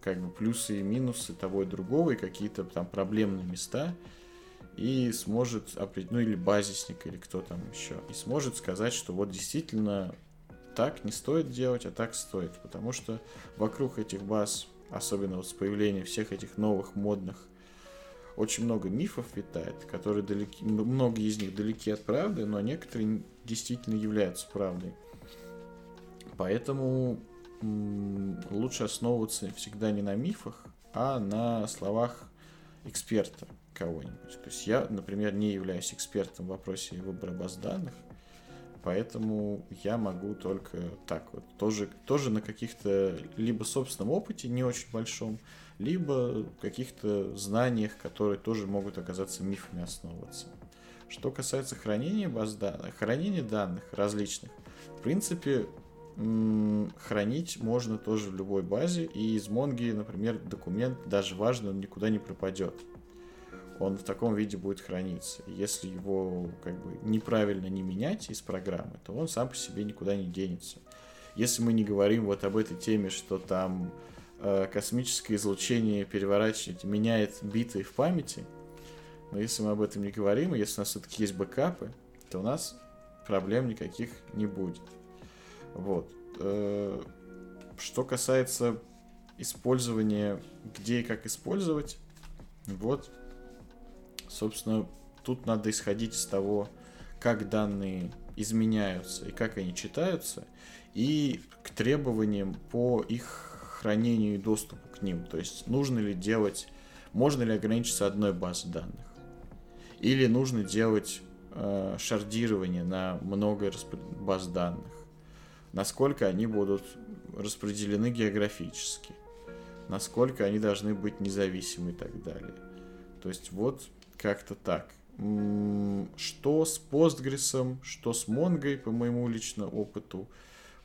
как бы плюсы и минусы того и другого, и какие-то там проблемные места, и сможет, ну или базисник, или кто там еще, и сможет сказать, что вот действительно так не стоит делать, а так стоит, потому что вокруг этих баз, особенно вот с появлением всех этих новых модных, очень много мифов витает, которые далеки, многие из них далеки от правды, но некоторые действительно являются правдой. Поэтому лучше основываться всегда не на мифах, а на словах эксперта кого-нибудь. То есть я, например, не являюсь экспертом в вопросе выбора баз данных, поэтому я могу только так вот, тоже, тоже на каких-то либо собственном опыте не очень большом, либо каких-то знаниях, которые тоже могут оказаться мифами основываться. Что касается хранения баз данных, хранения данных различных, в принципе, хранить можно тоже в любой базе, и из Монги, например, документ, даже важный, он никуда не пропадет он в таком виде будет храниться. Если его как бы неправильно не менять из программы, то он сам по себе никуда не денется. Если мы не говорим вот об этой теме, что там э, космическое излучение переворачивает, меняет биты в памяти, Но если мы об этом не говорим, если у нас все-таки есть бэкапы, то у нас проблем никаких не будет. Вот. Э, что касается использования, где и как использовать, вот, собственно, тут надо исходить из того, как данные изменяются и как они читаются, и к требованиям по их хранению и доступу к ним. То есть нужно ли делать, можно ли ограничиться одной базой данных, или нужно делать э, шардирование на много баз данных, насколько они будут распределены географически, насколько они должны быть независимы и так далее. То есть вот как-то так. Что с Postgres, что с Mongo, по моему личному опыту,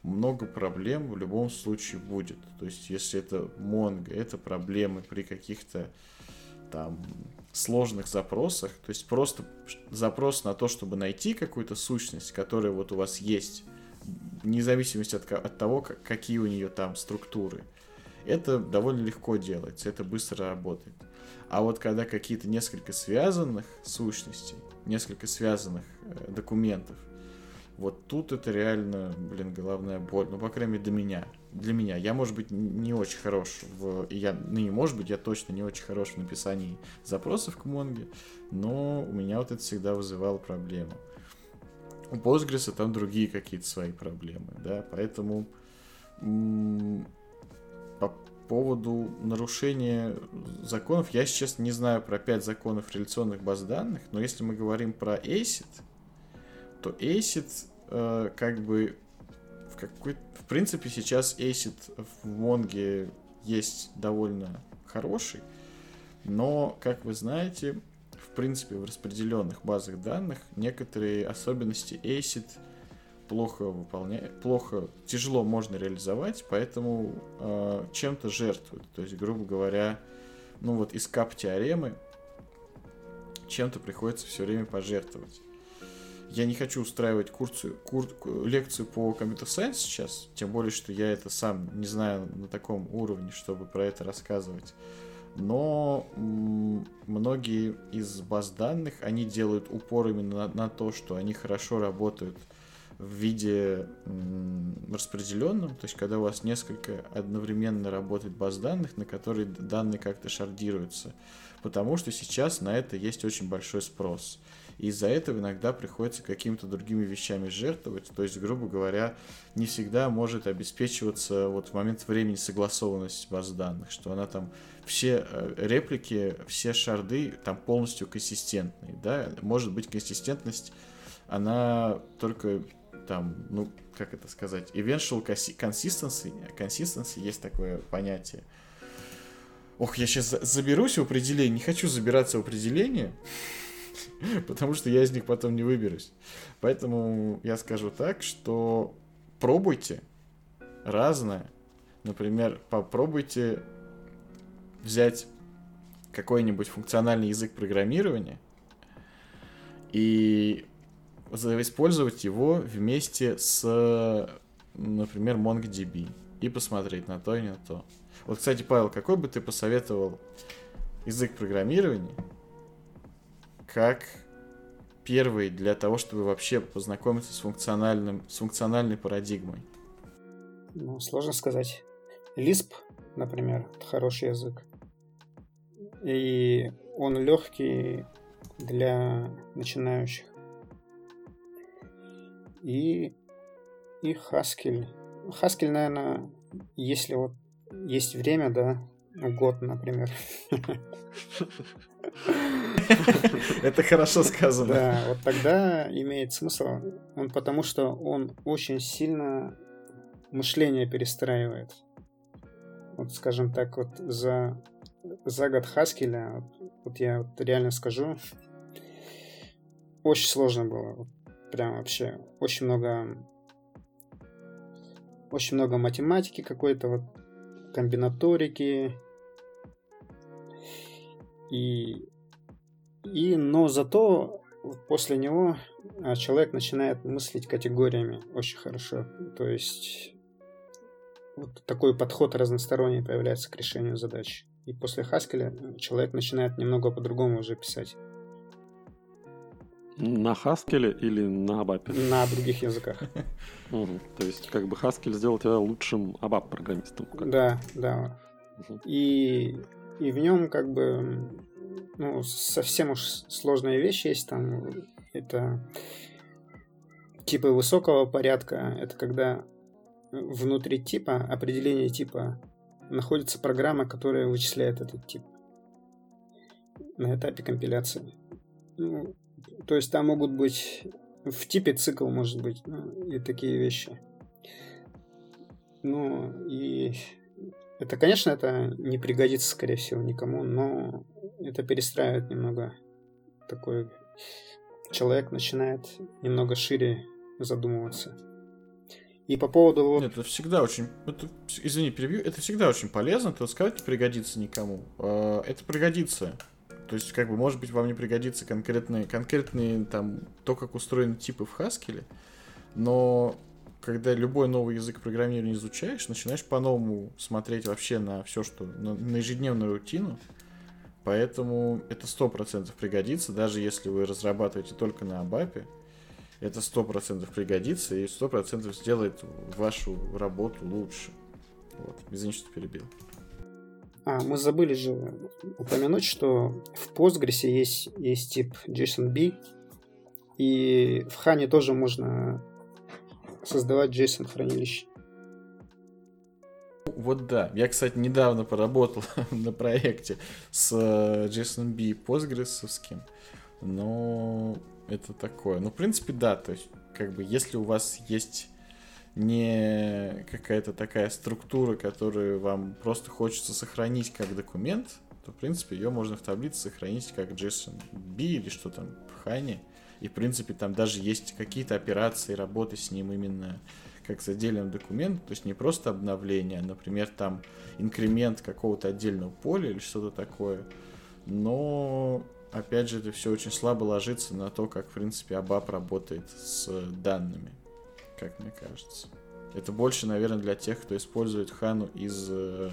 много проблем в любом случае будет. То есть, если это Mongo, это проблемы при каких-то там сложных запросах. То есть, просто запрос на то, чтобы найти какую-то сущность, которая вот у вас есть, вне зависимости от, от того, как, какие у нее там структуры. Это довольно легко делается, это быстро работает. А вот когда какие-то несколько связанных сущностей, несколько связанных э, документов, вот тут это реально, блин, головная боль. Ну, по крайней мере, для меня. Для меня. Я, может быть, не очень хорош в... Я, ну, не может быть, я точно не очень хорош в написании запросов к Монге, но у меня вот это всегда вызывало проблему. У Postgres там другие какие-то свои проблемы, да, поэтому по поводу нарушения законов, я сейчас не знаю про 5 законов реляционных баз данных, но если мы говорим про ACID, то ACID э, как бы в какой в принципе сейчас ACID в Монге есть довольно хороший, но, как вы знаете, в принципе в распределенных базах данных некоторые особенности ACID плохо выполняет, плохо, тяжело можно реализовать, поэтому э, чем-то жертвуют. То есть, грубо говоря, ну вот из кап теоремы чем-то приходится все время пожертвовать. Я не хочу устраивать курсу, кур, лекцию по компьютер сайенс сейчас, тем более, что я это сам не знаю на таком уровне, чтобы про это рассказывать. Но многие из баз данных, они делают упор именно на, на то, что они хорошо работают в виде распределенном, то есть когда у вас несколько одновременно работает баз данных, на которые данные как-то шардируются, потому что сейчас на это есть очень большой спрос. И из-за этого иногда приходится какими-то другими вещами жертвовать, то есть, грубо говоря, не всегда может обеспечиваться вот в момент времени согласованность баз данных, что она там все э, реплики, все шарды там полностью консистентные, да, может быть консистентность она только там, ну, как это сказать, eventual consistency, consistency есть такое понятие. Ох, я сейчас заберусь в определение, не хочу забираться в определение, потому что я из них потом не выберусь. Поэтому я скажу так, что пробуйте разное. Например, попробуйте взять какой-нибудь функциональный язык программирования и использовать его вместе с, например, MongoDB и посмотреть на то и на то. Вот, кстати, Павел, какой бы ты посоветовал язык программирования как первый для того, чтобы вообще познакомиться с, функциональным, с функциональной парадигмой? Ну, сложно сказать. Lisp, например, это хороший язык. И он легкий для начинающих и, и Haskell. Haskell, наверное, если вот есть время, да, год, например. Это хорошо сказано. Да, вот тогда имеет смысл. Он потому что он очень сильно мышление перестраивает. Вот, скажем так, вот за, за год Хаскеля, вот, вот я вот реально скажу, очень сложно было прям вообще очень много очень много математики какой-то, вот комбинаторики. И, и, но зато после него а, человек начинает мыслить категориями очень хорошо. То есть вот такой подход разносторонний появляется к решению задач. И после Хаскеля человек начинает немного по-другому уже писать. На Haskell или на Абапе? На других языках. Угу. То есть, как бы Haskell сделал тебя лучшим Абап-программистом. Да, да. Угу. И, и в нем как бы ну, совсем уж сложные вещи есть там. Это типы высокого порядка. Это когда внутри типа, определение типа, находится программа, которая вычисляет этот тип на этапе компиляции. Ну, то есть там могут быть в типе цикл, может быть, ну, и такие вещи. Ну, и это, конечно, это не пригодится, скорее всего, никому, но это перестраивает немного такой... Человек начинает немного шире задумываться. И по поводу... Вот... Это всегда очень... Это, извини, перебью. Это всегда очень полезно. То сказать, не пригодится никому. А, это пригодится. То есть, как бы, может быть, вам не пригодится конкретные, конкретные там, то, как устроены типы в Haskell, но когда любой новый язык программирования изучаешь, начинаешь по-новому смотреть вообще на все, что на, на ежедневную рутину. Поэтому это сто процентов пригодится, даже если вы разрабатываете только на Абапе. Это сто процентов пригодится и сто процентов сделает вашу работу лучше. Вот, извини, что перебил. А, мы забыли же упомянуть, что в Postgres есть, есть тип JSONB, и в Хане тоже можно создавать JSON хранилище. Вот да. Я, кстати, недавно поработал на проекте с э, JSONB Postgres, но это такое. Ну, в принципе, да. То есть, как бы, если у вас есть не какая-то такая структура, которую вам просто хочется сохранить как документ, то, в принципе, ее можно в таблице сохранить как JSON-B или что там в Хане. И, в принципе, там даже есть какие-то операции, работы с ним именно как с отдельным документом, то есть не просто обновление, а, например, там инкремент какого-то отдельного поля или что-то такое. Но, опять же, это все очень слабо ложится на то, как, в принципе, ABAP работает с данными как мне кажется. Это больше, наверное, для тех, кто использует Хану из э,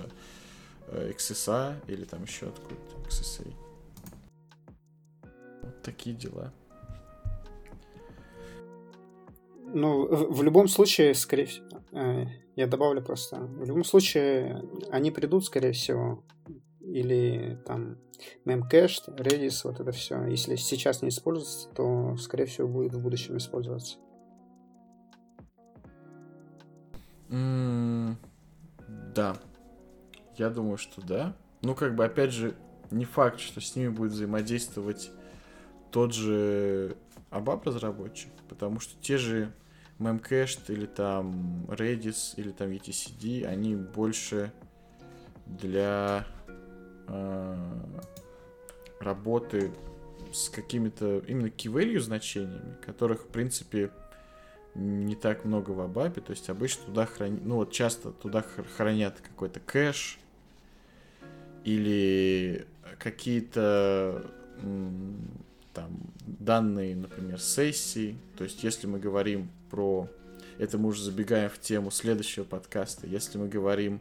XSA или там еще откуда-то XSA. Вот такие дела. Ну, в, в любом случае, скорее всего, э, я добавлю просто, в любом случае, они придут, скорее всего, или там Memcached, Redis, вот это все. Если сейчас не используется, то, скорее всего, будет в будущем использоваться. Да. Я думаю, что да. Ну, как бы, опять же, не факт, что с ними будет взаимодействовать тот же ABAP разработчик, потому что те же Memcached или там Redis или там etcd, они больше для э, работы с какими-то именно key-value значениями, которых, в принципе, не так много в Абапе, то есть обычно туда хранят, ну вот часто туда хранят какой-то кэш или какие-то там данные, например, сессии. То есть если мы говорим про... Это мы уже забегаем в тему следующего подкаста. Если мы говорим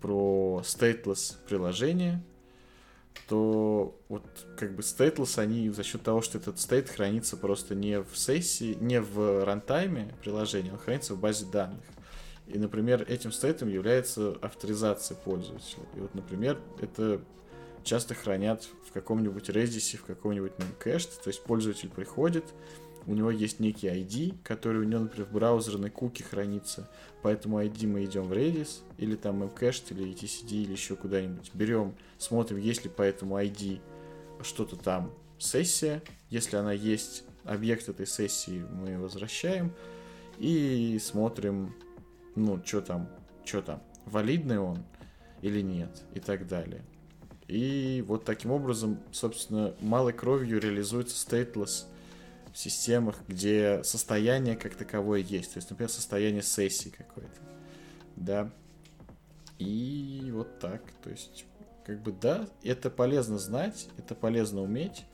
про stateless приложение, то вот как бы stateless, они за счет того, что этот стейт хранится просто не в сессии, не в рантайме приложения, он хранится в базе данных. И, например, этим стейтом является авторизация пользователя. И вот, например, это часто хранят в каком-нибудь Redis, в каком-нибудь Memcached, то есть пользователь приходит, у него есть некий ID, который у него, например, в браузерной куке хранится. По этому ID мы идем в Redis, или там Memcached, или etcd, или еще куда-нибудь. Берем, смотрим, есть ли по этому ID что-то там сессия. Если она есть, объект этой сессии мы возвращаем. И смотрим, ну, что там, что там, валидный он или нет, и так далее. И вот таким образом, собственно, малой кровью реализуется stateless в системах, где состояние как таковое есть. То есть, например, состояние сессии какой-то. Да. И вот так. То есть, как бы да, это полезно знать, это полезно уметь,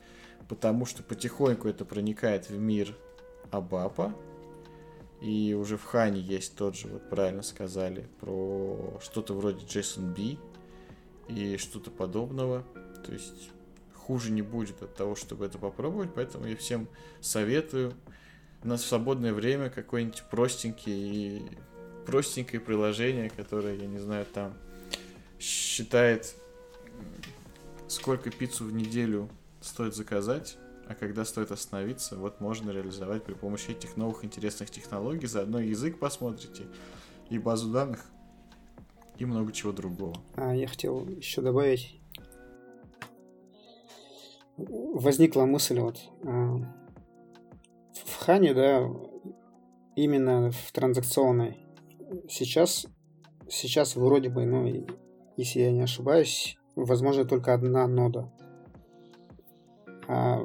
потому что потихоньку это проникает в мир Абапа. И уже в Хане есть тот же, вот правильно сказали, про что-то вроде JSON-B и что-то подобного. То есть хуже не будет от того, чтобы это попробовать, поэтому я всем советую в свободное время какой-нибудь простенький простенькое приложение, которое, я не знаю, там считает, сколько пиццу в неделю стоит заказать, а когда стоит остановиться, вот можно реализовать при помощи этих новых интересных технологий. Заодно язык посмотрите, и базу данных, и много чего другого. А, я хотел еще добавить. Возникла мысль вот а, в Хане, да, именно в транзакционной. Сейчас, сейчас вроде бы, ну, если я не ошибаюсь, возможно только одна нода. А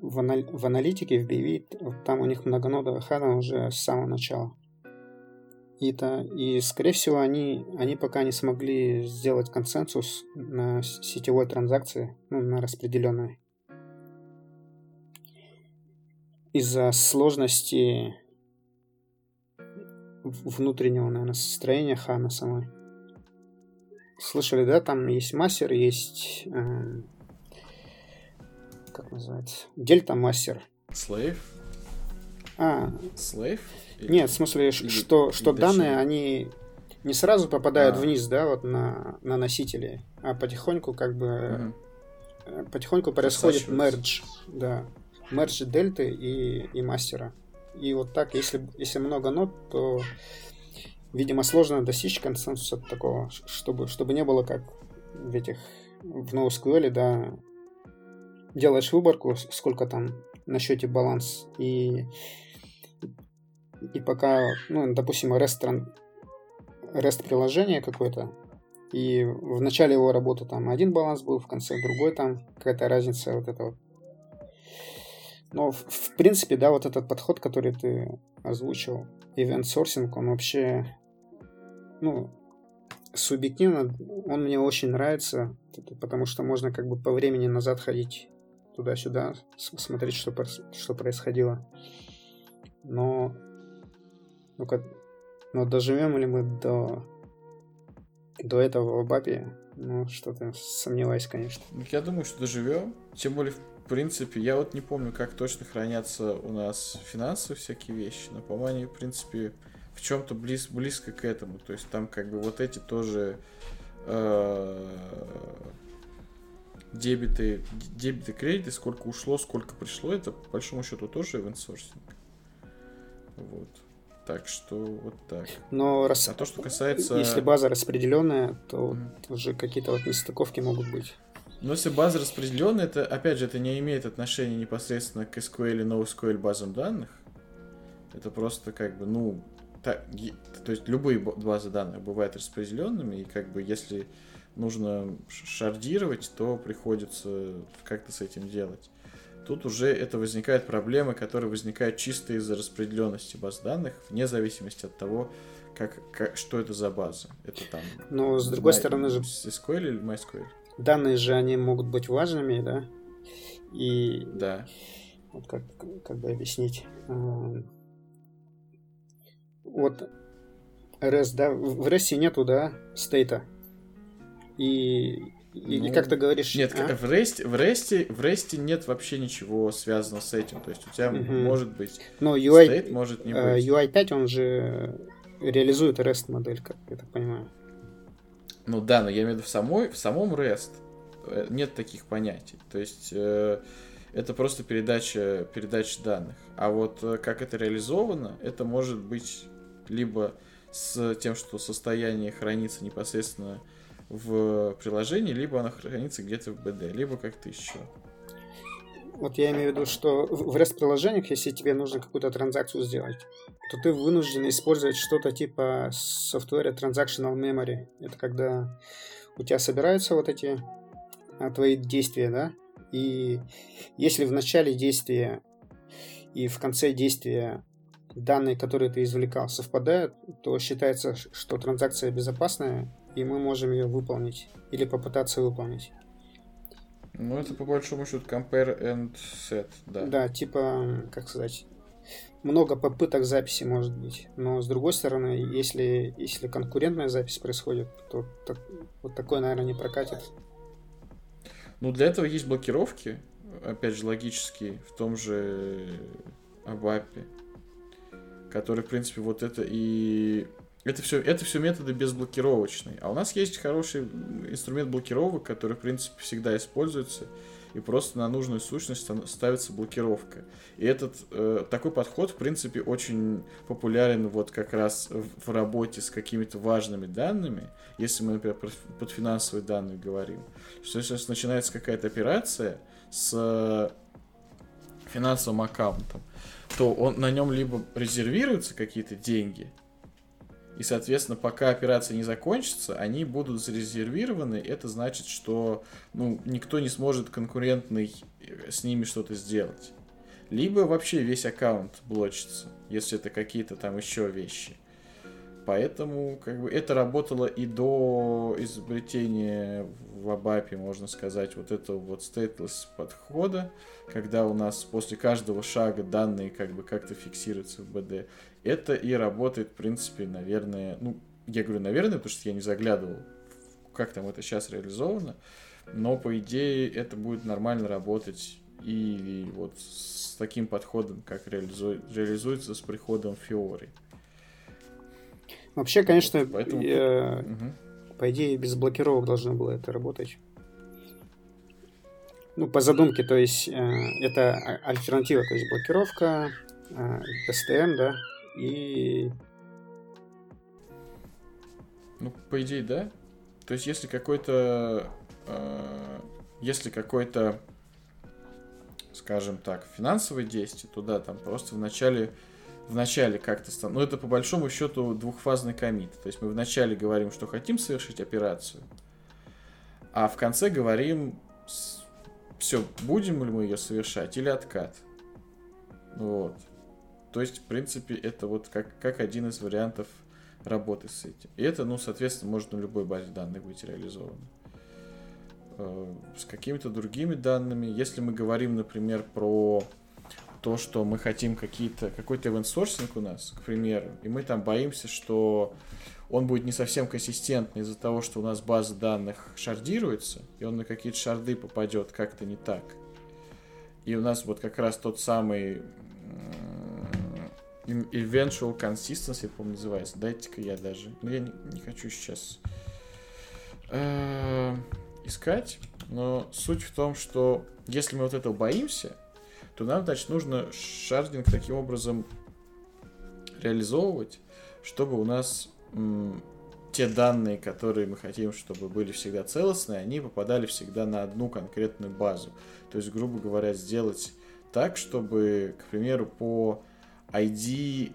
в, анал- в аналитике, в BV, там у них многонодовая хана уже с самого начала. И, то, и скорее всего, они, они пока не смогли сделать консенсус на сетевой транзакции, ну, на распределенной. Из-за сложности внутреннего, наверное, состояния хана самой. Слышали, да? Там есть мастер, есть... Э, как называется? Дельта мастер. Слейв? А. Слейв? Нет, в смысле, или, что, что данные, они не сразу попадают а. вниз, да, вот на, на носители, а потихоньку как бы угу. потихоньку происходит мердж, да, мердж дельты и, и мастера. И вот так, если, если много нот, то, видимо, сложно достичь консенсуса такого, чтобы, чтобы не было как в этих в NoSQL, да, делаешь выборку, сколько там на счете баланс, и и пока, ну, допустим, REST, REST приложение какое-то, и в начале его работы там один баланс был, в конце другой там какая-то разница вот это вот. Но в, в принципе, да, вот этот подход, который ты озвучил, event sourcing, он вообще, ну, субъективно, он мне очень нравится, потому что можно как бы по времени назад ходить туда-сюда, смотреть, что, что происходило. Но ну-ка, но доживем ли мы до, до этого в Бапе? Ну, что-то сомневаюсь, конечно. Я думаю, что доживем. Тем более, в принципе, я вот не помню, как точно хранятся у нас финансовые всякие вещи, но, по-моему, они, в принципе, в чем-то близ, близко к этому. То есть там как бы вот эти тоже э, дебиты, дебиты, кредиты, сколько ушло, сколько пришло, это по большому счету тоже sourcing. Вот. Так что вот так. Но рас... а то, что касается... Если база распределенная, то mm. уже какие-то вот нестыковки могут быть. Но если база распределенная, это, опять же, это не имеет отношения непосредственно к SQL или NoSQL базам данных. Это просто как бы, ну, та, то есть любые базы данных бывают распределенными, и как бы если нужно шардировать, то приходится как-то с этим делать. Тут уже это возникает проблемы, которые возникают чисто из-за распределенности баз данных, вне зависимости от того, как, как, что это за база. Это там... Но с другой My, стороны же... SQL или MySQL? Данные же, они могут быть важными, да? И... Да. Вот как, как бы объяснить. Вот REST, да, в REST нету, да, стейта. И или ну, как ты говоришь? Нет, а? в REST, в, REST, в REST нет вообще ничего связанного с этим. То есть у тебя угу. может быть Но UI, state, может не uh, быть. UI5, он же реализует REST модель, как я так понимаю. Ну да, но я имею в виду в, самой, в самом REST э, нет таких понятий. То есть э, это просто передача, передача данных. А вот э, как это реализовано, это может быть либо с тем, что состояние хранится непосредственно в приложении, либо она хранится где-то в BD, либо как-то еще. Вот я имею в виду, что в REST-приложениях, если тебе нужно какую-то транзакцию сделать, то ты вынужден использовать что-то типа software transactional memory. Это когда у тебя собираются вот эти а, твои действия, да? И если в начале действия и в конце действия данные, которые ты извлекал, совпадают, то считается, что транзакция безопасная, и мы можем ее выполнить или попытаться выполнить. Ну, это по большому счету compare and set, да. Да, типа, как сказать, много попыток записи может быть. Но с другой стороны, если, если конкурентная запись происходит, то так, вот такое, наверное, не прокатит. Ну, для этого есть блокировки, опять же, логические, в том же Абапе, который, в принципе, вот это и... Это все, это все методы безблокировочные. А у нас есть хороший инструмент блокировок, который, в принципе, всегда используется и просто на нужную сущность ставится блокировка. И этот э, такой подход, в принципе, очень популярен вот как раз в, в работе с какими-то важными данными, если мы, например, про, под финансовые данные говорим. Что если начинается какая-то операция с финансовым аккаунтом, то он, на нем либо резервируются какие-то деньги, и, соответственно, пока операция не закончится, они будут зарезервированы. Это значит, что ну, никто не сможет конкурентный э, с ними что-то сделать. Либо вообще весь аккаунт блочится, если это какие-то там еще вещи. Поэтому как бы это работало и до изобретения в Абапе, можно сказать, вот этого вот stateless подхода, когда у нас после каждого шага данные как бы как-то фиксируются в БД. Это и работает, в принципе, наверное, ну, я говорю, наверное, потому что я не заглядывал, как там это сейчас реализовано, но, по идее, это будет нормально работать и вот с таким подходом, как реализует, реализуется с приходом Фиори. Вообще, конечно, Поэтому... э, угу. по идее, без блокировок должно было это работать. Ну, по задумке, то есть э, это а, альтернатива, то есть блокировка, э, STM, да, и... Ну, по идее, да. То есть, если какой-то... Э, если какой-то, скажем так, финансовое действие, то да, там просто в начале в начале как-то стан... Ну, это по большому счету двухфазный комит. То есть мы вначале говорим, что хотим совершить операцию, а в конце говорим, все, будем ли мы ее совершать или откат. Вот. То есть, в принципе, это вот как, как один из вариантов работы с этим. И это, ну, соответственно, может на любой базе данных быть реализовано. Э, с какими-то другими данными, если мы говорим, например, про то, что мы хотим какие-то, какой-то event у нас, к примеру, и мы там боимся, что он будет не совсем консистентный из-за того, что у нас база данных шардируется, и он на какие-то шарды попадет как-то не так. И у нас вот как раз тот самый eventual consistency, по-моему, называется. Дайте-ка я даже... Ну, я не, не хочу сейчас э, искать, но суть в том, что если мы вот этого боимся, то нам, значит, нужно шардинг таким образом реализовывать, чтобы у нас м, те данные, которые мы хотим, чтобы были всегда целостные, они попадали всегда на одну конкретную базу. То есть, грубо говоря, сделать так, чтобы, к примеру, по ID,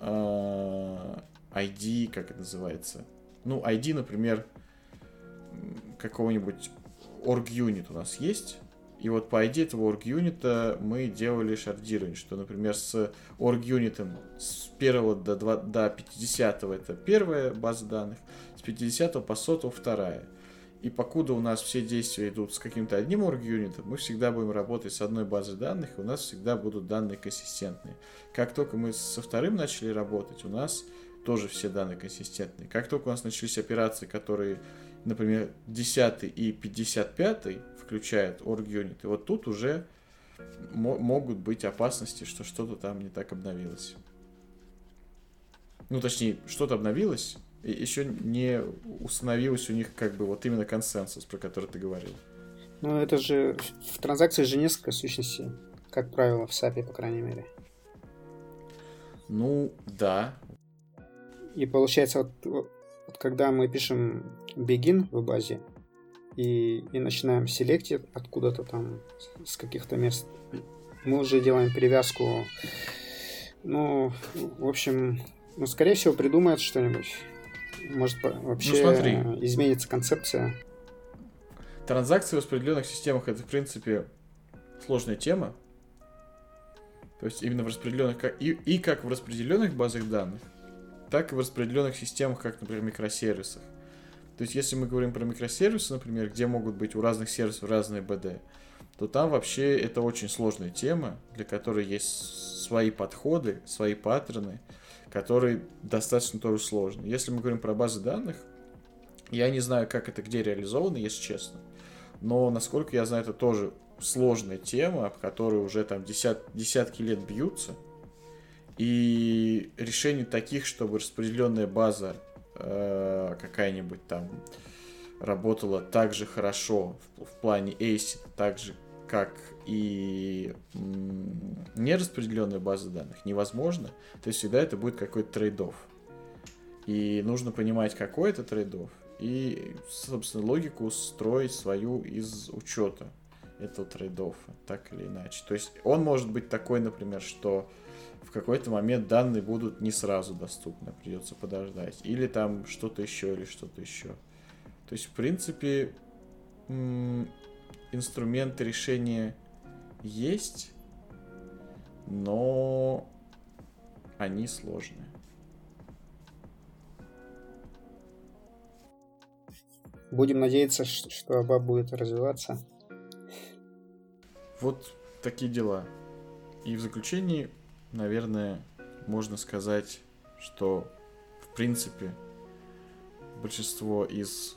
э, ID, как это называется? Ну, ID, например, какого-нибудь org unit у нас есть, и вот по ID этого org-юнита мы делали шардирование, что, например, с org-юнитом с 1 до, 2, до 50 это первая база данных, с 50 по 100 вторая. И покуда у нас все действия идут с каким-то одним org-юнитом, мы всегда будем работать с одной базой данных, и у нас всегда будут данные консистентные. Как только мы со вторым начали работать, у нас тоже все данные консистентные. Как только у нас начались операции, которые, например, 10 и 55, включает org-unit. И вот тут уже могут быть опасности, что что-то там не так обновилось. Ну, точнее, что-то обновилось, еще не установилось у них как бы вот именно консенсус, про который ты говорил. Ну, это же в транзакции же несколько сущностей, как правило, в SAP, по крайней мере. Ну, да. И получается, вот, вот когда мы пишем begin в базе, и, и начинаем селектить откуда-то там, с каких-то мест. Мы уже делаем привязку. Ну, в общем, ну, скорее всего, придумает что-нибудь. Может, вообще ну, смотри. изменится концепция. Транзакции в распределенных системах это, в принципе, сложная тема. То есть именно в распределенных и, и как в распределенных базах данных, так и в распределенных системах, как, например, микросервисах. То есть, если мы говорим про микросервисы, например, где могут быть у разных сервисов разные БД, то там вообще это очень сложная тема, для которой есть свои подходы, свои паттерны, которые достаточно тоже сложны. Если мы говорим про базы данных, я не знаю, как это где реализовано, если честно. Но, насколько я знаю, это тоже сложная тема, об которой уже там десят, десятки лет бьются. И решений таких, чтобы распределенная база э, какая-нибудь там работала так же хорошо в, в плане ACID, так же, как и нераспределенная база данных, невозможно. То есть всегда это будет какой-то трейдов. И нужно понимать, какой это трейдов, и, собственно, логику строить свою из учета этого трейдофа, так или иначе. То есть он может быть такой, например, что в какой-то момент данные будут не сразу доступны, придется подождать. Или там что-то еще, или что-то еще. То есть, в принципе, инструменты решения есть, но они сложные. Будем надеяться, что Аба будет развиваться. Вот такие дела. И в заключении, наверное, можно сказать, что в принципе большинство из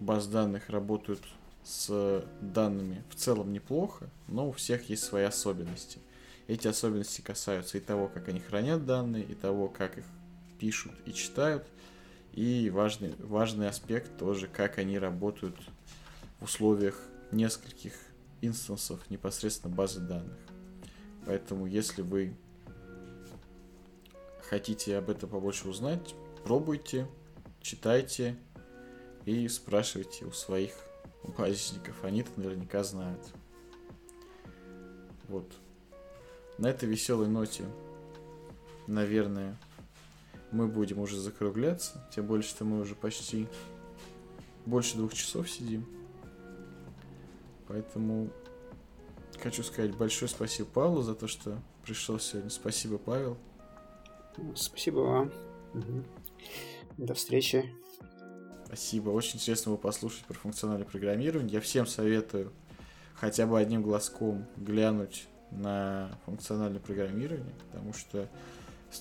баз данных работают с данными в целом неплохо, но у всех есть свои особенности. Эти особенности касаются и того, как они хранят данные, и того, как их пишут и читают, и важный, важный аспект тоже, как они работают в условиях нескольких инстансов непосредственно базы данных. Поэтому, если вы хотите об этом побольше узнать, пробуйте, читайте и спрашивайте у своих базисников. Они-то наверняка знают. Вот. На этой веселой ноте, наверное, мы будем уже закругляться. Тем более, что мы уже почти больше двух часов сидим. Поэтому хочу сказать большое спасибо Павлу за то, что пришел сегодня. Спасибо, Павел. Спасибо вам. Угу. До встречи. Спасибо. Очень интересно было послушать про функциональное программирование. Я всем советую хотя бы одним глазком глянуть на функциональное программирование, потому что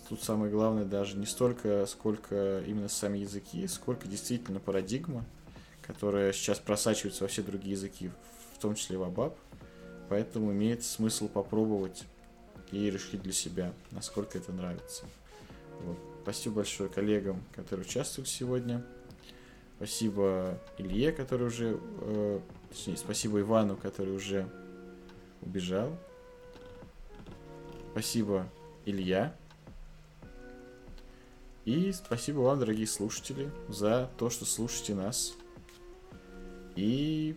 тут самое главное даже не столько, сколько именно сами языки, сколько действительно парадигма, которая сейчас просачивается во все другие языки, в том числе в ABAP. Поэтому имеет смысл попробовать и решить для себя, насколько это нравится. Вот. Спасибо большое коллегам, которые участвуют сегодня. Спасибо Илье, который уже... Э, точнее, спасибо Ивану, который уже убежал. Спасибо, Илья. И спасибо вам, дорогие слушатели, за то, что слушаете нас. И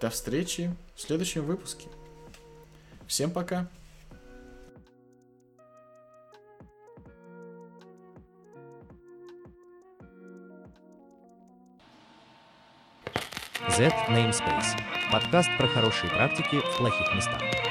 до встречи в следующем выпуске. Всем пока! Z Namespace. Подкаст про хорошие практики в плохих местах.